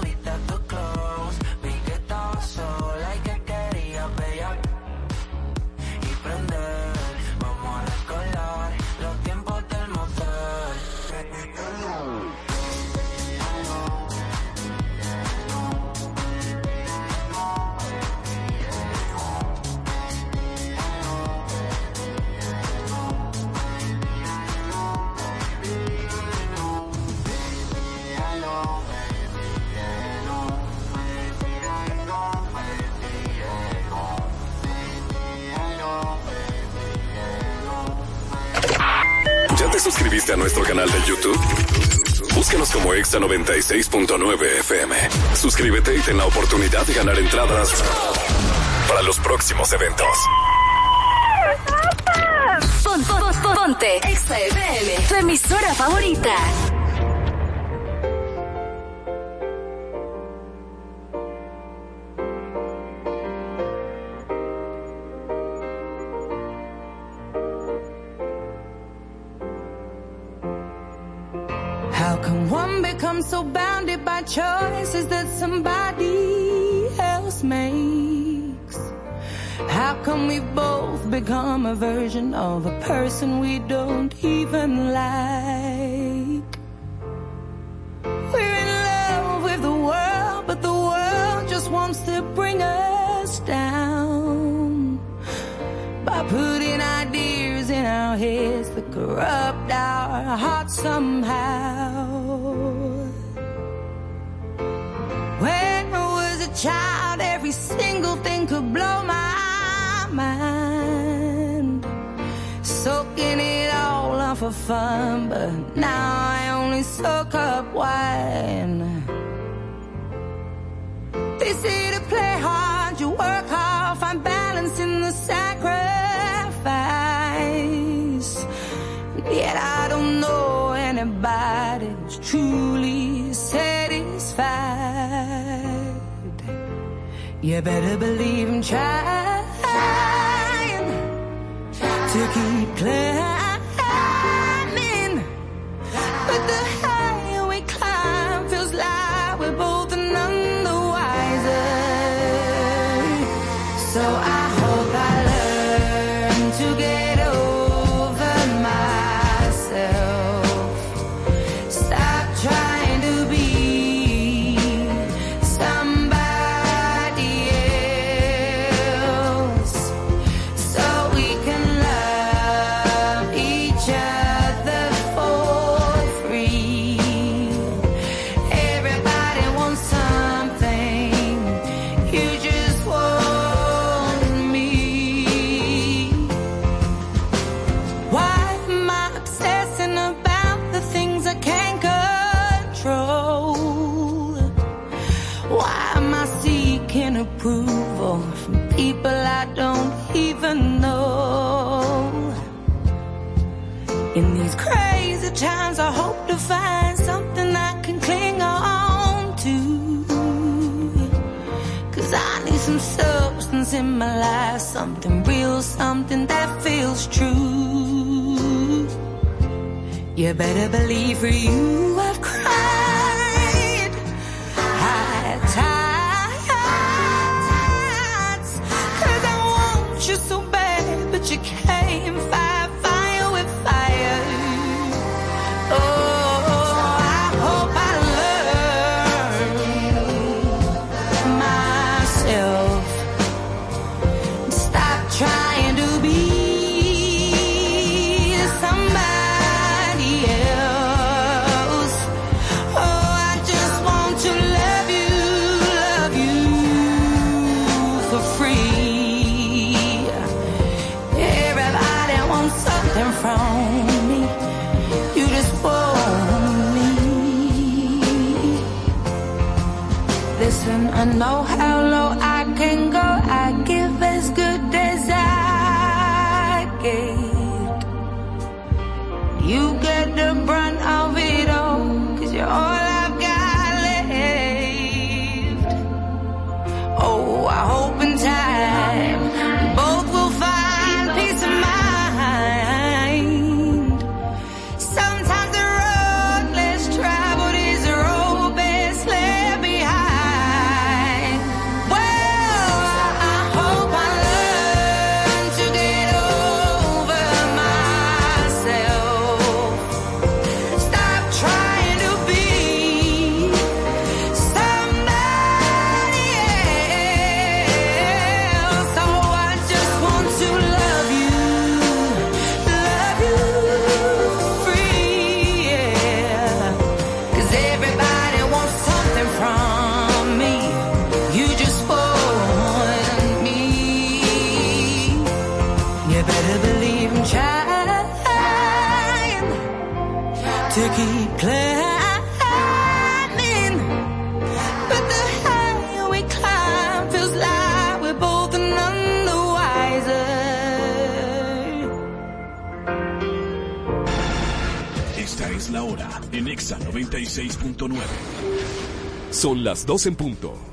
[SPEAKER 24] a
[SPEAKER 2] nuestro canal de YouTube? Búscanos como Exa 96.9 FM. Suscríbete y ten la oportunidad de ganar entradas para los próximos eventos.
[SPEAKER 25] Pon- pon- pon- Ponte Exa FM, tu emisora favorita.
[SPEAKER 26] Become a version of a person we don't even like? We're in love with the world, but the world just wants to bring us down by putting ideas in our heads that corrupt our hearts somehow. When I was a child, every single thing could blow my mind. Soaking it all on for fun, but now I only soak up wine. They say to play hard, you work hard, find balance in the sacrifice. Yet I don't know anybody who's truly satisfied. You better believe I'm trying to keep climbing. But the
[SPEAKER 2] las 2 en punto.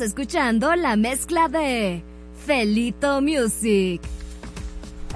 [SPEAKER 25] Escuchando la mezcla de Felito Music.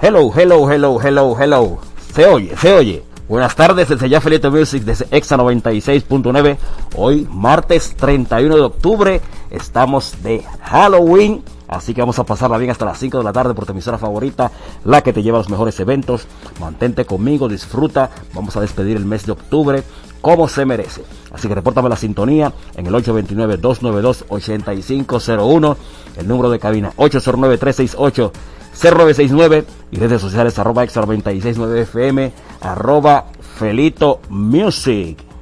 [SPEAKER 27] Hello, hello, hello, hello, hello. Se oye, se oye. Buenas tardes, desde ya Felito Music desde Exa 96.9. Hoy, martes 31 de octubre, estamos de Halloween. Así que vamos a pasarla bien hasta las 5 de la tarde por tu emisora favorita, la que te lleva a los mejores eventos. Mantente conmigo, disfruta. Vamos a despedir el mes de octubre como se merece. Así que repórtame la sintonía en el 829-292-8501, el número de cabina 809-368-0969 y redes sociales arroba extra 969 FM, arroba Felito Music.